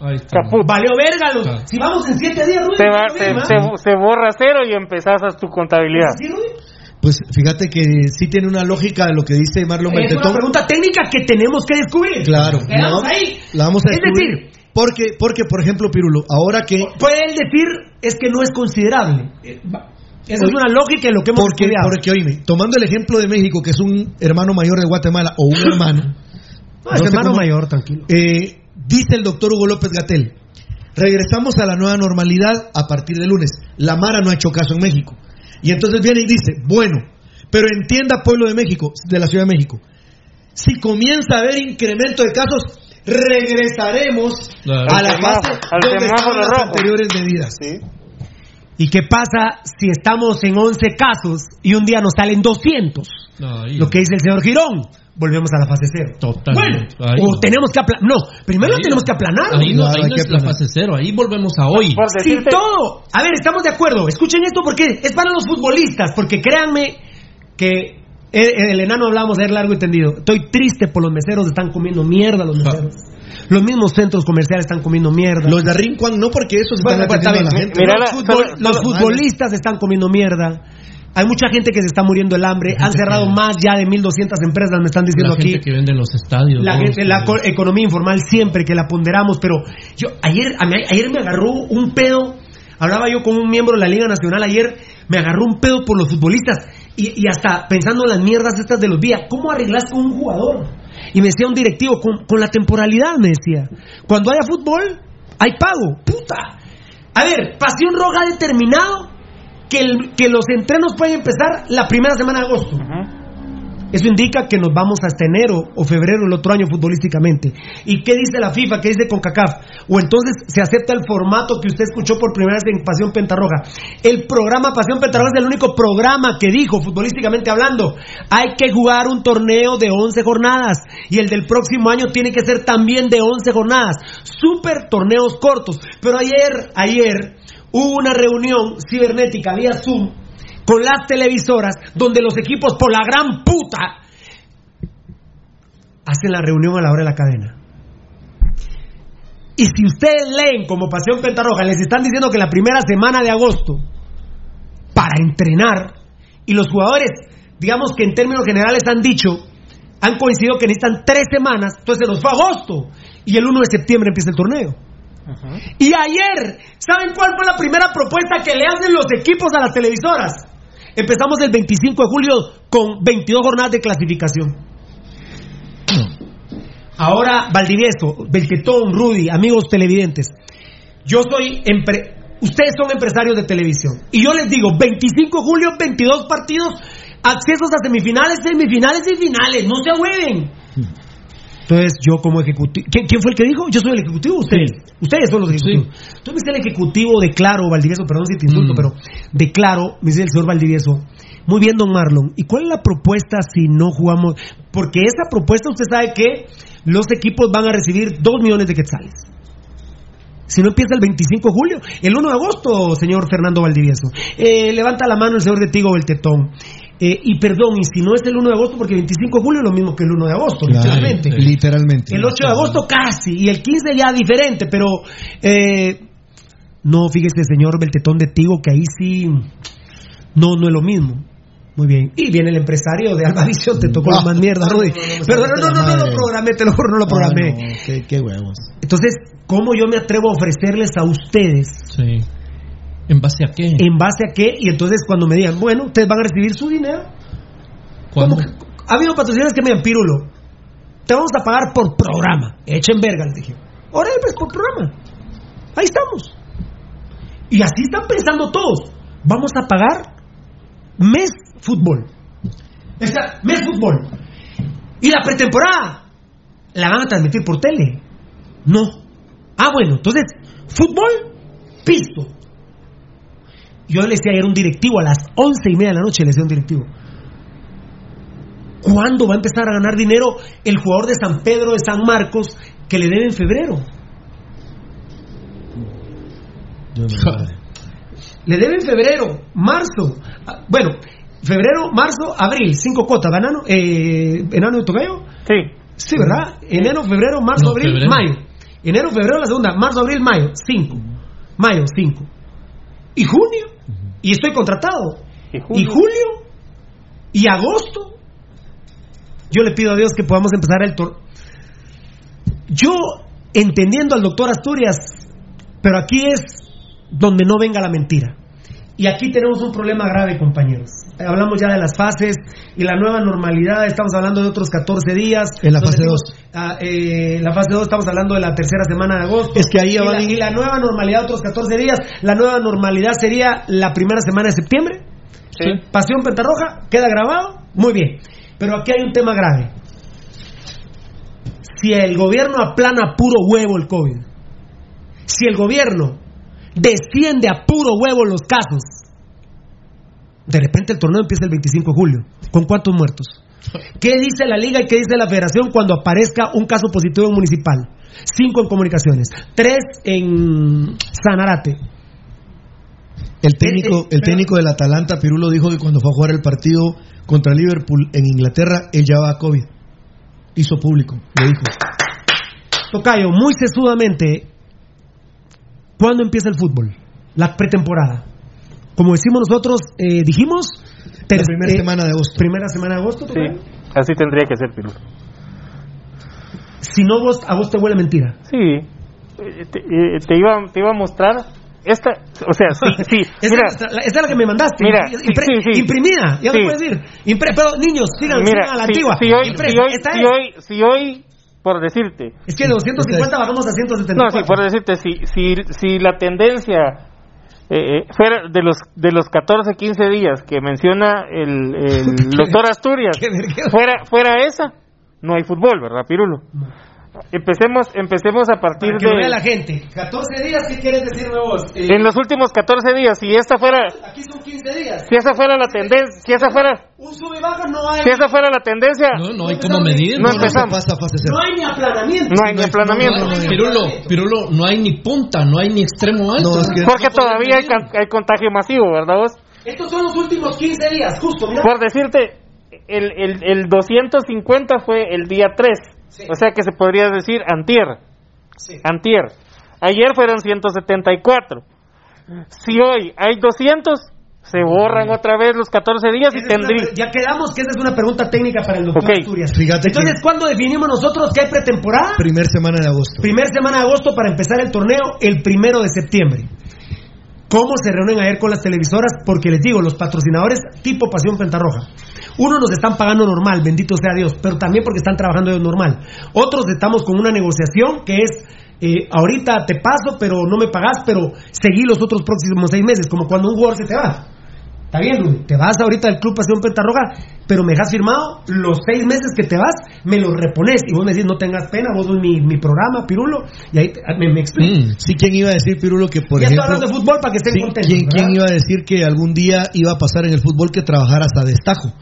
Ahí está. Caput. Valió verga. los- Claro. Si vamos en 7 días, Rudy. Se, va, se, se, se borra cero y empezás a tu contabilidad. ¿Sí, Rudy? Pues fíjate que sí tiene una lógica de lo que dice Marlon Es una pregunta técnica que tenemos que descubrir. Claro, la, ahí. la vamos a Es descubrir. decir, porque, porque, por ejemplo, Pirulo, ahora que puede él decir es que no es considerable. Eh, va. Esa es una lógica en lo que hemos porque, estudiado. porque oíme, tomando el ejemplo de México, que es un hermano mayor de Guatemala o un hermano, No, es sé hermano cómo- mayor, tranquilo. eh, dice el doctor Hugo López Gatel, regresamos a la nueva normalidad a partir de lunes. La Mara no ha hecho caso en México. Y entonces viene y dice, bueno, pero entienda pueblo de México, de la Ciudad de México, si comienza a haber incremento de casos, regresaremos Claro. a la Al fase donde estaban las anteriores medidas. ¿Y qué pasa si estamos en 11 casos y un día nos salen 200? No, ahí- Lo que dice el señor Girón. Volvemos a la fase cero. Totalmente. Bueno, Ahí o no. tenemos que aplanar. No, primero Ahí- tenemos que aplanar. Ahí no, ahí hay no que es la fase cero. Ahí volvemos a hoy. Por Si todo. A ver, estamos de acuerdo. Escuchen esto porque es para los futbolistas. Porque créanme que el, el enano hablábamos de largo y tendido. Estoy triste por los meseros. Están comiendo mierda los meseros. Los mismos centros comerciales están comiendo mierda. Los de Rincuan no porque esos Bueno, están pues, está atendiendo a la bien. gente. Mira los la- futbol- solo- los solo- futbolistas están comiendo mierda. Hay mucha gente que se está muriendo el hambre. Han cerrado más ya de 1.200 empresas, me están diciendo La aquí. gente que vende en los estadios. La gente, la co- economía informal siempre que la ponderamos, pero yo ayer, a mí- ayer me agarró un pedo. Hablaba yo con un miembro de la Liga Nacional ayer, me agarró un pedo por los futbolistas y, y hasta pensando en las mierdas estas de los días, ¿cómo arreglas con un jugador? Y me decía un directivo, con, con la temporalidad, me decía, cuando haya fútbol, hay pago, puta. A ver, Pasión Roja ha determinado que, el- que los entrenos pueden empezar la primera semana de agosto. Eso indica que nos vamos hasta enero o febrero el otro año futbolísticamente. ¿Y qué dice la FIFA? ¿Qué dice CONCACAF? O entonces se acepta el formato que usted escuchó por primera vez en Pasión Pentarroja. El programa Pasión Pentarroja es el único programa que dijo, futbolísticamente hablando, hay que jugar un torneo de 11 jornadas. Y el del próximo año tiene que ser también de 11 jornadas. Super torneos cortos. Pero ayer, ayer, hubo una reunión cibernética vía Zoom con las televisoras donde los equipos por la gran puta hacen la reunión a la hora de la cadena. Y si ustedes leen como Pasión Pentarroja, les están diciendo que la primera semana de agosto, para entrenar, y los jugadores, digamos que en términos generales han dicho, han coincidido que necesitan tres semanas, entonces se nos fue agosto, y el 1 de septiembre empieza el torneo. Y ayer, ¿saben cuál fue la primera propuesta que le hacen los equipos a las televisoras? Empezamos el 25 de julio con 22 jornadas de clasificación. Ahora, Valdivieso, Beltetón, Rudy, amigos televidentes, yo soy empre- ustedes son empresarios de televisión y yo les digo, 25 de julio, 22 partidos, accesos a semifinales, semifinales y finales, no se hueven. Entonces, yo como ejecutivo. ¿Quién, quién fue el que dijo? Yo soy el ejecutivo, ustedes. Ustedes son los ejecutivos. Entonces, me dice el ejecutivo, declaro, Valdivieso, perdón si te insulto, Mm. pero declaro, me dice el señor Valdivieso, Muy bien, don Marlon. ¿Y cuál es la propuesta si no jugamos? Porque esa propuesta usted sabe que los equipos van a recibir 2 millones de quetzales. Si no empieza el 25 de julio, el 1 de agosto, señor Fernando Valdivieso. Eh, levanta la mano el señor de Tigo Beltetón. Eh, y perdón, y si no es el 1 de agosto, porque el 25 de julio es lo mismo que el 1 de agosto, Claro, literalmente. literalmente. El 8 de agosto casi, y el 15 ya diferente, pero eh, no, fíjese, señor Beltetón de Tigo, que ahí sí, no, no es lo mismo. Muy bien. Y viene el empresario de Alvaricio, te tocó la más mierda, Rudy. Pero no, no, no, no, lo programé, te lo juro, no lo programé. Ah, no, qué, qué huevos. Entonces, ¿cómo yo me atrevo a ofrecerles a ustedes? Sí. ¿En base a qué? ¿En base a qué? Y entonces cuando me digan, bueno, ustedes van a recibir su dinero. ¿Cuándo? ¿Cómo que- ha habido patrocinadores que me digan, Pirulo, te vamos a pagar por programa. Echen verga, les dije. Ahora pues por programa. Ahí estamos. Y así están pensando todos. Vamos a pagar mes fútbol. Esta- mes fútbol. Y la pretemporada la van a transmitir por tele. No. Ah, bueno, entonces, fútbol, pisto. Yo le decía ayer un directivo, a las once y media de la noche le decía un directivo. ¿Cuándo va a empezar a ganar dinero el jugador de San Pedro de San Marcos que le debe en febrero? Le debe en febrero, marzo. Ah, Bueno, febrero, marzo, abril, cinco cuotas. ¿Enano, eh, enano de Tocayo? Sí. Sí, ¿verdad? Enero, febrero, marzo, No, abril, febrero. mayo. Enero, febrero, la segunda. Marzo, abril, mayo. Cinco. Mayo, cinco. ¿Y junio? Y estoy contratado. ¿Y julio? ¿Y agosto? Yo le pido a Dios que podamos empezar el torneo. Yo, entendiendo al doctor Asturias, pero aquí es donde no venga la mentira. Y aquí tenemos un problema grave, compañeros. Hablamos ya de las fases y la nueva normalidad. Estamos hablando de otros 14 días. En la fase decimos, dos. ah, eh, la fase 2 estamos hablando de la tercera semana de agosto. Es que ahí y, van la, y la nueva normalidad, otros 14 días. La nueva normalidad sería la primera semana de septiembre. Sí. Pasión Pentarroja, queda grabado. Muy bien. Pero aquí hay un tema grave. Si el gobierno aplana a puro huevo el COVID, si el gobierno desciende a puro huevo los casos, de repente el torneo empieza el 25 de julio. ¿Con cuántos muertos? ¿Qué dice la liga y qué dice la federación cuando aparezca un caso positivo en municipal? Cinco en comunicaciones, tres en Sanarate. El técnico, Eh, eh, el técnico del Atalanta, Pirulo, dijo que cuando fue a jugar el partido contra Liverpool en Inglaterra, él llevaba COVID. Hizo público, lo dijo. Tocayo, muy sesudamente, ¿cuándo empieza el fútbol? La pretemporada. Como decimos nosotros, eh, dijimos... La primera semana de agosto. Primera semana de agosto, Sí. Así tendría que ser, Pirulo. Si no, vos, a vos te huele mentira. Sí. Eh, Te, eh, te iba, te iba a mostrar esta, o sea, sí, sí. Esa, mira, es la- esa es la que me mandaste. Mira, Impre- sí, sí. Imprimida, ya Sí. no puedes decir. Impre- pero niños, sigan, mira, sigan a la si, antigua. si hoy, Impresa. si hoy, Esta si es. hoy, si hoy, por decirte, Es que de 250 bajamos a no, 174. sí, por decirte, si, si, si la tendencia eh, eh, fuera de los de los 14, 15 días que menciona el, el doctor Asturias, fuera fuera esa, no hay fútbol, ¿verdad, Pirulo? Empecemos, empecemos a partir Para que lo vea de la gente. 14 días, ¿qué quieres decirme vos? Eh, en los últimos 14 días, si esta fuera Aquí son 15 días. si esa fuera la tendencia, si esa fuera Un sube y baja no hay. si esa fuera la tendencia, No, no hay cómo medir. no No, empezamos. No hay ni aplanamiento. No hay ni aplanamiento. no, Pirulo, Pirulo, no hay ni punta, no hay ni extremo alto. No, es que- Porque todavía hay, hay contagio masivo, ¿verdad vos? Estos son los últimos 15 días, justo, mira. Por decirte, el, el, el 250 fue el día 3. Sí. O sea que se podría decir antier. Sí. Antier. Ayer fueron 174. Si hoy hay 200, se borran otra vez los 14 días y Esa tendría... ya quedamos que esa es una pregunta técnica para el doctor Ok. Asturias. Fíjate Entonces, que- ¿cuándo definimos nosotros que hay pretemporada? Primer semana de agosto. Primer semana de agosto para empezar el torneo el primero de septiembre. ¿Cómo se reúnen ayer con las televisoras? Porque les digo, los patrocinadores tipo Pasión Pentarroja. Unos nos están pagando normal, bendito sea Dios, pero también porque están trabajando ellos normal. Otros estamos con una negociación que es, eh, ahorita te paso, pero no me pagas, pero seguí los otros próximos seis meses, como cuando un jugador se te va. Está bien, te vas ahorita del Club Pasión Pentarroja, pero me has firmado los seis meses que te vas, me los repones. Y vos me decís, no tengas pena, vos sos mi, mi programa, Pirulo. Y ahí te- me, me explico. Sí, ¿quién iba a decir, Pirulo, que por ya ejemplo... hablando de fútbol para que estén Sí, contentos. ¿quién, quién iba a decir que algún día iba a pasar en el fútbol que trabajaras a destajo?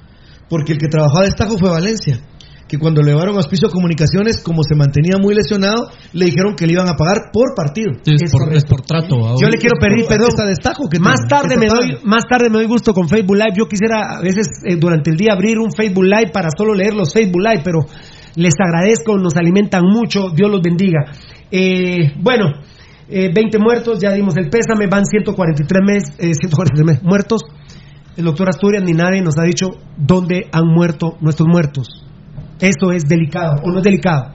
Porque el que trabajó a destajo fue Valencia. Que cuando le llevaron a Auspicio Comunicaciones, como se mantenía muy lesionado, le dijeron que le iban a pagar por partido. Es, por, es por trato. Yo le quiero pedir perdón. a destajo que más tarde me doy, más tarde me doy gusto con Facebook Live. Yo quisiera a veces eh, durante el día abrir un Facebook Live para solo leer los Facebook Live, pero les agradezco, nos alimentan mucho. Dios los bendiga. Eh, bueno, eh, 20 muertos, ya dimos el pésame, van 143 meses, eh, 143 meses muertos. El doctor Asturias ni nadie nos ha dicho dónde han muerto nuestros muertos. Eso es delicado o no es delicado.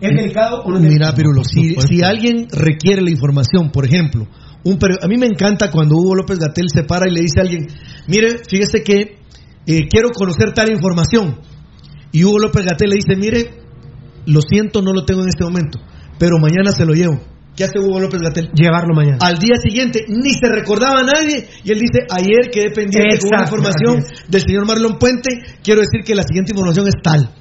¿Es delicado o no es Mira, delicado? Pirulo, si, si alguien requiere la información, por ejemplo, un a mí me encanta cuando Hugo López Gatel se para y le dice a alguien, mire, fíjese que eh, quiero conocer tal información. Y Hugo López Gatel le dice, mire, lo siento, no lo tengo en este momento, pero mañana se lo llevo. ¿Qué hace Hugo López Gatel? Llevarlo mañana. Al día siguiente ni se recordaba a nadie y él dice, ayer quedé pendiente con una Exacto, información del señor Marlon Puente, quiero decir que la siguiente información es tal.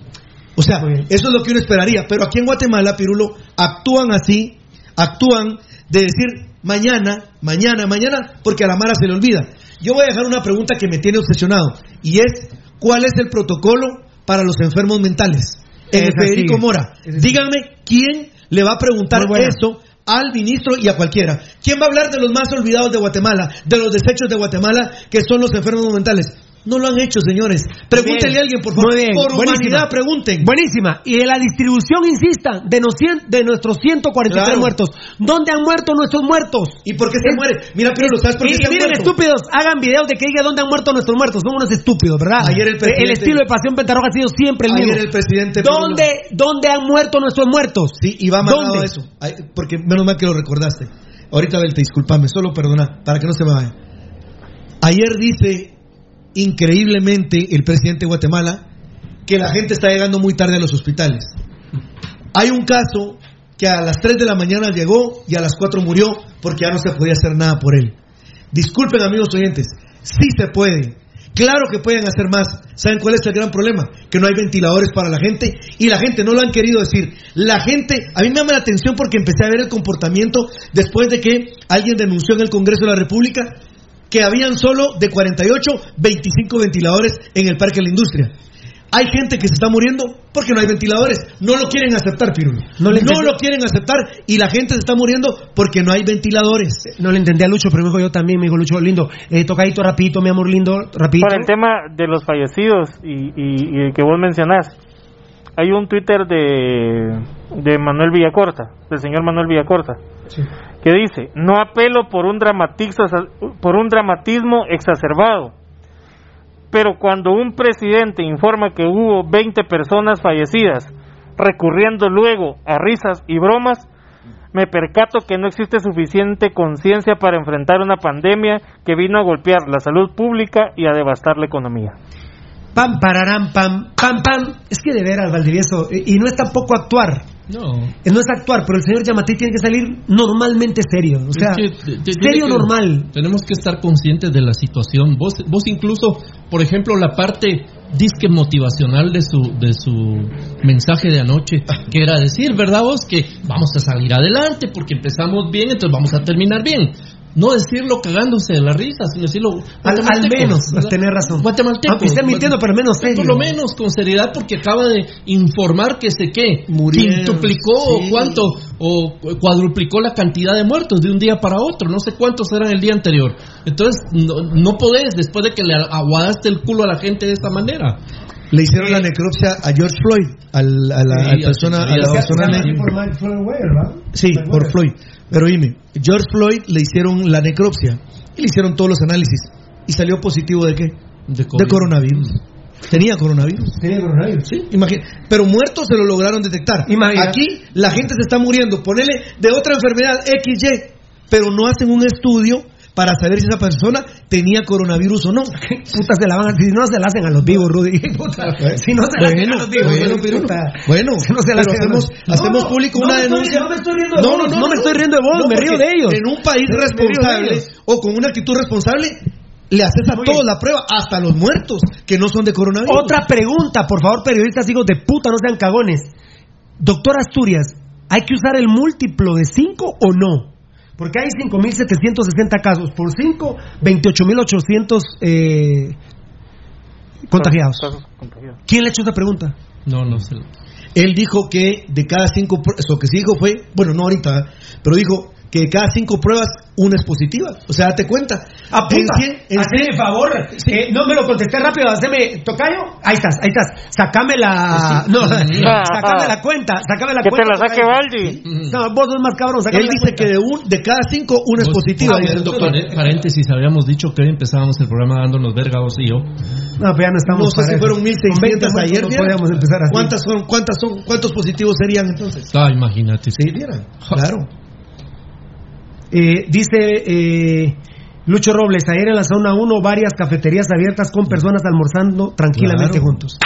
O sea, eso es lo que uno esperaría, pero aquí en Guatemala, Pirulo, actúan así, actúan de decir mañana, mañana, mañana, porque a la Mara se le olvida. Yo voy a dejar una pregunta que me tiene obsesionado y es, ¿cuál es el protocolo para los enfermos mentales? En el Federico. Mora. Díganme quién le va a preguntar eso al ministro y a cualquiera. ¿Quién va a hablar de los más olvidados de Guatemala, de los desechos de Guatemala, que son los enfermos mentales? No lo han hecho, señores. Pregúntenle Bien. a alguien, por favor. Muy bien. Por Buenísima. humanidad, pregunten. Buenísima. Y de la distribución, insista, de, nos cien- de nuestros 143 Claro. muertos. ¿Dónde han muerto nuestros muertos? ¿Y por qué se muere? Mira, Pirulo, ¿sabes por qué Y, se miren, estúpidos, hagan videos de que diga dónde han muerto nuestros muertos. Son unos estúpidos, ¿verdad? Ayer el presidente- estilo de Pasión Pentarroja ha sido siempre el Ayer mismo. el presidente Pirulo- ¿Dónde, ¿Dónde han muerto nuestros muertos? Sí, y va ¿Dónde? eso. Porque menos mal que lo recordaste. Ahorita, Belta, discúlpame, solo perdona, para que no se me vaya. Ayer dice increíblemente el presidente de Guatemala que la gente está llegando muy tarde a los hospitales. Hay un caso que a las 3 de la mañana llegó y a las 4 murió porque ya no se podía hacer nada por él. Disculpen amigos oyentes, sí se puede. Claro que pueden hacer más. ¿Saben cuál es el gran problema? Que no hay ventiladores para la gente y la gente no lo han querido decir. La gente, a mí me llama la atención porque empecé a ver el comportamiento después de que alguien denunció en el Congreso de la República que habían solo de 48, 25 ventiladores en el Parque de la Industria. Hay gente que se está muriendo porque no hay ventiladores. No lo quieren aceptar, Pirulo. No le lo quieren aceptar y la gente se está muriendo porque no hay ventiladores. No le entendí a Lucho, pero me dijo yo también, me dijo Lucho, lindo. Eh, tocadito, rapidito, mi amor lindo, rapidito. Para el tema de los fallecidos y, y- y el que vos mencionás, hay un Twitter de, de Manuel Villacorta, del señor Manuel Villacorta, que dice, no apelo por un, por un dramatismo exacerbado, pero cuando un presidente informa que hubo 20 personas fallecidas, recurriendo luego a risas y bromas, me percato que no existe suficiente conciencia para enfrentar una pandemia que vino a golpear la salud pública y a devastar la economía. Pam, pararán, pam, pam, pam. Es que de veras, Valdivieso, y no es tampoco actuar. No. No es actuar, pero el señor Yamatí tiene que salir normalmente serio. O sea, Es que te- te- serio que- normal. Tenemos que estar conscientes de la situación. Vos, vos incluso, por ejemplo, la parte disque motivacional de su, de su mensaje de anoche, que era decir, ¿verdad vos? Que vamos a salir adelante porque empezamos bien, entonces vamos a terminar bien. No decirlo cagándose de la risa, sino decirlo Al, al menos, ¿verdad? tener razón. Guatemaltecos. Aunque esté mintiendo, pero al menos serio. Por lo menos con seriedad, porque acaba de informar que sé qué, Murieron, quintuplicó sí. o cuánto, o cuadruplicó la cantidad de muertos de un día para otro, no sé cuántos eran el día anterior. Entonces, no, no podés, después de que le aguadaste el culo a la gente de esta manera. Le hicieron la necropsia a George Floyd, al- a la, Sí, a la persona, a la persona sí. Por. Floyd. Pero dime, George Floyd le hicieron la necropsia y le hicieron todos los análisis. ¿Y salió positivo de qué? De, De coronavirus. Tenía coronavirus. Tenía coronavirus. Sí, imagina. Pero muertos se lo lograron detectar. Imagina. Aquí la gente se está muriendo. Ponele de otra enfermedad XY, pero no hacen un estudio para saber si esa persona tenía coronavirus o no. Puta, se la van a, si no se la hacen a los vivos, Rudy. Puta, si no se la hacen a los vivos, bueno, pero- bueno, Si no se la hacemos, hacemos público una denuncia. no me estoy riendo de vos, no me estoy riendo de vos, me río de ellos. En un país responsable o con una actitud responsable, le haces a todos la prueba, hasta los muertos que no son de coronavirus. Otra pregunta, por favor, periodistas, hijos de puta, no sean cagones. Doctor Asturias, ¿hay que usar el múltiplo de 5 o no? Porque hay 5.760 casos. Por 5, 28.800 eh, contagiados. ¿Quién le ha hecho esa pregunta? No, no sé. Él dijo que de cada cinco, eso que sí dijo fue, bueno, no ahorita, pero dijo que de cada cinco pruebas, una es positiva. O sea, date cuenta. Ah, haceme cien- favor. eh, no me lo contesté rápido, haceme tocayo. Ahí estás, ahí estás. Sacame la. No, sacame la cuenta, sacame la Que te cuenta. la saque. Baldi. No, vos sos más cabrón, sacame Él la dice cuenta. que de, un, de cada cinco, una es positiva, Ah, dice doctor. Paréntesis, habíamos dicho que hoy empezábamos el programa dándonos verga vos y yo. No, pero ya no estamos No sé si fueron Con 20 1600 muertos ayer. No empezar así. ¿Cuántas son, cuántas son, ¿Cuántos positivos serían entonces? Ah, imagínate. Sí, vieran. Claro. Eh, dice eh, Lucho Robles, ayer en la zona 1 varias cafeterías abiertas con personas almorzando tranquilamente Claro. juntos.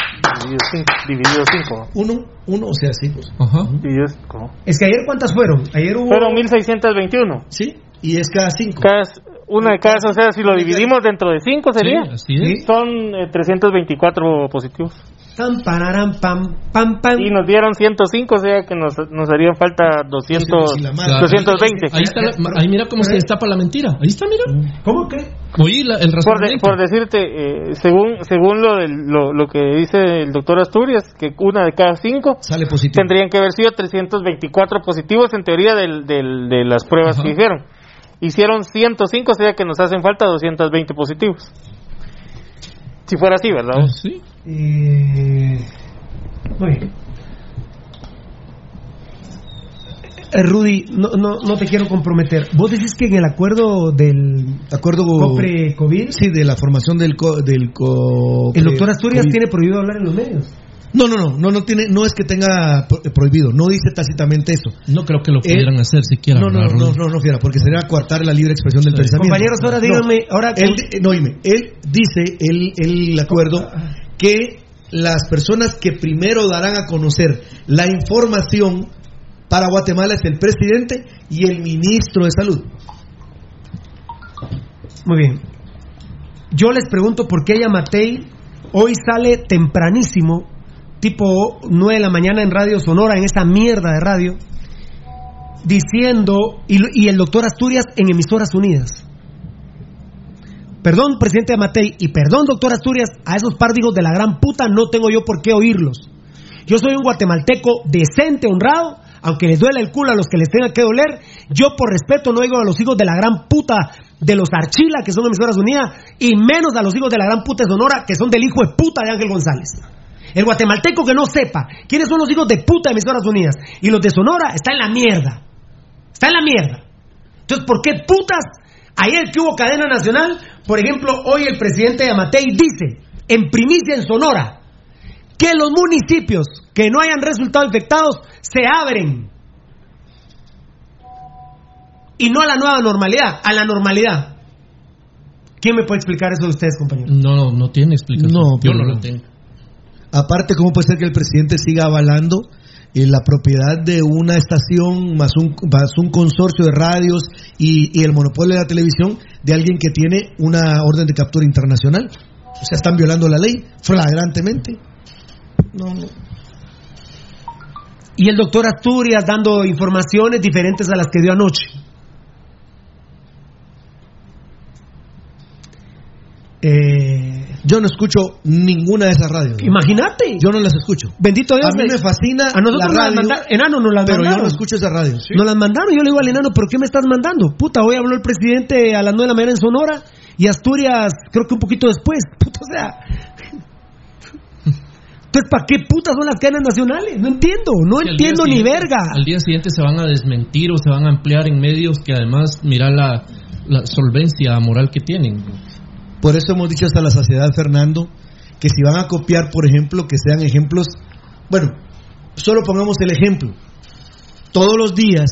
Dividido cinco. Dividido cinco. Uno, uno, o sea, sí. Pues. Ajá. Dividido cinco. Es que ayer cuántas fueron? Ayer hubo... Fueron 1621. Sí, y es cada cinco. Cada, una de cada, o sea, si lo dividimos dentro de cinco sería. Sí, así es. Son eh, 324 positivos. Pam, pararam, pam, pam, pam. Y nos dieron 105, o sea que nos, nos harían falta 200, Claro. 220. Ahí, está la- ahí mira cómo se destapa la mentira. Ahí está, mira. ¿Cómo que? Oí la- el Por, de- por decirte, eh, según según lo, del- lo, lo que dice el doctor Asturias, que una de cada cinco Sale positivo. tendrían que haber sido 324 positivos en teoría del, del- de las pruebas Ajá. que hicieron. Hicieron 105, o sea que nos hacen falta 220 positivos. Si fuera así, ¿verdad? Ah, sí. Eh, muy bien. Eh, Rudy, no, no, no te quiero comprometer. Vos decís que en el acuerdo del Acuerdo copre COVID, Sí, de la formación del co, del co- el doctor Asturias COVID. tiene prohibido hablar en los medios. No, no, no, no, no tiene, no es que tenga pro- prohibido, no dice tácitamente eso. No creo que lo Eh, pudieran hacer siquiera. No, no, ¿verdad, no, Rudy? no, no, fiera, porque sería coartar la libre expresión del pensamiento. Compañeros, ahora No, díganme, ahora él, di- no, oíme, él dice, el, el acuerdo, que las personas que primero darán a conocer la información para Guatemala es el presidente y el ministro de salud. Muy bien. Yo les pregunto por qué Yamatei hoy sale tempranísimo, tipo 9 de la mañana en Radio Sonora, en esta mierda de radio, diciendo, y, y el doctor Asturias en Emisoras Unidas. Perdón, presidente Yamatei, y perdón, doctor Asturias, a esos párdigos de la gran puta no tengo yo por qué oírlos. Yo soy un guatemalteco decente, honrado, aunque les duele el culo a los que les tenga que doler. Yo, por respeto, no oigo a los hijos de la gran puta de los Archila, que son emisoras unidas, y menos a los hijos de la gran puta de Sonora, que son del hijo de puta de Ángel González. El guatemalteco que no sepa quiénes son los hijos de puta de emisoras unidas y los de Sonora está en la mierda. Está en la mierda. Entonces, ¿por qué putas? Ayer que hubo cadena nacional, por ejemplo, hoy el presidente de Amatei dice, en primicia en Sonora, que los municipios que no hayan resultado infectados se abren. Y no a la nueva normalidad, a la normalidad. ¿Quién me puede explicar eso de ustedes, compañeros? No, no, no tiene explicación. No, Yo no lo tengo. Aparte, ¿cómo puede ser que el presidente siga avalando eh, la propiedad de una estación más un, consorcio de radios y, el monopolio de la televisión de alguien que tiene una orden de captura internacional? O sea, están violando la ley flagrantemente. No, no. Y el doctor Asturias dando informaciones diferentes a las que dio anoche. Eh, Yo no escucho ninguna de esas radios. ¿no? imagínate. Yo no las escucho. Bendito Dios. A mí me fascina A nosotros la nos las mandaron. Enano, nos las pero yo mandaron. no escucho esa radio. Nos las mandaron. Yo le digo al enano, ¿pero qué me estás mandando? Puta, hoy habló el presidente a las 9 de la mañana en Sonora y Asturias, creo que un poquito después. Puta, o sea. Entonces, ¿para qué putas son las cadenas nacionales? No entiendo, no entiendo ni verga. Al día siguiente se van a desmentir o se van a ampliar en medios que además, mira la, la solvencia moral que tienen. Por eso hemos dicho hasta la saciedad, Fernando, que si van a copiar, por ejemplo, que sean ejemplos. Bueno, solo pongamos el ejemplo. Todos los días,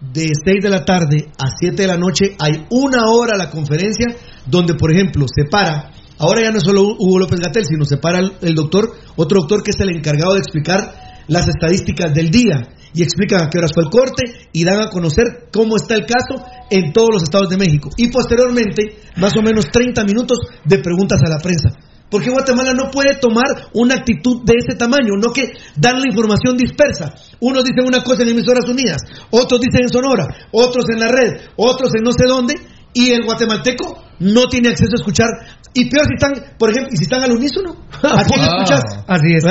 de 6 de la tarde a 7 de la noche, hay una hora la conferencia donde, por ejemplo, se para. Ahora ya no es solo Hugo López Gatel, sino se para el, el doctor, otro doctor que es el encargado de explicar las estadísticas del día. Y explican a qué horas fue el corte y dan a conocer cómo está el caso en todos los estados de México. Y posteriormente, más o menos 30 minutos de preguntas a la prensa. Porque Guatemala no puede tomar una actitud de ese tamaño, no que dan la información dispersa. Unos dicen una cosa en emisoras unidas, otros dicen en Sonora, otros en la red, otros en no sé dónde, y el guatemalteco no tiene acceso a escuchar. Y peor si están, por ejemplo, y si están al unísono. ¿A quién Ah. escuchas? Así es.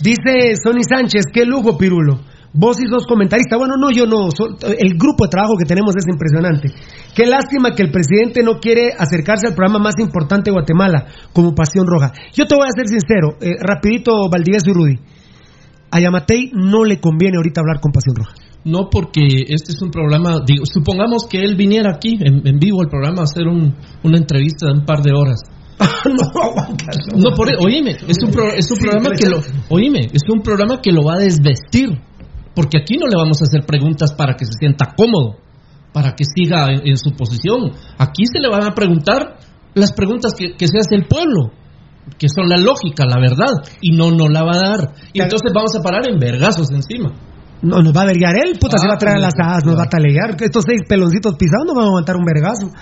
Dice Sonny Sánchez, qué lujo, Pirulo. Vos y sos comentarista. Bueno, no, yo no. el grupo de trabajo que tenemos es impresionante. Qué lástima que el presidente no quiere acercarse al programa más importante de Guatemala, como Pasión Roja. Yo te voy a ser sincero, eh, rapidito, Valdivieso y Rudy. A Yamatei no le conviene ahorita hablar con Pasión Roja. No, porque este es un programa, digo, supongamos que él viniera aquí en, en vivo al programa a hacer un- una entrevista de un par de horas. no aguantas. No, por, oíme, es un, pro- es un Sí, programa que lo, oíme, es un programa que lo va a desvestir, porque aquí no le vamos a hacer preguntas para que se sienta cómodo, para que siga en, en su posición. Aquí se le van a preguntar las preguntas que, que se hace el pueblo, que son la lógica, la verdad, y no nos la va a dar. Y entonces vamos a parar en vergazos encima. No, nos va a verguiar él, puta, se Ah, va a traer a las asas, nos va a talegar. Estos seis peloncitos pisados nos van a aguantar un vergazo.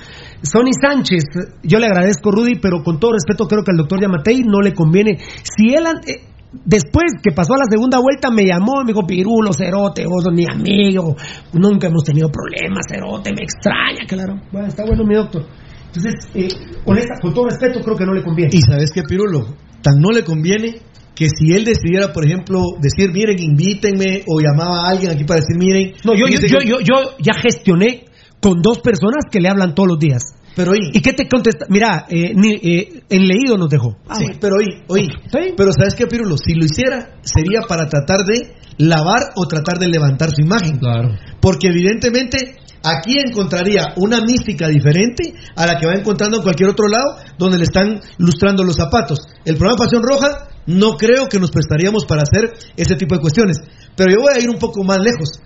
Sonny Sánchez, yo le agradezco, Rudy, pero con todo respeto, creo que al doctor Yamatei no le conviene. Si él, eh, después que pasó a la segunda vuelta, me llamó, me dijo, Pirulo, Cerote, vos sos mi amigo, nunca hemos tenido problemas, Cerote, me extraña, claro. Bueno, está bueno, mi doctor. Entonces, eh, honesta, con todo respeto, creo que no le conviene. Y sabes qué, Pirulo, tan no le conviene que si él decidiera, por ejemplo, decir, miren, invítenme, o llamaba a alguien aquí para decir, miren. No, yo, yo, fíjense yo, que- yo, yo ya gestioné con dos personas que le hablan todos los días. Pero ¿Y qué te contesta? Mira, eh, ni, eh, en leído nos dejó. sí, pero oí, oí. Pero ¿sabes qué, Pirulo? Si lo hiciera, sería para tratar de lavar o tratar de levantar su imagen. Claro. Porque evidentemente aquí encontraría una mística diferente a la que va encontrando en cualquier otro lado donde le están lustrando los zapatos. El programa Pasión Roja no creo que nos prestaríamos para hacer ese tipo de cuestiones. Pero yo voy a ir un poco más lejos.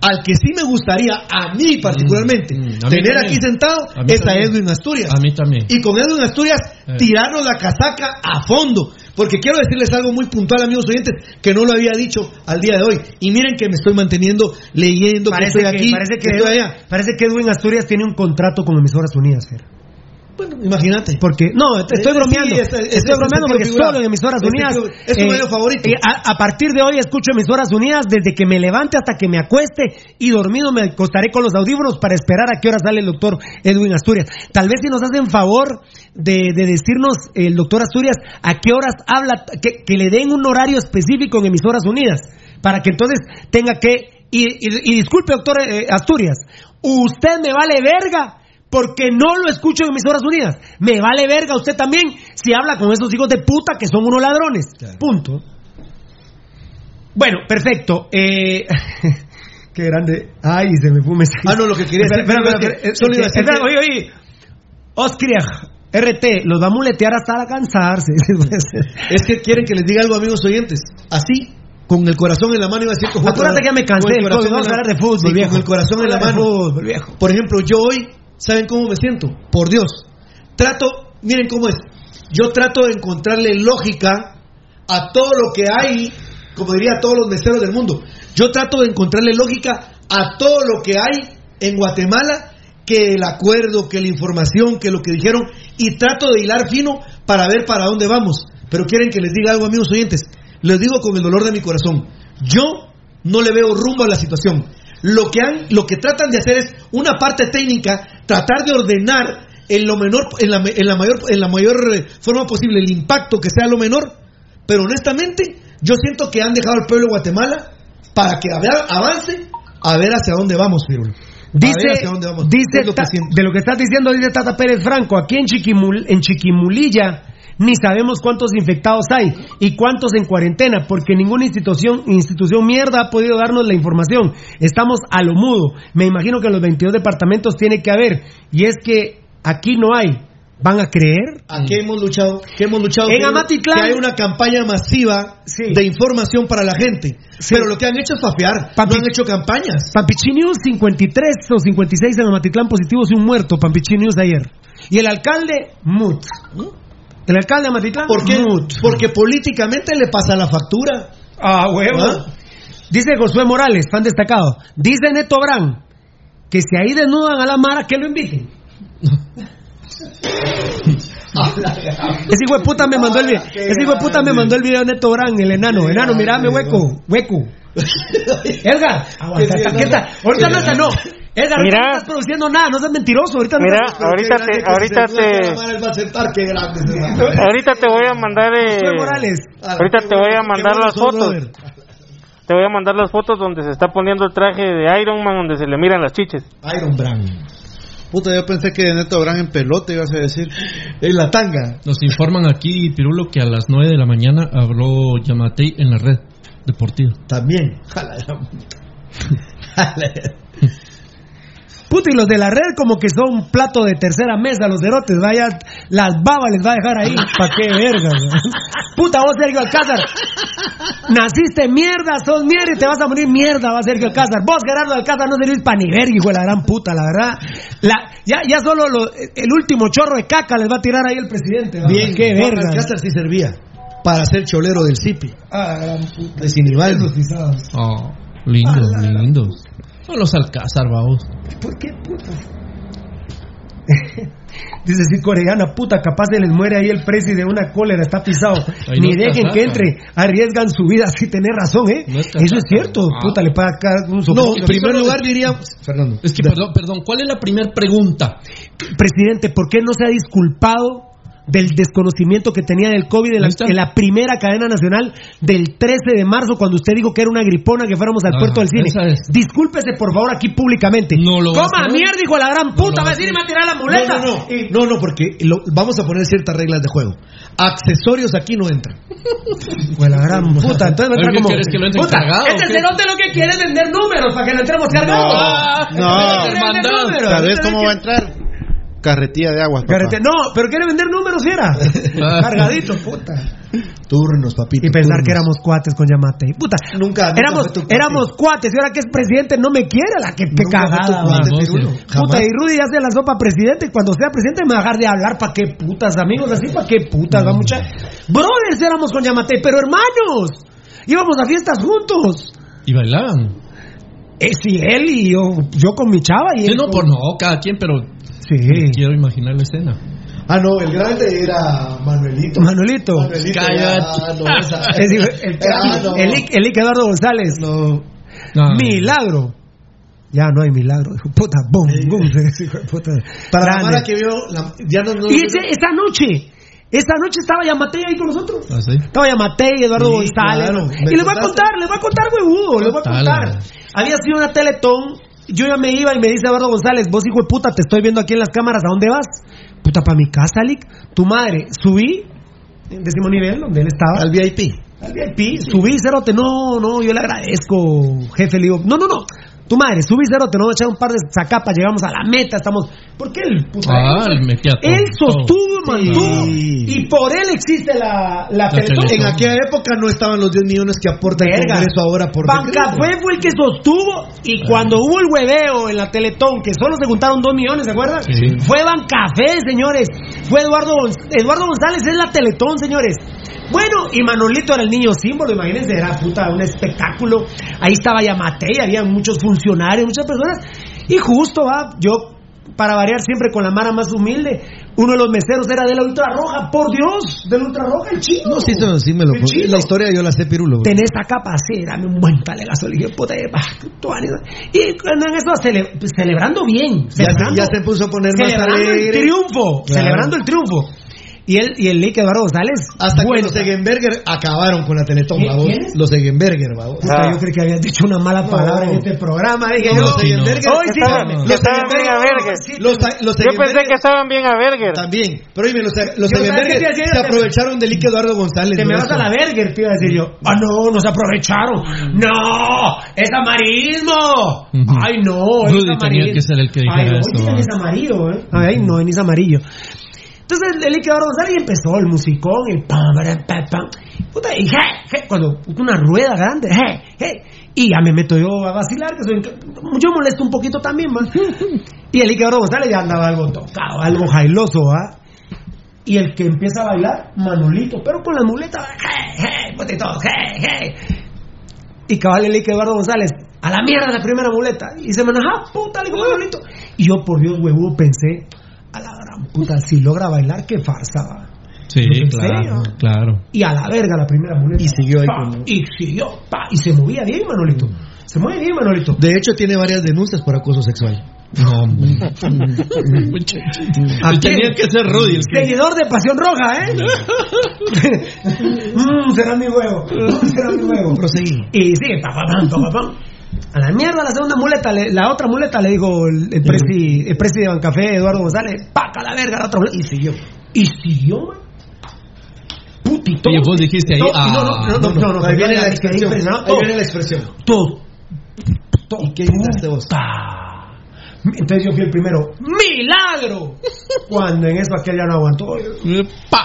Al que sí me gustaría, a mí particularmente, a mí tener también. aquí sentado es a. Edwin Asturias. A mí también. Y con Edwin Asturias, Eh. tirarnos la casaca a fondo. Porque quiero decirles algo muy puntual, amigos oyentes, que no lo había dicho al día de hoy. Y miren que me estoy manteniendo leyendo, que Parece estoy que, aquí, parece, que, que estoy allá. parece que Edwin Asturias tiene un contrato con Emisoras Unidas, Fer. Bueno, imagínate. Porque, no, te estoy Eh, bromeando. sí, este- este- estoy bromeando porque solo en Emisoras Unidas. Es tu medio favorito. eh, a, a partir de hoy escucho Emisoras Unidas desde que me levante hasta que me acueste y dormido me acostaré con los audífonos para esperar a qué hora sale el doctor Edwin Asturias. Tal vez si nos hacen favor de, de decirnos el doctor Asturias a qué horas habla, que, que le den un horario específico en Emisoras Unidas para que entonces tenga que. Y, y- y disculpe, doctor eh, Asturias, usted me vale verga porque no lo escucho en emisoras unidas. Me vale verga usted también si habla con esos hijos de puta que son unos ladrones. Punto. Bueno, perfecto. Eh, qué grande. Ay, se me fue un mensaje. Ah, no, lo que quería decir espera, espera, es que solo iba a decir espera, oye, oye. Oskriach, RT, los va a muletear hasta cansarse. Es que quieren que les diga algo, amigos oyentes. Así, con el corazón en la mano, iba a decir que Acuérdate que ya me cansé vamos a hablar de fútbol, Sí, viejo. Con el corazón en la mano. fútbol, viejo. Por ejemplo, yo hoy, ¿saben cómo me siento? Por Dios. Trato, miren cómo es. Yo trato de encontrarle lógica a todo lo que hay, como diría todos los meseros del mundo. Yo trato de encontrarle lógica a todo lo que hay en Guatemala, que el acuerdo, que la información, que lo que dijeron, y trato de hilar fino para ver para dónde vamos. Pero quieren que les diga algo, amigos oyentes. Les digo con el dolor de mi corazón. Yo no le veo rumbo a la situación. Lo que han, lo que tratan de hacer es una parte técnica, tratar de ordenar en lo menor, en la, en la mayor, en la mayor eh, forma posible el impacto que sea lo menor. Pero honestamente, yo siento que han dejado al pueblo de Guatemala para que avance a ver hacia dónde vamos, Pirulo. Ver Dice, hacia dónde vamos. dice lo Ta- de lo que estás diciendo, dice Tata Pérez Franco, aquí en, Chiquimul, en Chiquimulilla ni sabemos cuántos infectados hay y cuántos en cuarentena, porque ninguna institución, institución mierda ha podido darnos la información. Estamos a lo mudo. Me imagino que en los 22 departamentos tiene que haber. Y es que aquí no hay. ¿Van a creer? ¿A qué hemos luchado? ¿Qué hemos luchado? En? Amatitlán- Que hay una campaña masiva de información para la gente. Pero lo que han hecho es fapear. no han hecho campañas. Pampichi News 53 o 56 en Amatitlán positivos y un muerto. Pampichi News ayer. Y el alcalde, Mut. El alcalde de Amatitlán, ¿Por qué? Mut. Porque políticamente le pasa la factura. Ah, huevo. ¿Ah? Dice Josué Morales, fan destacado. Dice Neto Brand que si ahí desnudan a la Mara, que lo inviten. Ese hijo de puta me mandó el video. Ese hijo de puta me mandó el video de Neto Brand, el enano. Enano, mirame, hueco, hueco. Edgar. Ahorita no está, no. Edgar, Mira. no estás produciendo nada, no seas mentiroso. Ahorita no Mira, estás- ahorita te, ahorita te, ahorita te voy a mandar, eh, ahorita te voy a mandar las fotos. Te voy a mandar las fotos donde se está poniendo el traje de Iron Man, donde se le miran las chiches. Iron Brand. Puta, yo pensé que Neto Brand en pelota ibas a decir. En la tanga. Nos informan aquí, Pirulo, que a las 9 de la mañana habló Yamatei en la red deportiva. También. Jala la puta. Jala. Puta, y los de la red como que son un plato de tercera mesa, los cerotes, vaya, las babas les va a dejar ahí, pa' qué verga. güey. Puta, vos Sergio Alcázar, naciste mierda, sos mierda y te vas a morir mierda, va Sergio Alcázar. Vos Gerardo Alcázar no servís pa' ni verga, hijo de la gran puta, la verdad. La, ya, ya solo lo- el último chorro de caca les va a tirar ahí el presidente. va. Bien, qué verga. Alcázar sí servía para ser cholero del CIPI. Ah, gran puta. De Sinibaldo. Oh, lindos, lindos. Son los Alcázar, vamos. ¿Por qué puta? Dice sí, coreana, puta, capaz se les muere ahí el presi de una cólera, está pisado. Ahí Ni no dejen casaca. que entre, arriesgan su vida, sí tenés razón, ¿eh? No es Eso es cierto, Ah. puta, le paga cada un No, en primer lugar diría. Fernando. Es que, perdón, perdón, ¿cuál es la primera pregunta? Presidente, ¿por qué no se ha disculpado del desconocimiento que tenía del COVID en la, en la primera cadena nacional del 13 de marzo, cuando usted dijo que era una gripona que fuéramos al Ajá, puerto del cine? es. Discúlpese, por favor, aquí públicamente. No lo va a Coma hacer. mierda, hijo de la gran puta, va a decir y me va a tirar la muleta. No, no, no. Y- No, no, porque lo- vamos a poner ciertas reglas de juego. Accesorios aquí no entran. Pues la gran puta, entonces va a ¿Qué entrar como. quieres que lo entre puta, cargado, este cerote lo que quiere es vender números para que lo entremos cargados. Ah, No, Quiere vender hermandad. números. ¿Sabes Este cómo va a entrar? Carretilla de aguas, papá. Carrete- No, pero quiere vender números, fiera. Cargadito, puta. Turnos, papito. Y pensar turnos. que éramos cuates con Yamate. Puta, Nunca, nunca éramos, éramos cuates y ahora que es presidente no me quiere la que, que cagada. cuate. Puta, y Rudy ya se lanzó para presidente. y Cuando sea presidente me va a dejar de hablar. ¿Para qué putas, amigos? Así, ¿para qué putas? Va mucha. Brothers éramos con Yamate, pero hermanos. Íbamos a fiestas juntos. Y bailaban. Eh, sí, él y yo, yo con mi chava y Sí, él. no, con- por no, cada quien, pero Sí. quiero imaginar la escena. Ah, no, el grande era Manuelito. Manuelito. Manuelito. Cállate. no, esa- el, Ah, no. el, el Eduardo González. No. No, Milagro. Ya no hay milagro. Puta, boom, boom. puta. Para la que vio, la- ya no, no- Y ese- esa noche, esa noche estaba Yamatei ahí con nosotros. ¿Ah, sí? Estaba Yamatei, Eduardo Sí, González. claro. Y les voy a contar, les voy a contar, huevudo, les voy a contar. Había sido una teletón. Yo ya me iba y me dice Eduardo González, vos hijo de puta, te estoy viendo aquí en las cámaras, ¿a dónde vas? Puta, para mi casa, Lick. Tu madre, subí, en décimo nivel, donde él estaba. al VIP. Al VIP, subí, cerote, no, no, yo le agradezco, jefe, le digo, no, no, no, tu madre, subí, cerote, no voy a echar un par de zacapas, llegamos a la meta, estamos, ¿por qué el puta? Ah, él, todo. él sostuvo, todo. mantuvo, Sí. y por él existe la, la, La Teletón. Teletón. En aquella época no estaban los 10 millones que aporta el. Congreso ahora por Banca decreto. fue, el que sostuvo y cuando hubo el hueveo en la Teletón, que solo se juntaron dos millones, ¿se acuerdan? Sí. Fue Bancafé, señores. Fue Eduardo, Eduardo González, es la Teletón, señores. Bueno, y Manolito era el niño símbolo, imagínense, era puta un espectáculo. Ahí estaba Yamatei, había muchos funcionarios, muchas personas. Y justo, va, yo, para variar siempre con la mara más humilde, uno de los meseros era de la Ultra Roja, por Dios, de la Ultra Roja, el chino. No, sí, sí, sí me lo El. La historia yo la sé, Pirulo. Tenés esa capa así, dame un buen talegazo. Le dije, puta. Y en eso, cele- celebrando bien. Ya se, Celebrando, ya se puso a poner más celebrando el alegre. triunfo. Claro. Celebrando el triunfo. Y él, y el Lick Eduardo González. Hasta que bueno, los Egenberger acabaron con la Teletón. Los Egenberger, puta, yo creí que habías dicho una mala No. palabra en este programa. Dije, No, yo, los Egenberger. Hoy sí, Estaban- los estaban bien a Egenberger, verga. sí, Los, los Yo pensé que estaban bien a Berger. También. Pero dime, los, los Yo, ¿sabes Egenberger se aprovecharon del Ike Eduardo González. Te me vas a la Berger, te iba a decir yo. Ah, no, nos aprovecharon. No, es amarillismo. Ujú. Ay, no, es Rudy tenía amarillo. que ser el que dijera Ay, no, es amarillo, ¿eh? Ay, no, es amarillo. Entonces el Eduardo González y empezó el musicón, el pam, pam, pam, pam. Puta, y je, je, cuando una rueda grande, je, je, y ya me meto yo a vacilar, que soy, yo molesto un poquito también, man. Y el Eduardo González ya andaba algo tocado, algo jailoso, ¿ah? Y el que empieza a bailar, Manolito, pero con la muleta, je, je, puta, y todo, je, je. Y cabal a Eduardo González, a la mierda la primera muleta. Y se me enojaba, puta, le digo, Manolito. Y yo, por Dios, huevudo, pensé, a la gran puta, si logra bailar, qué farsa. va. Sí, claro, claro. Y a la verga la primera muleta. Y siguió ahí Pa, con- Y siguió, pa, y se movía bien, Manolito. Se mueve bien, Manolito. De hecho, tiene varias denuncias por acoso sexual. No, tenía que ser Rudy el que- Seguidor de Pasión Roja, ¿eh? Mm, será mi huevo. Mm, será mi huevo. Proseguí. Y sigue, pa, pa, A la mierda la segunda muleta, le- la otra muleta le digo el, el presi, el presi de Bancafé, Eduardo González, paca la verga la otra muleta. Y siguió. Y siguió, man. Putito. Y vos dijiste ahí, No, ah, no, no, no, no, no, Ahí viene no, la no, expresión. Ahí viene la expresión. Todo. Todo. ¿Y qué gritaste vos? Entonces yo fui el primero. ¡Milagro! Cuando en eso aquel ya no aguantó.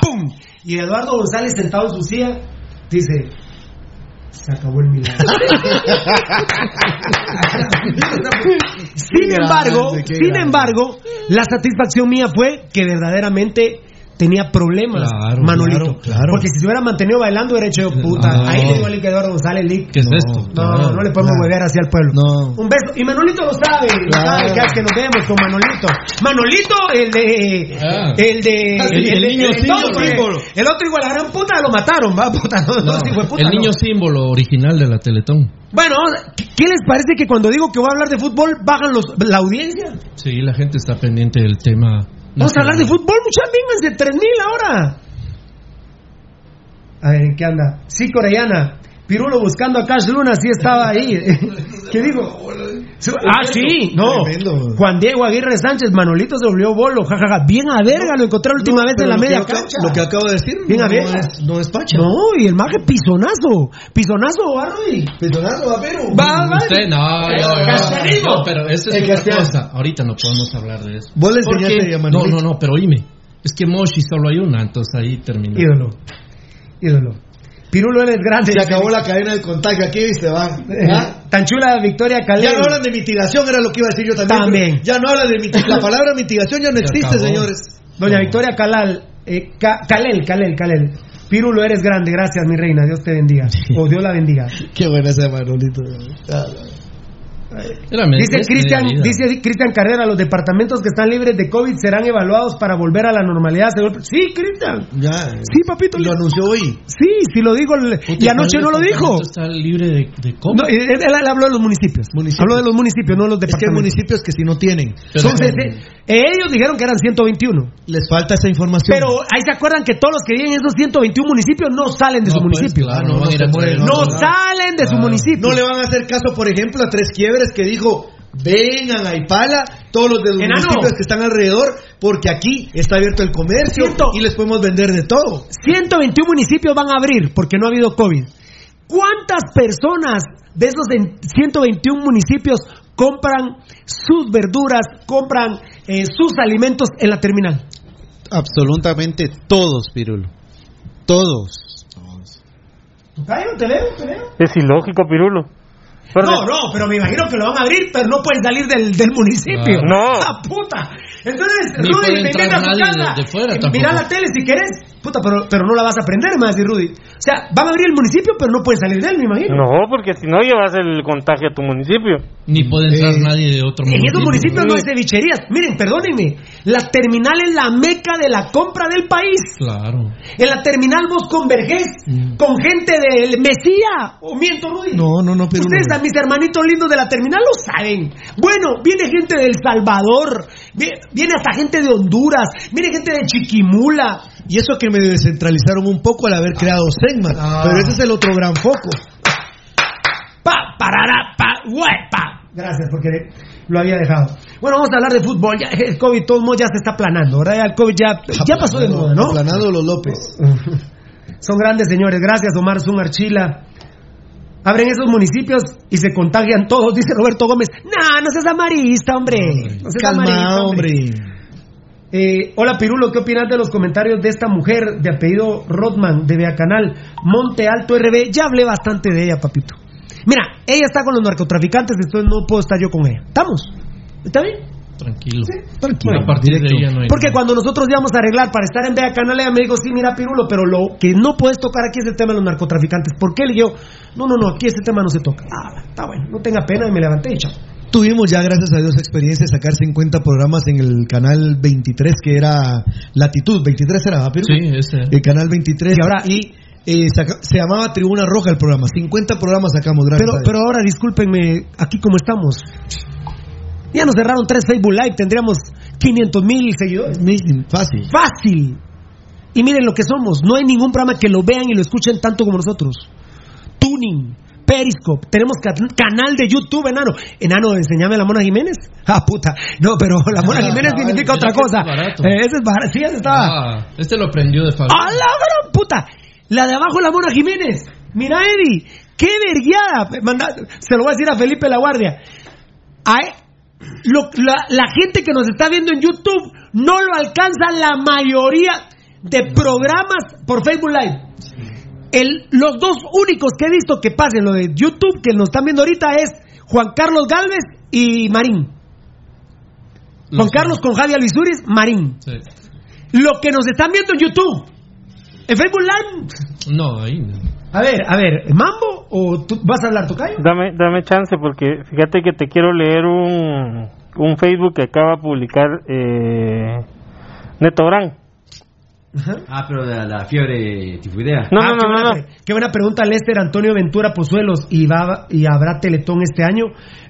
¡Pum! Y Eduardo González sentado en su silla dice: Se acabó el milagro. sin embargo, sin embargo, la satisfacción mía fue que verdaderamente tenía problemas, Claro, Manolito. claro, claro. Porque si se hubiera mantenido bailando, hubiera hecho puta. No. Ahí le digo al Eduardo González, Lick. ¿Qué es esto? No, no le podemos huevear hacia el pueblo. No. Un beso. Y Manolito lo sabe. lo sabe vez que nos vemos con Manolito. Manolito, el de. Ah. El de. El- el niño el, símbolo. el otro igual, la gran puta lo mataron, va, puta. No, no, No, sí, fue puta, el no. niño símbolo original de la Teletón. Bueno, ¿qué qué les parece que cuando digo que voy a hablar de fútbol, bajan los, la audiencia? Sí, la gente está pendiente del tema. Vamos a hablar de fútbol, muchas mismas de 3000 ahora. A ver, ¿en qué anda? Sí, Corellana. Pirulo buscando a Cash Luna, sí estaba ahí. ¿Qué digo? Ah, sí, no. Tremendo. Juan Diego Aguirre Sánchez, Manolito se volvió bolo, jajaja. Bien a verga, lo encontré la última vez en la media cancha. Lo que acabo de decir Bien no, a ver. no es, no es pacha. No, y el maje pisonazo. Pisonazo, va, Rudy. Perdonado, va, pero. Va, va. Usted, no, Eh, no, no, no, pero eso es El otra castellano. cosa. Ahorita no podemos hablar de eso. Vos le enseñaste a No, Manolito. no, no, pero oíme. Es que Moshi solo hay una, entonces ahí termina. Ídolo. Ídolo. Pirulo eres grande. Se acabó la cadena del contagio aquí, viste, va. Eh, ¿Ah? Tan chula Victoria Calé. Ya no hablan de mitigación, era lo que iba a decir yo también. También. Ya no hablan de mitigación. La palabra mitigación ya no existe, señores. Doña Victoria Calal, eh, Ca- Calel, Calel, Calel. Pirulo, eres grande, gracias, mi reina. Dios te bendiga. O Dios la bendiga. Qué buena esa Manolito. Dice Cristian, dice Cristian Carrera, los departamentos que están libres de COVID serán evaluados para volver a la normalidad. Sí, Cristian. Sí, papito. Lo anunció hoy. Sí, sí lo digo. Y anoche no lo dijo. Está libre de, de COVID. No, él, habló de los municipios. Municipios. Habló de los municipios, no de los Es que hay departamentos. municipios que si no tienen. Son sese- ellos dijeron que eran 121. Les falta esa información. Pero ahí se acuerdan que todos los que viven en esos 121 municipios no salen de No, su pues, municipio. claro, no, no se salen de su municipio. No le van a hacer caso, por ejemplo, a Tres Quiebres que dijo, vengan a Ipala, todos los de los Enano. municipios que están alrededor, porque aquí está abierto el comercio y les podemos vender de todo. 121 municipios van a abrir porque no ha habido COVID. ¿Cuántas personas de esos en 121 municipios compran sus verduras, compran eh, sus alimentos en la terminal? Absolutamente todos, Pirulo. Todos. Ay, te veo, te veo. Es ilógico, Pirulo. Pero No, no, pero me imagino que lo van a abrir, pero no pueden salir del, del municipio. Claro. No. ¡Ah, puta! Entonces, Rudy, me a su casa. de- de fuera. Mira la tele si querés. Puta, pero, pero no la vas a aprender, más decir Rudy. O sea, van a abrir el municipio, pero no pueden salir de él, me imagino. No, porque si no llevas el contagio a tu municipio. Ni puede entrar Eh, nadie de otro En municipio. esos municipios no hay cevicherías. Miren, perdónenme. La terminal es la meca de la compra del país. Claro. En la terminal vos convergés Mm. con gente del Mesía. ¿O miento, Rudy? No, no, no, pero Ustedes, a mis hermanitos lindos de la terminal, lo saben. Bueno, viene gente de El Salvador, vi- viene hasta gente de Honduras, viene gente de Chiquimula. Y eso que me descentralizaron un poco al haber creado Segma. Ah. Pero ese es el otro gran foco. Pa, parará, pa, huepa. Gracias, porque lo había dejado. Bueno, vamos a hablar de fútbol. Ya, el COVID, todo el mundo ya se está planando, ¿verdad? Ya el COVID ya, ya pasó de moda, ¿no? Aplanado los López. Son grandes señores. Gracias, Omar Zungarchila. Abren esos municipios y se contagian todos, dice Roberto Gómez. No, no seas amarista, hombre. No seas amarista, Calmado, hombre. Eh, hola Pirulo, ¿qué opinas de los comentarios de esta mujer de apellido Rodman de Beacanal, Monte Alto RB? Ya hablé bastante de ella, papito. Mira, ella está con los narcotraficantes, entonces no puedo estar yo con ella. ¿Estamos? ¿Está bien? Tranquilo. Tranquilo. A partir de ahí ya no hay Porque nada. cuando nosotros íbamos a arreglar para estar en Vea Canal, ella me dijo, sí, mira, Pirulo, pero lo que no puedes tocar aquí es el tema de los narcotraficantes. ¿Por qué? Le digo, no, no, no, aquí ese tema no se toca. Ah, está bueno, no tenga pena, y me levanté y chao. Tuvimos ya, gracias a Dios, experiencia de sacar 50 programas en el canal 23, que era Latitud. 23 era, ¿verdad, Piru? Sí, ese. El canal 23. Y ahora, y eh, saca- se llamaba Tribuna Roja el programa. 50 programas sacamos, gracias Pero, a Dios. pero ahora, discúlpenme, aquí como estamos. Ya nos cerraron tres Facebook Live, tendríamos 500 mil seguidores. Fácil. Fácil. Y miren lo que somos. No hay ningún programa que lo vean y lo escuchen tanto como nosotros. Tuning, Periscope, tenemos ca- canal de YouTube, enano. Enano, enseñame a la Mona Jiménez. Ah, puta. No, pero la Mona Jiménez significa otra cosa. Eh, ese es barato. Sí, ese estaba. Ah, este lo aprendió de Fabio. ¡A la gran puta! La de abajo, la Mona Jiménez. Mira, Eddie, qué verguiada. Manda- se lo voy a decir a Felipe La Guardia. Ay, lo- la, la gente que nos está viendo en YouTube no lo alcanza la mayoría de programas por Facebook Live. El- los dos únicos que he visto que pasen lo de YouTube que nos están viendo ahorita es Juan Carlos Galvez y Marín. Juan Carlos con Javi Alvisuris, Marín. Sí. Lo que nos están viendo en YouTube. En Facebook Live. No, ahí no. A ver, a ver, ¿Mambo o tú vas a hablar, Tocayo? Dame, dame chance porque fíjate que te quiero leer un, un Facebook que acaba de publicar eh, Neto Brand. Ah, pero de la, la fiebre tifoidea. No, Ah, no, qué no, buena no, pre- Qué buena pregunta, Lester Antonio Ventura Pozuelos. ¿Y, va, y habrá Teletón este año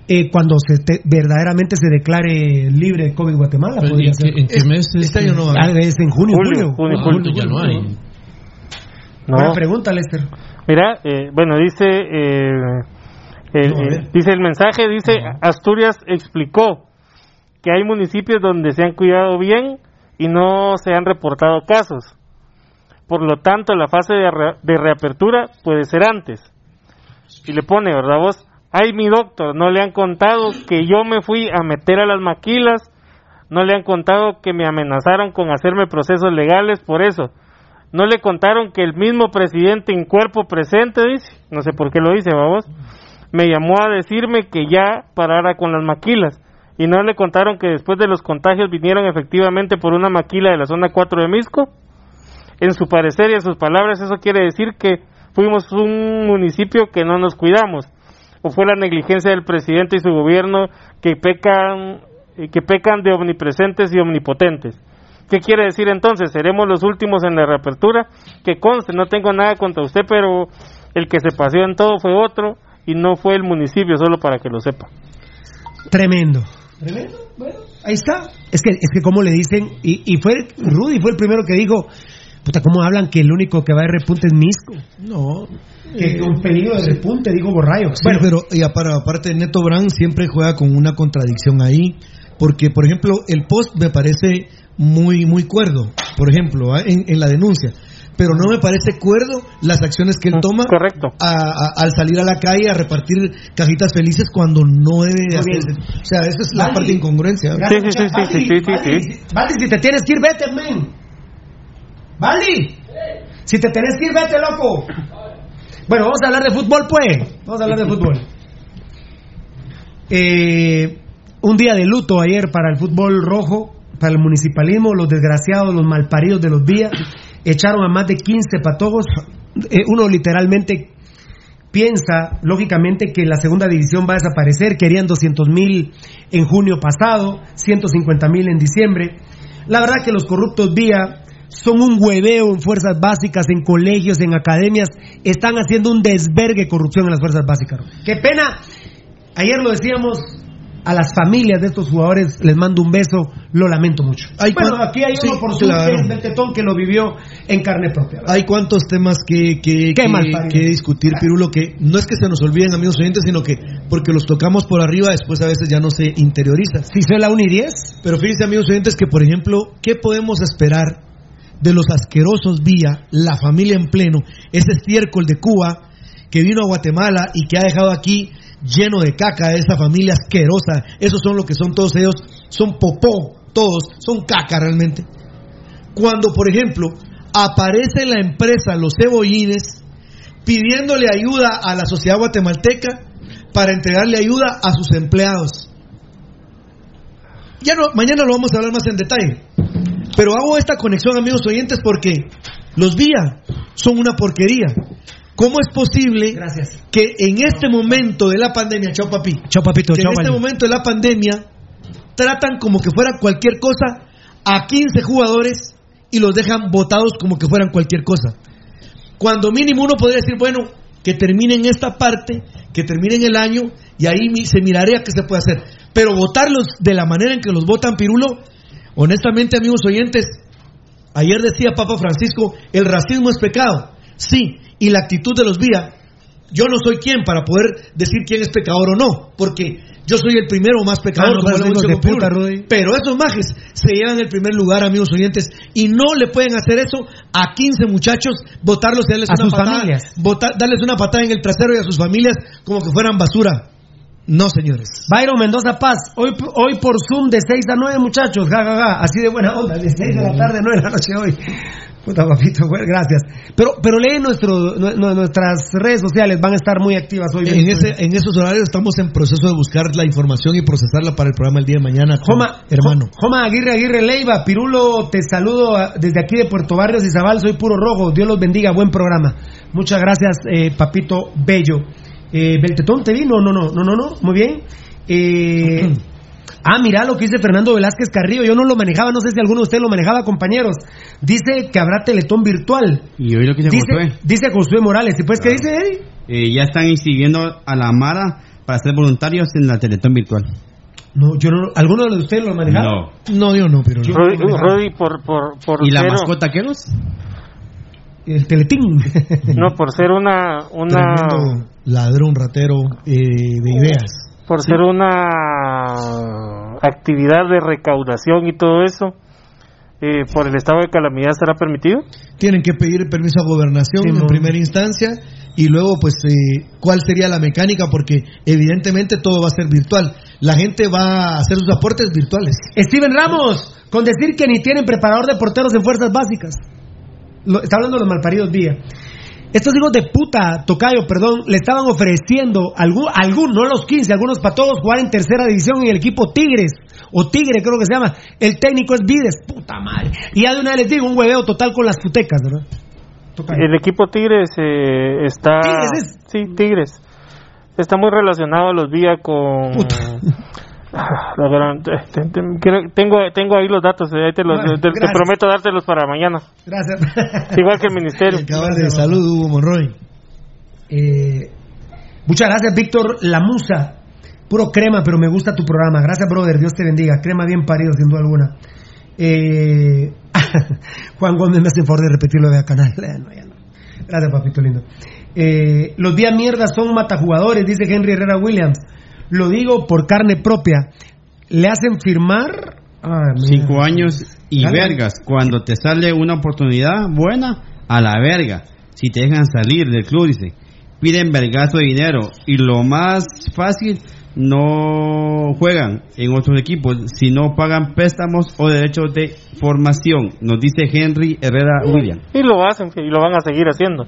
eh, cuando se te- verdaderamente se declare libre de COVID Guatemala? Pero, podría ¿y en ser. qué- en qué mes es? Este año no va a Ah, haber. es en junio, Julio, julio. junio, Ah, julio. ya no hay. No. Buena pregunta, Lester. Mira, eh, bueno, dice, eh, el, No, eh, dice el mensaje, dice, Asturias explicó que hay municipios donde se han cuidado bien y no se han reportado casos. Por lo tanto, la fase de, de reapertura puede ser antes. Y le pone, ¿verdad vos? Ay, mi doctor, no le han contado que yo me fui a meter a las maquilas, no le han contado que me amenazaron con hacerme procesos legales por eso. No le contaron que el mismo presidente en cuerpo presente, dice, no sé por qué lo dice, vamos, me llamó a decirme que ya parara con las maquilas. Y no le contaron que después de los contagios vinieron efectivamente por una maquila de la zona 4 de Misco. En su parecer y en sus palabras, eso quiere decir que fuimos un municipio que no nos cuidamos. O fue la negligencia del presidente y su gobierno que pecan, eh, que pecan de omnipresentes y omnipotentes. ¿Qué quiere decir entonces? ¿Seremos los últimos en la reapertura? Que conste, no tengo nada contra usted, pero el que se paseó en todo fue otro y no fue el municipio, solo para que lo sepa. Tremendo. Tremendo. Bueno, ahí está. Es que, es que como le dicen, y, y fue Rudy, fue el primero que dijo, puta, ¿cómo hablan que el único que va de repunte es Misco? No. Que Eh, un peligro de repunte, digo Borrayo. Sí, pero y apar- aparte Neto Brand siempre juega con una contradicción ahí, porque por ejemplo el post me parece muy muy cuerdo, por ejemplo, ¿ah? en, en la denuncia, pero no me parece cuerdo las acciones que él toma Correcto. a- a- al salir a la calle a repartir cajitas felices cuando no debe hacerse. O sea, esa es la parte de incongruencia. Sí, sí, sí, sí, Valdi, sí, sí, sí. si- te tienes que ir, vete, men. Valdi, si te tienes que ir, vete, loco. Bueno, vamos a hablar de fútbol, pues. Vamos a hablar de fútbol. Eh, un día de luto ayer para el fútbol rojo, para el municipalismo, los desgraciados, los malparidos de los días, echaron a más de 15 patojos. Eh, uno literalmente piensa, lógicamente, que la segunda división va a desaparecer. Querían 200 mil en junio pasado, 150 mil en diciembre. La verdad que los corruptos vía son un hueveo en fuerzas básicas, en colegios, en academias. Están haciendo un desvergue de corrupción en las fuerzas básicas. Qué pena. Ayer lo decíamos. A las familias de estos jugadores les mando un beso, lo lamento mucho. Hay bueno, cuan- aquí hay uno sí, por su claro. que es Beltetón que lo vivió en carne propia. Hay cuantos temas que, que, que- que discutir, Pirulo, que no es que se nos olviden, amigos oyentes, sino que porque los tocamos por arriba, después a veces ya no se interioriza. Si soy la 1 y 10, Pero fíjense, amigos oyentes, que por ejemplo, ¿qué podemos esperar de los asquerosos vía, la familia en pleno, ese estiércol de Cuba que vino a Guatemala y que ha dejado aquí lleno de caca a esa familia asquerosa? Esos son lo que son todos ellos, son popó, todos, son caca realmente. Cuando, por ejemplo, aparece la empresa Los Cebollines pidiéndole ayuda a la sociedad guatemalteca para entregarle ayuda a sus empleados. ya no, mañana lo vamos a hablar más en detalle. Pero hago esta conexión, amigos oyentes, porque los vía son una porquería. ¿Cómo es posible que en este momento de la pandemia, chao papi, chao papito, que en este momento de la pandemia tratan como que fuera cualquier cosa a 15 jugadores y los dejan votados como que fueran cualquier cosa? Cuando mínimo uno podría decir, bueno, que terminen esta parte, que terminen el año y ahí se miraría qué se puede hacer. Pero votarlos de la manera en que los votan Pirulo, honestamente amigos oyentes, ayer decía Papa Francisco, el racismo es pecado. Sí, y la actitud de los vía, yo no soy quien para poder decir quién es pecador o no, porque yo soy el primero más pecador, no, como lo de puta. Pero esos majes se llevan el primer lugar, amigos oyentes, y no le pueden hacer eso a 15 muchachos, votarlos y darles A una sus patada, familias. darles una patada en el trasero y a sus familias como que fueran basura. No, señores. Byron Mendoza Paz, hoy, hoy por Zoom de 6 a 9, muchachos, ja, ja, ja, así de buena onda, de 6 de la tarde a 9 de la noche hoy. Puta papito, bueno, gracias. Pero, pero lee nuestro, nu- nu- nuestras redes sociales, van a estar muy activas hoy. En, ese, en esos horarios estamos en proceso de buscar la información y procesarla para el programa el día de mañana. Joma, hermano. Joma Aguirre Aguirre Leiva, Pirulo, te saludo a- desde aquí de Puerto Barrios y Zabal, soy puro rojo, Dios los bendiga, buen programa. Muchas gracias, eh, papito bello. Eh, ¿Beltetón te vino? No, no, no, no, no, muy bien. Eh, ah, mira lo que dice Fernando Velázquez Carrillo, yo no lo manejaba, no sé si alguno de ustedes lo manejaba, compañeros. Dice que habrá teletón virtual. Y hoy lo que dice Dice, Josué, dice Josué Morales, ¿y pues qué dice Eddie? eh, ya están inscribiendo a la Mara para ser voluntarios en la Teletón virtual. No, yo no, ¿alguno de ustedes lo manejaba? No. No, yo no, pero Rudy, Rudy, por, por, por ¿Y la mascota qué los? El teletín. No, por ser una... una Tremendo ladrón, ratero eh, de ideas. Por ser una actividad de recaudación y todo eso, eh, por el estado de calamidad será permitido. Tienen que pedir permiso a gobernación Sí, en no. primera instancia y luego, pues, eh, cuál sería la mecánica, porque evidentemente todo va a ser virtual. La gente va a hacer sus aportes virtuales. Steven Ramos, con decir que ni tienen preparador de porteros en fuerzas básicas. Lo- está hablando de los malparidos Vía. Estos hijos de puta, Tocayo, perdón, le estaban ofreciendo, algún, algún, no los 15, algunos para todos, jugar en tercera división en el equipo Tigres, o Tigre creo que se llama. El técnico es Vides, puta madre. Y ya de una vez les digo, un hueveo total con las futecas, ¿verdad? Tocayo. El equipo Tigres eh, está... Tigres Sí, Tigres. Está muy relacionado a los vía con... Ah, la gran- te- te- tengo, tengo ahí los datos, eh, ahí te, los- Bueno, te- te gracias. prometo dártelos para mañana. Gracias. Igual que el ministerio. Cabal de salud, Hugo Monroy. Eh, muchas gracias, Víctor La Musa. Puro crema, pero me gusta tu programa. Gracias, brother. Dios te bendiga. Crema bien parido, sin duda alguna. Eh, Juan Gómez me hace el favor de repetirlo de canal. No, ya no. Gracias, papito lindo. Eh, los días mierda son matajugadores, dice Henry Herrera Williams. Lo digo por carne propia. Le hacen firmar. Ah. Cinco años y Dale. vergas. Cuando te sale una oportunidad buena, a la verga. Si te dejan salir del club, dice. Piden vergazo de dinero. Y lo más fácil, no juegan en otros equipos si no pagan préstamos o derechos de formación. Nos dice Henry Herrera William. Y lo hacen y lo van a seguir haciendo.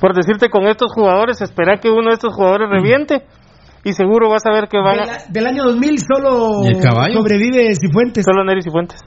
Por decirte, con estos jugadores, espera que uno de estos jugadores reviente y seguro vas a ver que van Del, a... del año 2000 solo ¿Y el caballo? sobrevive Cifuentes. Solo Neri Cifuentes.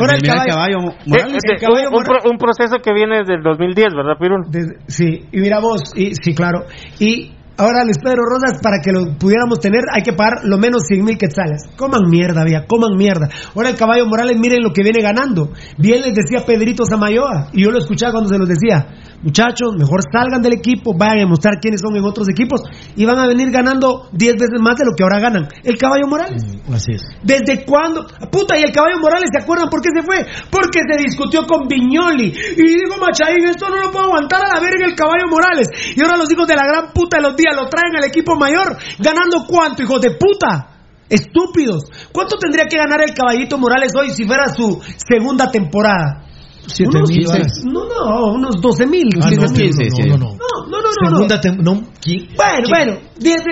Ahora el caballo- Morales. Eh, el caballo un, un Morales- pro- un proceso que viene desde el 2010, ¿verdad? Desde- sí, y mira vos, y, sí, claro. Y ahora Luis Pedro Rosas, para que lo pudiéramos tener, hay que pagar lo menos 100 mil quetzales. Coman mierda, vía, coman mierda. Ahora el caballo Morales, miren lo que viene ganando. Bien les decía Pedrito Samayoa, y yo lo escuchaba cuando se los decía. Muchachos, mejor salgan del equipo, vayan a demostrar quiénes son en otros equipos, y van a venir ganando 10 veces más de lo que ahora ganan. El caballo Morales. Así es. ¿Desde cuándo? Puta, y el caballo Morales, ¿se acuerdan por qué se fue? Porque se discutió con Viñoli. Y dijo Machaín, esto no lo puedo aguantar a la verga el caballo Morales. Y ahora los hijos de la gran puta de los días lo traen al equipo mayor. ¿Ganando cuánto, hijos de puta? Estúpidos. ¿Cuánto tendría que ganar el caballito Morales hoy si fuera su segunda temporada? Siete Unos- mil dólares. No, no, unos 12 mil. Ah, no, 15 mil. no, no, no, no. No, no, no, no. Segunda tem- no, ¿qui- Bueno, bueno,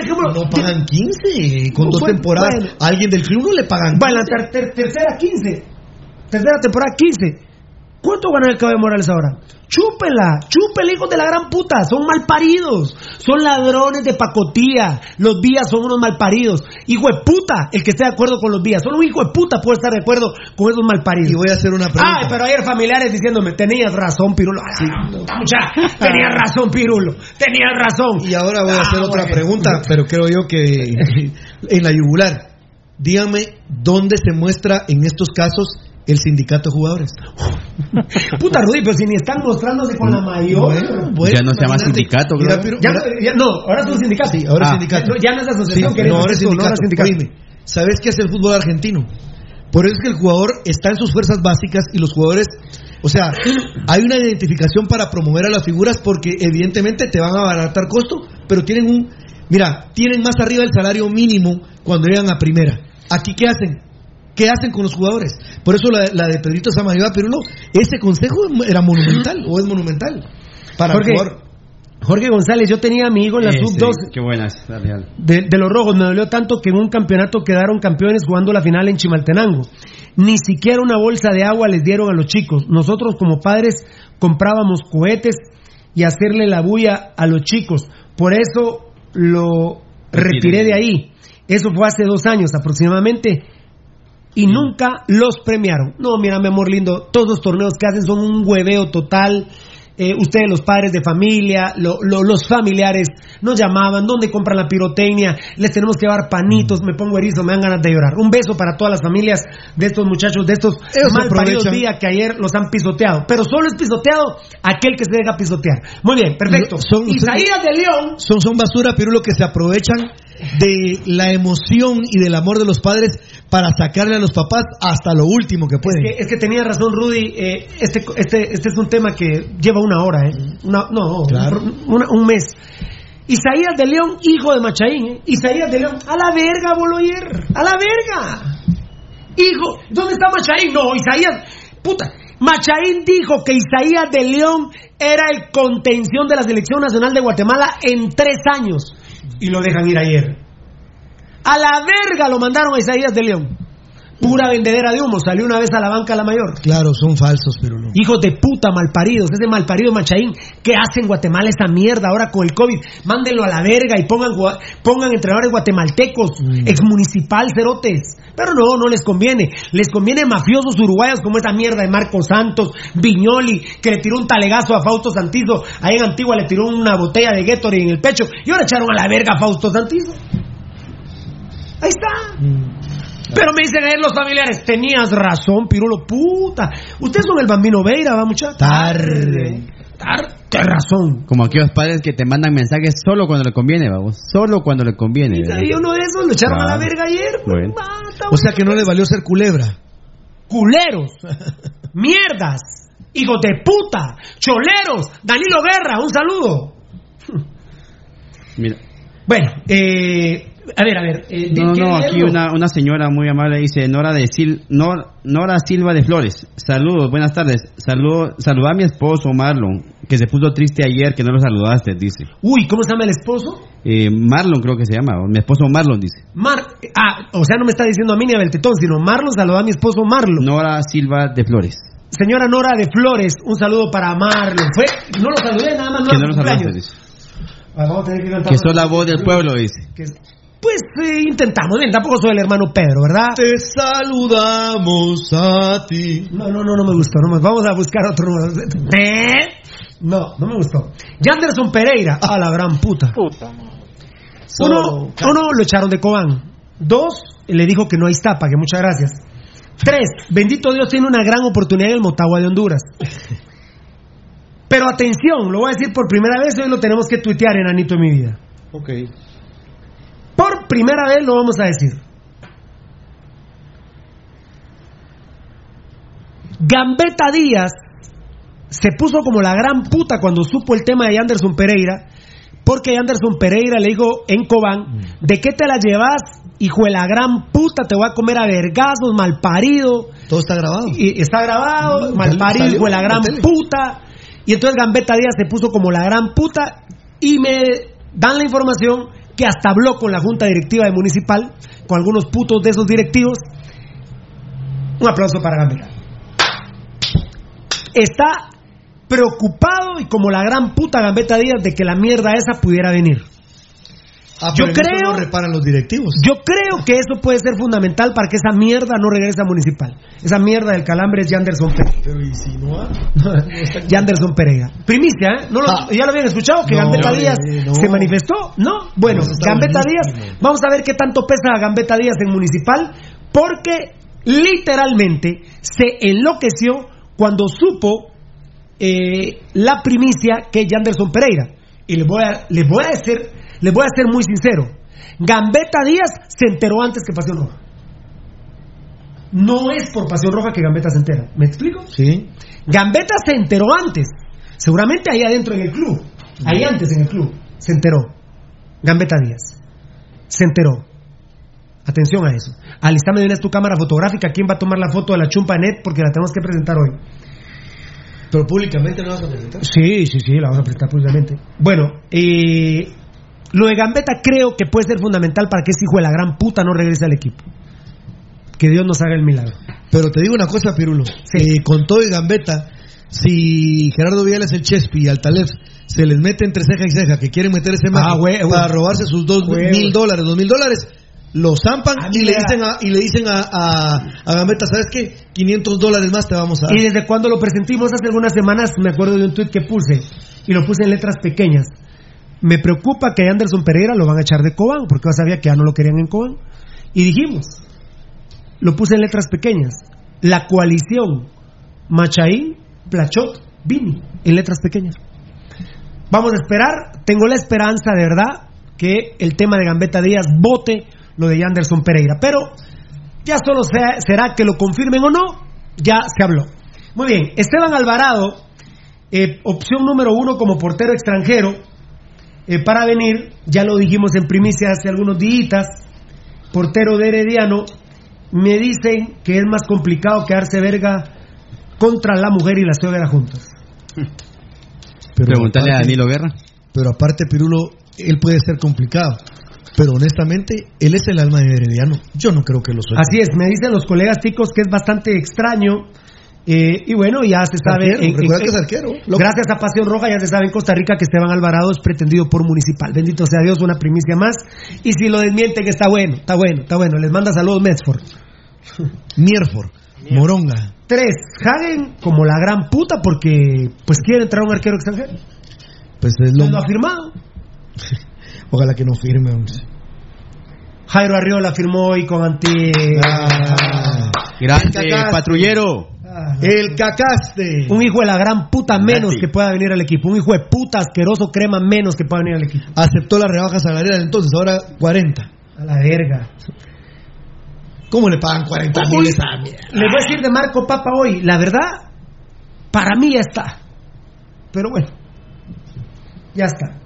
ejemplo. No pagan 15 con dos temporadas. A alguien del club no le pagan Bueno, 15. la ter- ter- tercera 15. Tercera temporada 15. ¿Cuánto gana el cabello Morales ahora? Chúpela, chúpela, hijos de la gran puta. Son malparidos. Son ladrones de pacotía. Los vías son unos malparidos. Hijo de puta, el que esté de acuerdo con los vías. Solo un hijo de puta puede estar de acuerdo con esos malparidos. Y voy a hacer una pregunta. Ay, pero ayer familiares diciéndome, tenías razón, Pirulo. Sí. Mucha, tenías razón, Pirulo. Tenías razón. Y ahora voy a hacer Ah, otra bueno. pregunta, pero creo yo que en la yugular. Dígame dónde se muestra en estos casos el sindicato de jugadores. Puta Rudy, pero si ni están mostrándose con la mayor. ya no se llama sindicato, Mira, Ya, mira- ya- no, ahora es un sindicato. Sí, ahora Ah. es sindicato. No, ya no es asociación, Sí, que no, ahora es no, sindicato. ahora es sindicato. Oíme, ¿sabes qué es el fútbol argentino? Por eso es que el jugador está en sus fuerzas básicas y los jugadores, o sea, hay una identificación para promover a las figuras porque evidentemente te van a abaratar costo, pero tienen un, mira, tienen más arriba el salario mínimo cuando llegan a primera. Aquí qué hacen? ¿Qué hacen con los jugadores? Por eso la, la de Pedrito Samayoa Pirulo, ese consejo era monumental o es monumental para Jorge, el jugador. Jorge González, yo tenía a mi hijo en la Ese, sub-12 Qué buenas, de, de los rojos. Me dolió tanto que en un campeonato quedaron campeones jugando la final en Chimaltenango. Ni siquiera una bolsa de agua les dieron a los chicos. Nosotros como padres comprábamos cohetes y hacerle la bulla a los chicos. Por eso lo retiré de ahí. Eso fue hace dos años aproximadamente. Y nunca los premiaron. No, mira, mi amor lindo, todos los torneos que hacen son un hueveo total. Eh, ustedes, los padres de familia, lo- lo- los familiares, nos llamaban, ¿dónde compran la pirotecnia? Les tenemos que llevar panitos, me pongo erizo, me dan ganas de llorar. Un beso para todas las familias de estos muchachos, de estos mal paridos días que ayer los han pisoteado. Pero solo es pisoteado aquel que se deja pisotear. Muy bien, perfecto. Son- Isaías de León son, son basura, Pirulo, que se aprovechan de la emoción y del amor de los padres para sacarle a los papás hasta lo último que pueden. Es que, es que tenía razón Rudy, eh, este, este, este es un tema que lleva una hora, ¿eh? Una- no, Claro. un, una- un mes. Isaías de León, hijo de Machaín, ¿eh? Isaías de León, a la verga, Boloyer, a la verga. Hijo, ¿dónde está Machaín? No, Isaías, puta. Machaín dijo que Isaías de León era el contención de la Selección Nacional de Guatemala en tres años. Y lo dejan ir ayer. A la verga lo mandaron a Isaías de León. Pura vendedera de humo, salió una vez a la banca la mayor. Claro, son falsos, Pirulo. Hijos de puta, malparidos, ese malparido Machaín, ¿qué hace en Guatemala esta mierda ahora con el COVID? Mándenlo a la verga y pongan, pongan entrenadores guatemaltecos, exmunicipal, cerotes. Pero no, no les conviene. Les conviene mafiosos uruguayos como esa mierda de Marcos Santos, Viñoli, que le tiró un talegazo a Fausto Santizo. Ahí en Antigua le tiró una botella de Gatorade en el pecho y ahora echaron a la verga a Fausto Santizo. Ahí está. Pero me dicen ayer los familiares, tenías razón, Pirulo, puta. Ustedes son el bambino Veira, va mucha tarde. Tarde, razón. Como aquellos padres que te mandan mensajes solo cuando le conviene, vamos. Solo cuando le conviene. Y uno de esos lo echaron a la verga ayer. pues, Bueno. mata, O sea que no les valió ser culebra. Culeros, mierdas, hijos de puta, choleros, Danilo Guerra, un saludo. Mira. Bueno, eh, a ver, a ver. eh, No, ¿quieren no, aquí una, una señora muy amable dice Nora de Sil, Nor- Nora Silva de Flores. Saludos, buenas tardes. Saludo, saluda a mi esposo Marlon, que se puso triste ayer que no lo saludaste, dice. Uy, ¿cómo se llama el esposo? Eh, Marlon creo que se llama, mi esposo Marlon dice. Mar, ah, o sea, no me está diciendo a mí ni a Beltetón, sino Marlon saludó a mi esposo Marlon. Nora Silva de Flores. Señora Nora de Flores, un saludo para Marlon. Fue, no lo saludé, nada más que no lo saludaste, dice. Ah, vamos a tener que. Que sos la voz del pueblo, dice. Que- Pues eh, intentamos, bien, tampoco soy el hermano Pedro, ¿verdad? Te saludamos a ti. No, no, no, no me gustó, no me- vamos a buscar otro número. ¿Eh? No, no me gustó. Yanderson Pereira, a la gran puta. Puta. Uno, uno lo echaron de Cobán. Dos, le dijo que no hay tapa, que muchas gracias. Tres, bendito Dios tiene una gran oportunidad en el Motagua de Honduras. Pero atención, lo voy a decir por primera vez, hoy lo tenemos que tuitear, enanito de mi vida. Ok. Por primera vez lo vamos a decir. Gambetta Díaz se puso como la gran puta cuando supo el tema de Anderson Pereira, porque Anderson Pereira le dijo en Cobán, ¿de qué te la llevas? Hijo de la gran puta, te voy a comer a vergazos, malparido. Todo está grabado. Y está grabado, Mm, malparido, salió hijo de la gran la puta. Y entonces Gambetta Díaz se puso como la gran puta y me dan la información que hasta habló con la junta directiva de Municipal, con algunos putos de esos directivos. Un aplauso para Gambetta. está preocupado y como la gran puta Gambetta Díaz de que la mierda esa pudiera venir. Ah, yo creo, no reparan los directivos. yo creo que eso puede ser fundamental para que esa mierda no regrese a municipal. Esa mierda del calambre es Yanderson Pereira. Pero. Yanderson Pereira. Primicia, ¿eh? ¿No lo- Ah. ¿Ya lo habían escuchado? ¿Que No, Gambetta Díaz no. se manifestó? ¿No? Bueno, Gambetta buenísimo. Díaz, vamos a ver qué tanto pesa Gambetta Díaz en municipal, porque literalmente se enloqueció cuando supo eh, la primicia que es Yanderson Pereira. Y les voy a, les voy a decir, les voy a ser muy sincero. Gambetta Díaz se enteró antes que Pasión Roja. No es por Pasión Roja que Gambetta se entera. ¿Me explico? Sí. Gambetta se enteró antes. Seguramente ahí adentro en el club. Ahí antes en el club. Se enteró. Gambetta Díaz. Se enteró. Atención a eso. Alistame de una tu cámara fotográfica. ¿Quién va a tomar la foto de la chumpa net? Porque la tenemos que presentar hoy. Pero públicamente no vas a presentar. Sí, sí, sí, la vamos a presentar públicamente. Bueno, eh, lo de Gambetta creo que puede ser fundamental para que ese hijo de la gran puta no regrese al equipo. Que Dios nos haga el milagro. Pero te digo una cosa, Pirulo. Eh, con todo y gambeta, si Gerardo Viales, el Chespi y Altalef se les mete entre ceja y ceja que quieren meter ese Ah, huevo. para robarse sus dos mil dólares, dos mil dólares, lo zampan A mí y le dicen a, y le dicen a, a, a Gambetta, ¿sabes qué? 500 dólares más te vamos a dar. Y desde cuando lo presentimos hace algunas semanas, me acuerdo de un tuit que puse, y lo puse en letras pequeñas. Me preocupa que Anderson Pereira lo van a echar de Cobán, porque yo sabía que ya no lo querían en Cobán. Y dijimos, lo puse en letras pequeñas, la coalición Machaín, Plachot, Vini, en letras pequeñas. Vamos a esperar, tengo la esperanza de verdad que el tema de Gambetta Díaz vote lo de Anderson Pereira, pero ya solo será que lo confirmen o no, ya se habló. Muy bien, Esteban Alvarado, eh, opción número uno como portero extranjero eh, para venir, ya lo dijimos en primicia hace algunos días, portero de Herediano, me dicen que es más complicado quedarse verga contra la mujer y la suegra juntas. Pero Pregúntale a aparte- Danilo Guerra. Pero aparte, Pirulo, él puede ser complicado. Pero honestamente, él es el alma de Herediano. Yo no creo que lo suelte. Así es, me dicen los colegas ticos que es bastante extraño. Eh, y bueno, ya se sabe. Arquero, recuerda que es arquero. Gracias a Pasión Roja, ya se sabe en Costa Rica que Esteban Alvarado es pretendido por Municipal. Bendito sea Dios, una primicia más. Y si lo desmienten, está bueno, está bueno, está bueno. Les manda saludos Medford. Mierford, Moronga. Tres, Hagen como la gran puta porque pues quiere entrar un arquero extranjero. Pues es lo Lo ha firmado. Ojalá que no firme. hombre. Jairo Arriola firmó hoy con Anti. Ah. Patrullero. El cacaste. Un hijo de la gran puta menos Nati. que pueda venir al equipo. Un hijo de puta asqueroso crema menos que pueda venir al equipo. Aceptó la rebaja salarial entonces, ahora 40. A la verga. ¿Cómo le pagan 40 Uy, mil esa mierda? Les voy a decir de Marco Papa hoy. La verdad, para mí ya está. Pero bueno, ya está.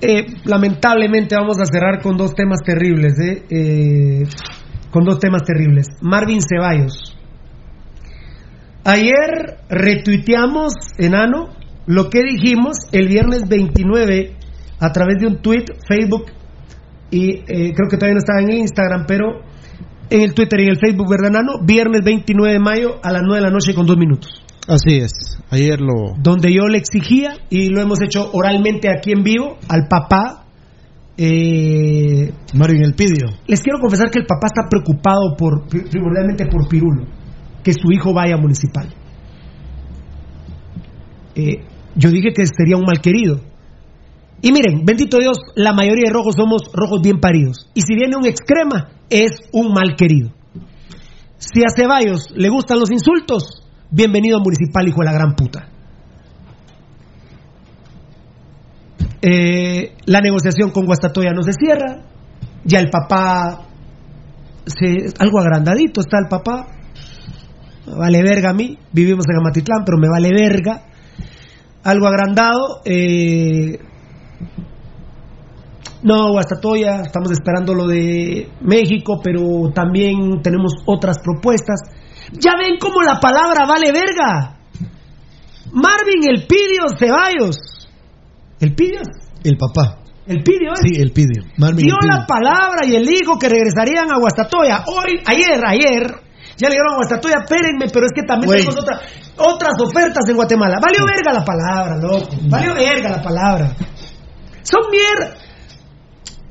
Eh, lamentablemente vamos a cerrar con dos temas terribles. ¿eh? Eh, con dos temas terribles. Marvin Ceballos. Ayer retuiteamos, enano, lo que dijimos el viernes 29 a través de un tweet, Facebook y eh, creo que todavía no estaba en Instagram, pero en el Twitter y en el Facebook, ¿verdad, Nano? Viernes 29 de mayo a las 9 de la noche con dos minutos. Así es. Ayer lo. Donde yo le exigía, y lo hemos hecho oralmente aquí en vivo, al papá. eh, Marvin El Pidio. les quiero confesar que el papá está preocupado por primordialmente por Pirulo, que su hijo vaya a municipal. Eh, yo dije que sería un mal querido. Y miren, bendito Dios, la mayoría de rojos somos rojos bien paridos. Y si viene un excrema, es un mal querido. Si a Ceballos le gustan los insultos, bienvenido a Municipal, hijo de la gran puta. Eh, la negociación con Guastatoya no se cierra. Ya el papá, se, algo agrandadito está el papá. Vale verga a mí. Vivimos en Amatitlán, pero me vale verga. Algo agrandado. Eh, no, Guastatoya, estamos esperando lo de México, pero también tenemos otras propuestas. Ya ven cómo la palabra vale verga. Marvin El Pidio Ceballos. ¿El Pidio? El papá. ¿El Pidio? es? Sí, el Pidio. Marvin Dio El Pidio. la palabra y el hijo que regresarían a Guastatoya. Hoy, ayer, ayer, Ya le dijeron a Guastatoya, espérenme, pero es que también tenemos otra- otras ofertas en Guatemala. Valió verga la palabra, loco. Valió verga la palabra. Son mierda.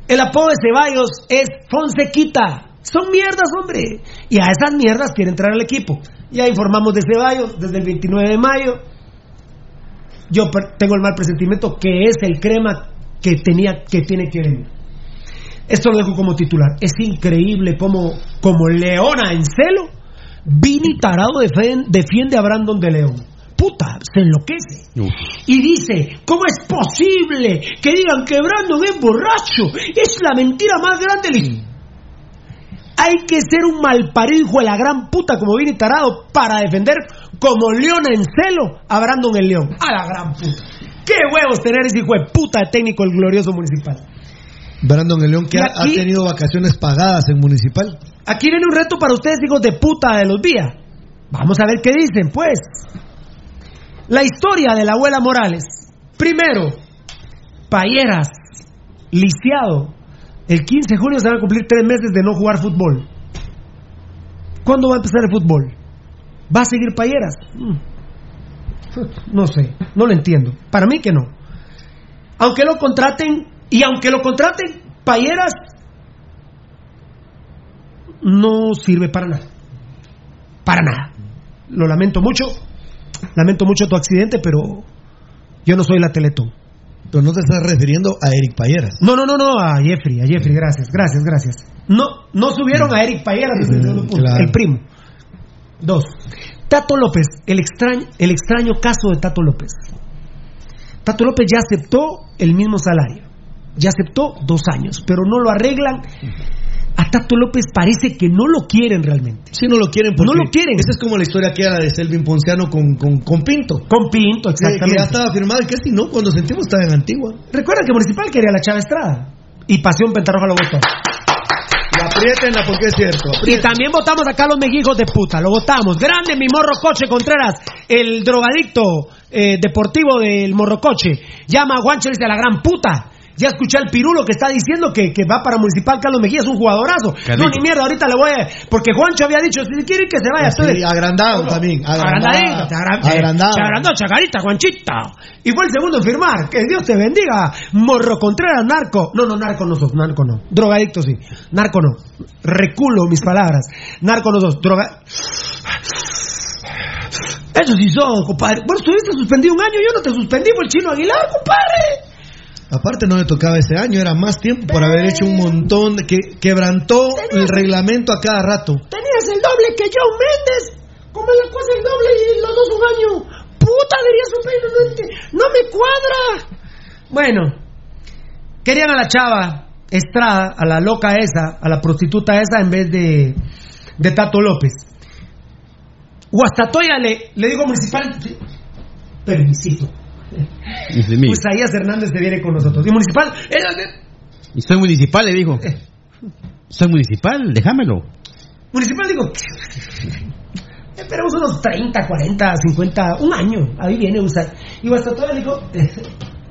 El apodo de Ceballos es Fonsequita. Son mierdas, hombre. Y a esas mierdas quiere entrar al equipo. Ya informamos de Ceballos desde el 29 de mayo. Yo tengo el mal presentimiento que es el crema que tenía que tiene que venir. Esto lo dejo como titular. Es increíble como, como Leona en celo, Vini Tarado defiende a Brandon de León. Puta, se enloquece. Y dice, ¿cómo es posible que digan que Brandon es borracho? Es la mentira más grande. del Hay que ser un malparido hijo de la gran puta como Vini Tarado para defender como Leona en celo a Brandon el León. A la gran puta. ¿Qué huevos tener ese hijo de puta de técnico el glorioso municipal? Brandon el León que ha, tenido vacaciones pagadas en Municipal. Aquí viene un reto para ustedes, hijos de puta de los días. Vamos a ver qué dicen, pues. La historia de la abuela Morales. Primero, Payeras, lisiado. El 15 de junio se van a cumplir tres meses de no jugar fútbol. ¿Cuándo va a empezar el fútbol? ¿Va a seguir Payeras? Mm. No sé, no lo entiendo. Para mí que no. Aunque lo contraten, y aunque lo contraten, Payeras no sirve para nada. Para nada. Lo lamento mucho. Lamento mucho tu accidente, pero yo no soy la Teletón. Pero no te estás refiriendo a Eric Payeras. No, no, no, no, a Jeffrey, a Jeffrey, gracias, gracias, gracias. No, no subieron a Eric Payeras claro. el primo. Dos. Tato López, el extraño, el extraño caso de Tato López. Tato López ya aceptó el mismo salario, ya aceptó dos años, pero no lo arreglan. A Tato López parece que no lo quieren realmente. Sí, no lo quieren. No porque lo quieren. Esa es como la historia que era de Selvin Ponciano con, con, con Pinto. Con Pinto, Que exactamente. ya estaba firmado y casi no, cuando sentimos estaba en Antigua. Recuerda que Municipal quería la Chava Estrada y Pasión Pentarroja lo votó. Y apriétenla porque es cierto. Y también votamos a Carlos Mejijos de puta, lo votamos. Grande mi morrocoche Contreras, el drogadicto eh, deportivo del morrocoche. Llama a Juancho y dice a la gran puta. Ya escuché al pirulo que está diciendo que, que va para Municipal Carlos Mejía, es un jugadorazo. Carlito. No, ni mierda, ahorita le voy a... Porque Juancho había dicho, si quiere que se vaya. Sí, entonces- agrandado también. Agrandado. Agrandadito, te agra- eh, Agrandado. te agrandó, chacarita, Juanchita. Y fue el segundo en firmar. Que Dios te bendiga. Morro Contreras, narco. No, no, narco no sos, narco no. Drogadicto sí. Narco no. Reculo mis palabras. Narco no sos. Droga. Eso sí son, compadre. Bueno, estuviste suspendido un año, yo no te suspendí, fue el chino Aguilar, compadre. Aparte no le tocaba ese año, era más tiempo por haber hecho un montón, de- que quebrantó el reglamento a cada rato. Tenías el doble que John Méndez. ¿Cómo la cosa el doble y los dos un año? Puta, diría su no, no me cuadra. Bueno, querían a la chava Estrada, a la loca esa, a la prostituta esa, en vez de, de Tato López. Guastatoya le, le digo municipal, permisito. Isaías Hernández se viene con nosotros. Y municipal, eh, Y soy municipal, le dijo. Soy municipal, déjamelo. Municipal digo, esperemos unos 30, 40, 50, un año. Ahí viene usar. Y Guastatoya le dijo, eh,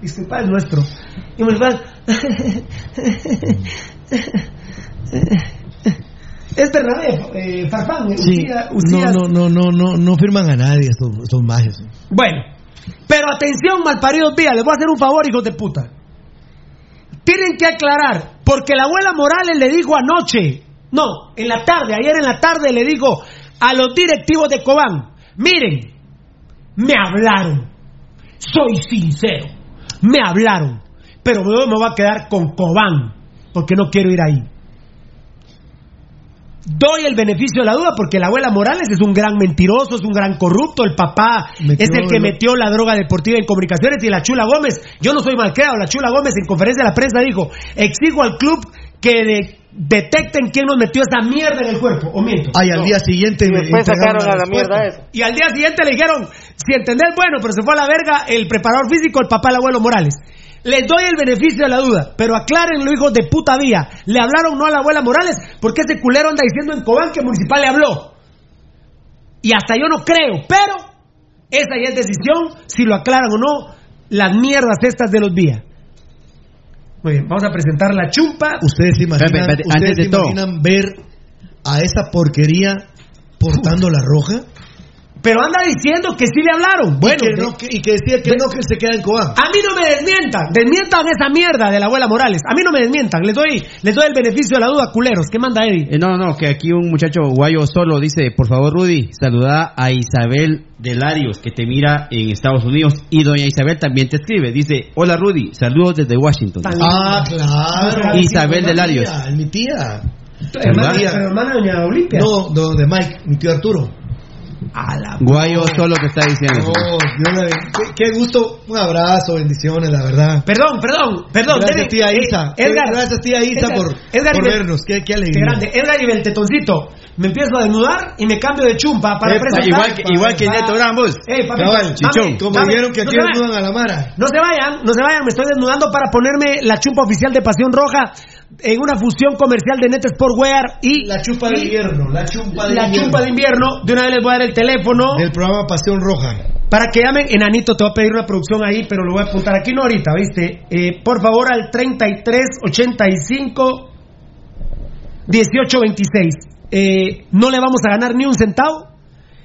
disculpa, es nuestro. Y Municipal, es Bernabé, eh, Farfán, Sí, Usía- no, no, no, no, no, no firman a nadie estos, estos majes. Bueno, pero atención, malparidos vías, les voy a hacer un favor, hijos de puta. Tienen que aclarar, porque la abuela Morales le dijo anoche, no, en la tarde, ayer en la tarde le dijo a los directivos de Cobán, miren, me hablaron, soy sincero, me hablaron, pero me voy a quedar con Cobán, porque no quiero ir ahí. Doy el beneficio de la duda porque la abuela Morales es un gran mentiroso, es un gran corrupto, el papá Metió es el que metió la droga deportiva en comunicaciones y la Chula Gómez, yo no soy malcriado, la Chula Gómez en conferencia de la prensa dijo, exijo al club que de- detecten quién nos metió esa mierda en el cuerpo, o miento. Ay, al día siguiente Y después entregaron sacaron a la respuesta. mierda esa. Y al día siguiente le dijeron, si entendés, bueno, pero se fue a la verga el preparador físico, el papá del abuelo Morales. Les doy el beneficio de la duda, pero aclárenlo, hijos de puta vía. ¿Le hablaron no a la abuela Morales? Porque ese culero anda diciendo en Cobán que Municipal le habló. Y hasta yo no creo, pero esa ya es decisión, si lo aclaran o no, las mierdas estas de los vías. Muy bien, vamos a presentar la chumpa. Ustedes se imaginan, ustedes antes de se todo. imaginan ver a esa porquería portando la roja. Pero anda diciendo que sí le hablaron. Bueno, y que, no, que- y que decía que no, que se queda en Cobán. A mí no me desmientan, desmientan esa mierda de la abuela Morales. A mí no me desmientan, les doy, les doy el beneficio de la duda, culeros. ¿Qué manda Eddie? Eh, no, no, que aquí un muchacho guayo solo dice, por favor Rudy, saluda a Isabel de Larios, que te mira en Estados Unidos, y doña Isabel también te escribe, dice, hola Rudy, saludos desde Washington. Ah, claro. Isabel de Larios. Mía, Mi tía. Hermana, Mi tía. hermana de doña Olimpia. No, no, de Mike, mi tío Arturo. A la Guayo solo te está diciendo. Oh, Dios qué, qué gusto, un abrazo, bendiciones, la verdad. Perdón, perdón, perdón. Gracias, tía eh, Isa. Edgar, Gracias, tía Isa, Edgar, por, Edgar por vernos. Qué, qué Qué alegría. grande. Edgar y Beltetoncito. Me empiezo a desnudar y me cambio de chumpa para Epa, presentar. igual que- igual que Neto Ramos. Ey, papi, Cabal, mami, chichón. Como dijeron que aquí desnudan a la Mara. No se vayan, no se vayan, me estoy desnudando para ponerme la chumpa oficial de Pasión Roja en una fusión comercial de Net Sportwear y La chupa de invierno, la chupa de la invierno. chumpa de invierno. De una vez les voy a dar el teléfono Del programa Pasión Roja. para que llamen. Enanito, te voy a pedir una producción ahí, pero lo voy a apuntar aquí no ahorita, ¿viste? Eh, por favor, al 3385 1826. Eh, no le vamos a ganar ni un centavo.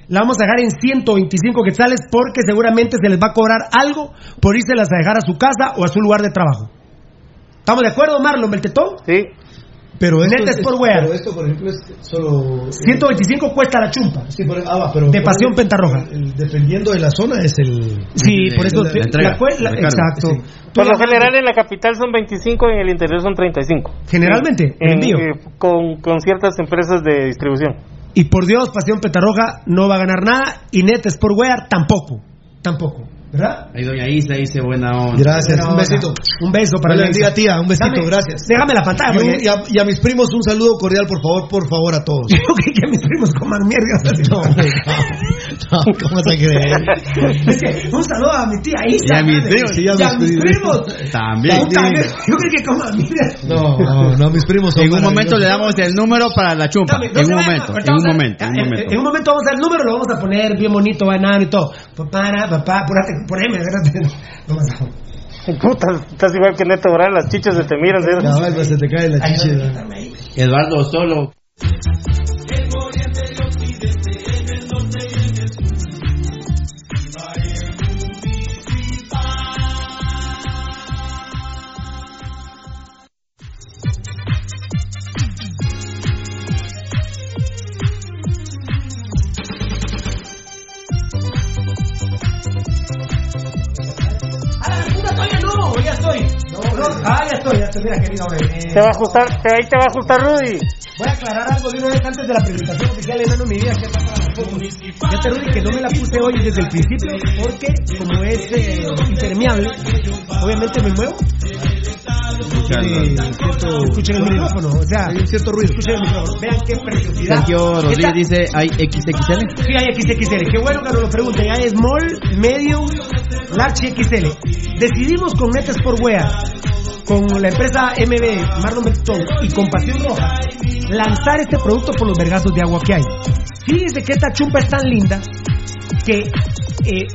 La vamos a dejar en 125 quetzales porque seguramente se les va a cobrar algo por irse las a dejar a su casa o a su lugar de trabajo. ¿Estamos de acuerdo, Marlon Beltetón? Sí. Pero esto, Net es- Sportwear. pero esto, por ejemplo, es solo... 125 cuesta la chumpa. Sí, por- ah, va, pero De Pasión Pentarroja. el- dependiendo de la zona es el... Sí, el- por eso la- sí, la entrega, la cue- la- el recargo. exacto. Sí. Por lo general en la capital son 25 y en el interior son 35. Generalmente, el En- envío. eh, con, con ciertas empresas de distribución. Y por Dios, Pasión Pentarroja no va a ganar nada y Net Sportwear tampoco. Tampoco. ¿Verdad? Ahí doña Isa dice buena onda. Gracias, Buena un onda. besito. Un beso para Elisa. bendiga, tía, un besito, Dame- gracias. Déjame la pantalla. Y, un- porque- y a, y a mis primos un saludo cordial, por favor, por favor, a todos. Yo creo que a mis primos coman mierda. No, no. No, ¿cómo vas a creer? Es que, un saludo a mi tía Isa. Y a mis madre. primos. Sí, a Y a mis primos. También. Yo creo que coman mierda. No, no, no, mis primos son En un momento le damos el número para la chumpa. Dame, En se un momento, en un momento, en un en- momento. En un momento vamos a dar el número, lo vamos a poner bien bonito, banano y todo. Para, papá, apúrate, poneme, espérate. Vamos a- Puta, estás igual que Neto Brand, las chichas se te miran. Cabal, pues se te cae la Ay, no, chicha. quítame ahí. Eduardo solo. Ah, ya estoy, ya estoy. Mira, querido, eh, Te va a ajustar, te, ahí te va a ajustar Rudy. Voy a aclarar algo de una vez antes de la presentación oficial, enano mi vida, que las fotos. Fíjate, Rudy, que no me la puse hoy desde el principio, porque como es eh, impermeable, obviamente me muevo. Cierto- Escuchen el micrófono, o sea, Hay un cierto ruido. escuchen el micrófono. Vean qué preciosidad. Sergio Rodríguez Esta- dice, ¿hay XXL? Sí, hay XXL. Qué bueno que nos lo pregunten. Hay small, medium, large XL. Decidimos con Net Sportwear, con la empresa MB, Marlon Betton y con Pasión Roja, lanzar este producto por los vergazos de agua que hay. Fíjense que esta chumpa es tan linda que... Eh,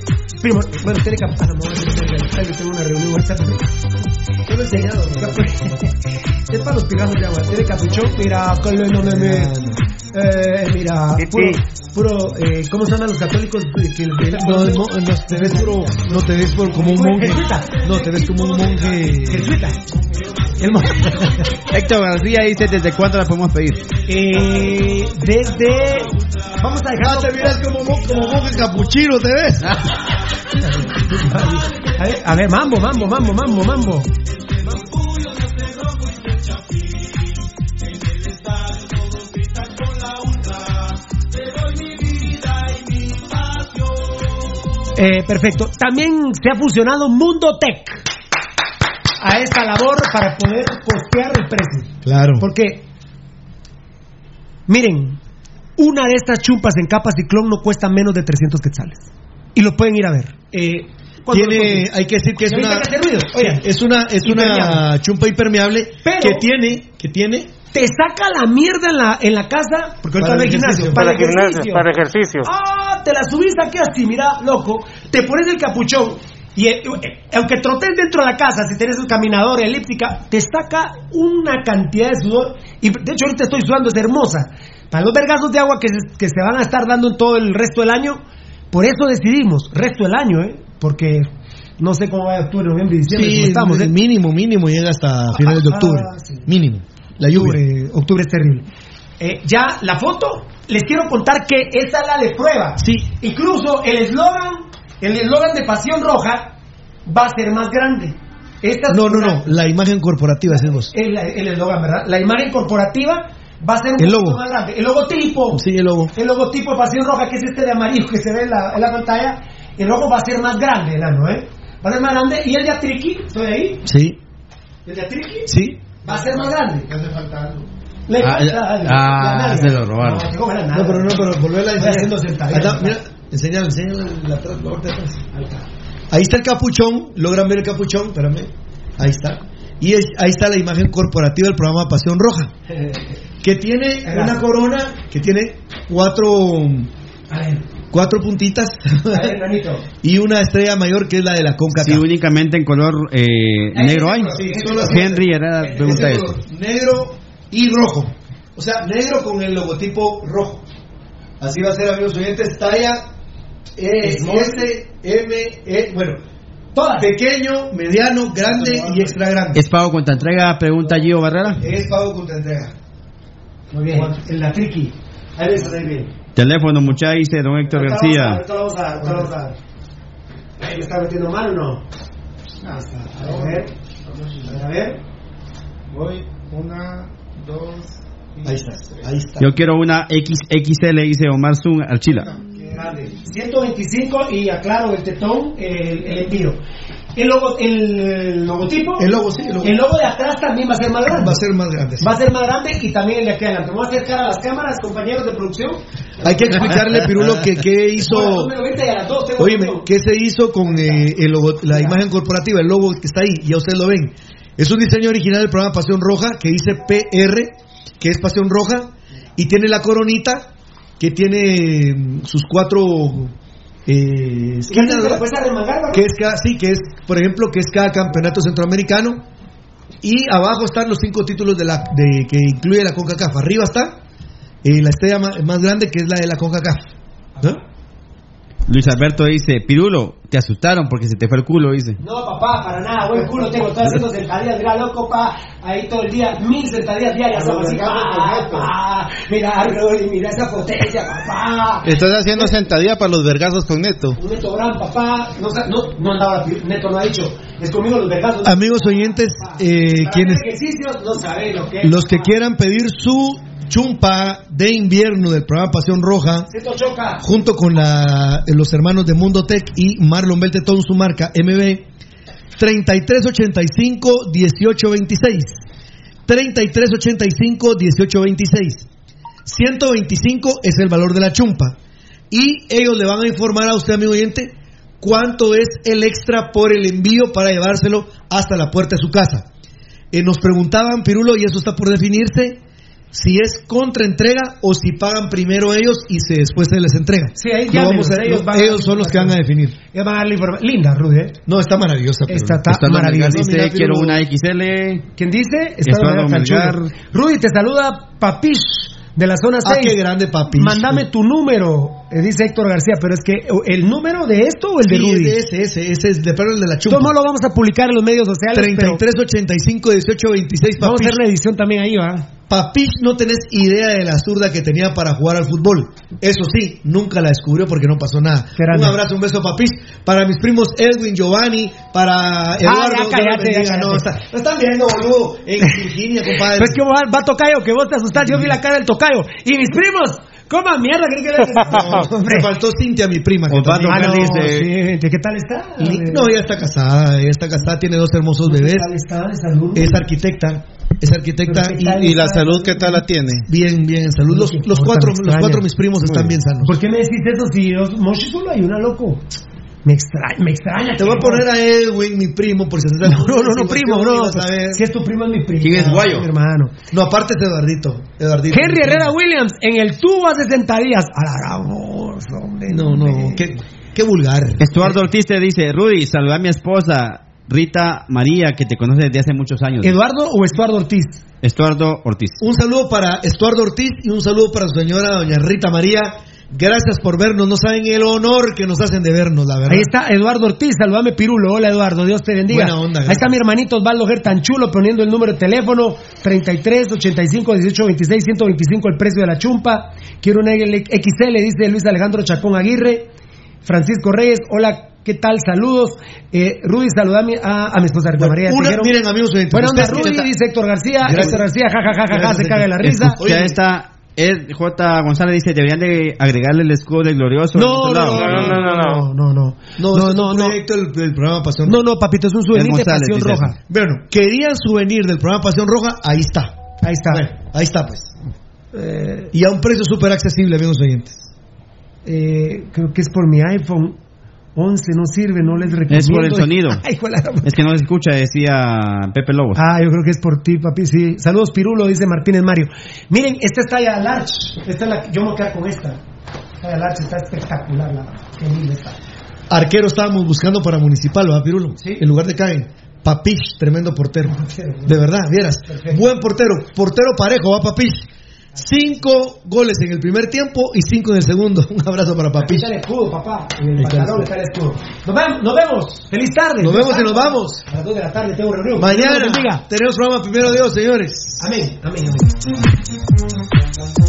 primo, bueno, tiene que... ah, no, no, no, yo tengo una reunión ahorita. Yo lo he enseñado. Es para los pegazos de agua. Tiene capuchón. Mira, con lo no me... me- Eh, mira, puro, puro eh, ¿cómo se llaman los católicos? Que, que- No, no, no, te ves puro, no te ves por, como un monje. No, te ves como un monje. Jesuita. El Héctor García dice, ¿desde cuándo la podemos pedir? eh, desde. Vamos a Ah, dejarlo. te miras como, como monje capuchino, te ves. A ver, a ver, mambo, mambo, mambo, mambo, mambo. Eh, perfecto. También se ha fusionado Mundo Tech a esta labor para poder costear el precio. Claro. Porque, miren, una de estas chumpas en capa ciclón no cuesta menos de 300 quetzales. Y lo pueden ir a ver. Eh, ¿cuándo lo Tiene, hay que decir que es una, es una, es una impermeable. chumpa impermeable Pero- que tiene, que tiene te saca la mierda en la, en la casa, porque ahorita no hay gimnasio, para, Para el gimnasio, ejercicio. para ejercicio. Ah, te la subís aquí así, mira, loco, te pones el capuchón y eh, eh, aunque trotes dentro de la casa, si tienes el caminador, elíptica, te saca una cantidad de sudor y de hecho ahorita estoy sudando, es hermosa. para los vergazos de agua que se, que se van a estar dando en todo el resto del año, por eso decidimos, resto del año, ¿eh? Porque no sé cómo va a octubre, noviembre y diciembre, Sí, estamos, ¿eh? mínimo, mínimo llega hasta finales de Ah, octubre. sí. Mínimo. La lluvia. Octubre, octubre es terrible. Eh, ya, la foto, les quiero contar que esta es la de prueba. Sí. Incluso el eslogan, el eslogan de Pasión Roja va a ser más grande. Esta es No, no, no. La imagen corporativa es vos. El el eslogan, ¿verdad? La imagen corporativa va a ser un El logo. más grande. El logotipo. Sí, el logo. El logotipo de Pasión Roja, que es este de amarillo que se ve en la, en la pantalla, el logo va a ser más grande, enano, ¿eh? Va a ser más grande. Y el de Atriqui, ¿estoy ahí? Sí, El de Atriqui sí. va a ser más grande. hace falta algo. Le Ah, falta algo. ah, nalga. se lo robaron. No, pero no, pero volverla a haciendo está, mira, enseñalo, enseñalo la parte de atrás. Ahí está el capuchón, logran ver el capuchón, espérame. Ahí está. Y es- ahí está la imagen corporativa del programa Pasión Roja, que tiene una corona que tiene cuatro A ver, cuatro puntitas y una estrella mayor que es la de la Conca. Sí, únicamente en color eh, negro hay. Sí, Henry Herrera pregunta Negro y rojo. O sea, negro con el logotipo rojo. Así va a ser, amigos oyentes, talla E, S, M, E, bueno, Todas. pequeño, mediano, grande y extra grande. ¿Es pago contra entrega? Pregunta Gio Barrera. Es pago contra entrega. Muy bien. El de Atriqui. Ahí está ahí bien. Teléfono, muchacha, dice don Héctor García. me está metiendo mal o no. Está. A ver. A ver, a ver. Voy, una, dos. Ahí está, ahí está. Yo quiero una XXL, dice Omar Zun Archila. Qué grande. 125 y aclaro el tetón, el, el envío. El, logo, el logotipo. El logo, sí, el logo. El logo de atrás también va a ser más grande. Va a ser más grande. sí. Va a ser más grande y también el de aquí adelante. Vamos a acercar a las cámaras, compañeros de producción. Hay que explicarle, Pirulo, que qué hizo. Bueno, número 20 y a las dos tengo Óyeme, otro. ¿qué se hizo con eh, el logo- la imagen corporativa, el logo que está ahí? Ya ustedes lo ven. Es un diseño original del programa Pasión Roja que dice PR, que es Pasión Roja, y tiene la coronita que tiene mm, sus cuatro eh, ¿Qué esquinas, haces? ¿Te ¿verdad? la puedes arremangar, Bárbara? que es cada, sí, que es, por ejemplo, que es cada campeonato centroamericano. Y abajo están los cinco títulos de la, de, que incluye la CONCACAF. Arriba está eh, la estrella ma- más, grande que es la de la CONCACAF. ¿no? Luis Alberto dice, Pirulo, te asustaron porque se te fue el culo, dice. No, papá, para nada, buen culo tengo, estoy haciendo sentadillas, mira, loco, pa, ahí todo el día, mil sentadillas diarias, los así, pa, pa, mira, mira esa potencia, papá, Estás haciendo sentadilla para los vergazos con Neto. un Neto Gran, papá, no, no, no andaba, Neto no ha dicho, es conmigo los vergazos. Amigos oyentes, eh, quienes, no los que quieran pedir su chumpa de invierno del programa Pasión Roja, junto con la- los hermanos de Mundo Tech y Marlon Beltetón, su marca MB, 3385-1826. 3385-1826. 125 es el valor de la chumpa. Y ellos le van a informar a usted, amigo oyente, cuánto es el extra por el envío para llevárselo hasta la puerta de su casa. Eh, nos preguntaban, Pirulo, y eso está por definirse, si es contra entrega o si pagan primero ellos y se, después se les entrega. Sí, ahí llámenos, vamos a- ellos lo- van a- ellos son los que van a definir. ya van a darle información, linda, Rudy, ¿eh? No, está maravillosa. Está Estuardo Melgar maravillosa. dice, Mira, quiero una XL. ¿Quién dice? Está. Rudy, te saluda Papish de la zona 6. Ah, qué grande, papi. Mándame tu número, dice Héctor García, pero es que o, el número de esto o el de Sí, Rudy. ese, ese, ese es de, pero el de la chumpa. Esto no lo vamos a publicar en los medios sociales. pero 3385 1826 Vamos a Papich. hacer la edición también ahí, ¿va? Papich no tenés idea de la zurda que tenía para jugar al fútbol. Eso sí, nunca la descubrió porque no pasó nada. Un abrazo, un beso, Papich. Para mis primos Edwin, Giovanni, para Eduardo. ya Dios cállate, ya no, está- lo están viendo, boludo, en Virginia, compadre. Pero es que va, va Tocayo, que vos te asustás. Yo vi la cara del Tocayo. Y mis primos, coma mierda, ¿creen que le No, me faltó Cintia, mi prima. que también- Ah, no, Carlos dice- sí, ¿de qué tal está? No, ella está casada, ella está casada, tiene dos hermosos bebés. ¿Qué tal está? ¿De salud? Es arquitecta, es arquitecta y, tal ¿Y la está? salud qué tal la tiene? bien, bien en salud. Los, los cuatro, los cuatro mis primos están bien sanos. ¿Por qué me decís eso si yo, Moshi solo hay una, loco? Me extraña, me extraña. Te voy a poner a Edwin, mi primo, por si No, no, no, no, primo, no. Si es tu primo, es mi primo. ¿Quién es Guayo? Mi hermano. No, aparte es Eduardito. Eduardito Henry Herrera Williams, en el tubo hace 60 días. A la hombre. No, no, qué, qué vulgar. Estuardo Ortiz te dice, Rudy, saluda a mi esposa. Rita María, que te conoce desde hace muchos años. ¿Eduardo o Estuardo Ortiz? Estuardo Ortiz. Un saludo para Estuardo Ortiz y un saludo para su señora doña Rita María. Gracias por vernos, no saben el honor que nos hacen de vernos, la verdad. Ahí está Eduardo Ortiz, saludame Pirulo. Hola Eduardo, Dios te bendiga. Buena onda, Ahí está mi hermanito Osvaldo Ger tan chulo poniendo el número de teléfono 33 85 18 26 125 el precio de la chumpa. Quiero una XL, dice Luis Alejandro Chacón Aguirre. Francisco Reyes, hola, ¿qué tal? Saludos. Eh, Rudy, saludame a, a mi esposa Rita María. Una- miren, amigos que Rudy, dice Héctor García. Gracias. Héctor García, ja, ja, ja, ja, ja, se caga la risa. Ya está. Ed J. González dice, deberían de agregarle el escudo del glorioso. No, no, no, no, no, no, no, no. No, No, es no, un no. proyecto del, del programa Pasión No, no, papito, es un souvenir de González Pasión Roja. Bueno, querían souvenir del programa Pasión Roja, ahí está. Ahí está. Bueno, ahí está pues. Eh, Y a un precio súper accesible, amigos oyentes. eh, creo que es por mi iPhone 11, no sirve, no les recomiendo. Es por el sonido. Ay, Es que no se escucha, decía Pepe Lobos. Ah, yo creo que es por ti, papi. Sí. Saludos, Pirulo, dice Martínez Mario. Miren, esta está ya large. Esta es la, yo me voy a quedar con esta. Esta large está espectacular. La, qué linda está. Arquero estábamos buscando para Municipal, ¿verdad, Pirulo? En lugar de Caen. Papish, tremendo portero. De verdad, vieras. Buen portero. Portero parejo, va Papish. Cinco goles en el primer tiempo y cinco en el segundo. Un abrazo para Papish. está el escudo, papá. En el pantalón está el escudo. Nos vemos. Feliz tarde. Nos vemos y nos vamos. A las 2 de la tarde tengo reunión. Mañana tenemos programa primero Dios, señores. Amén, amén, amén.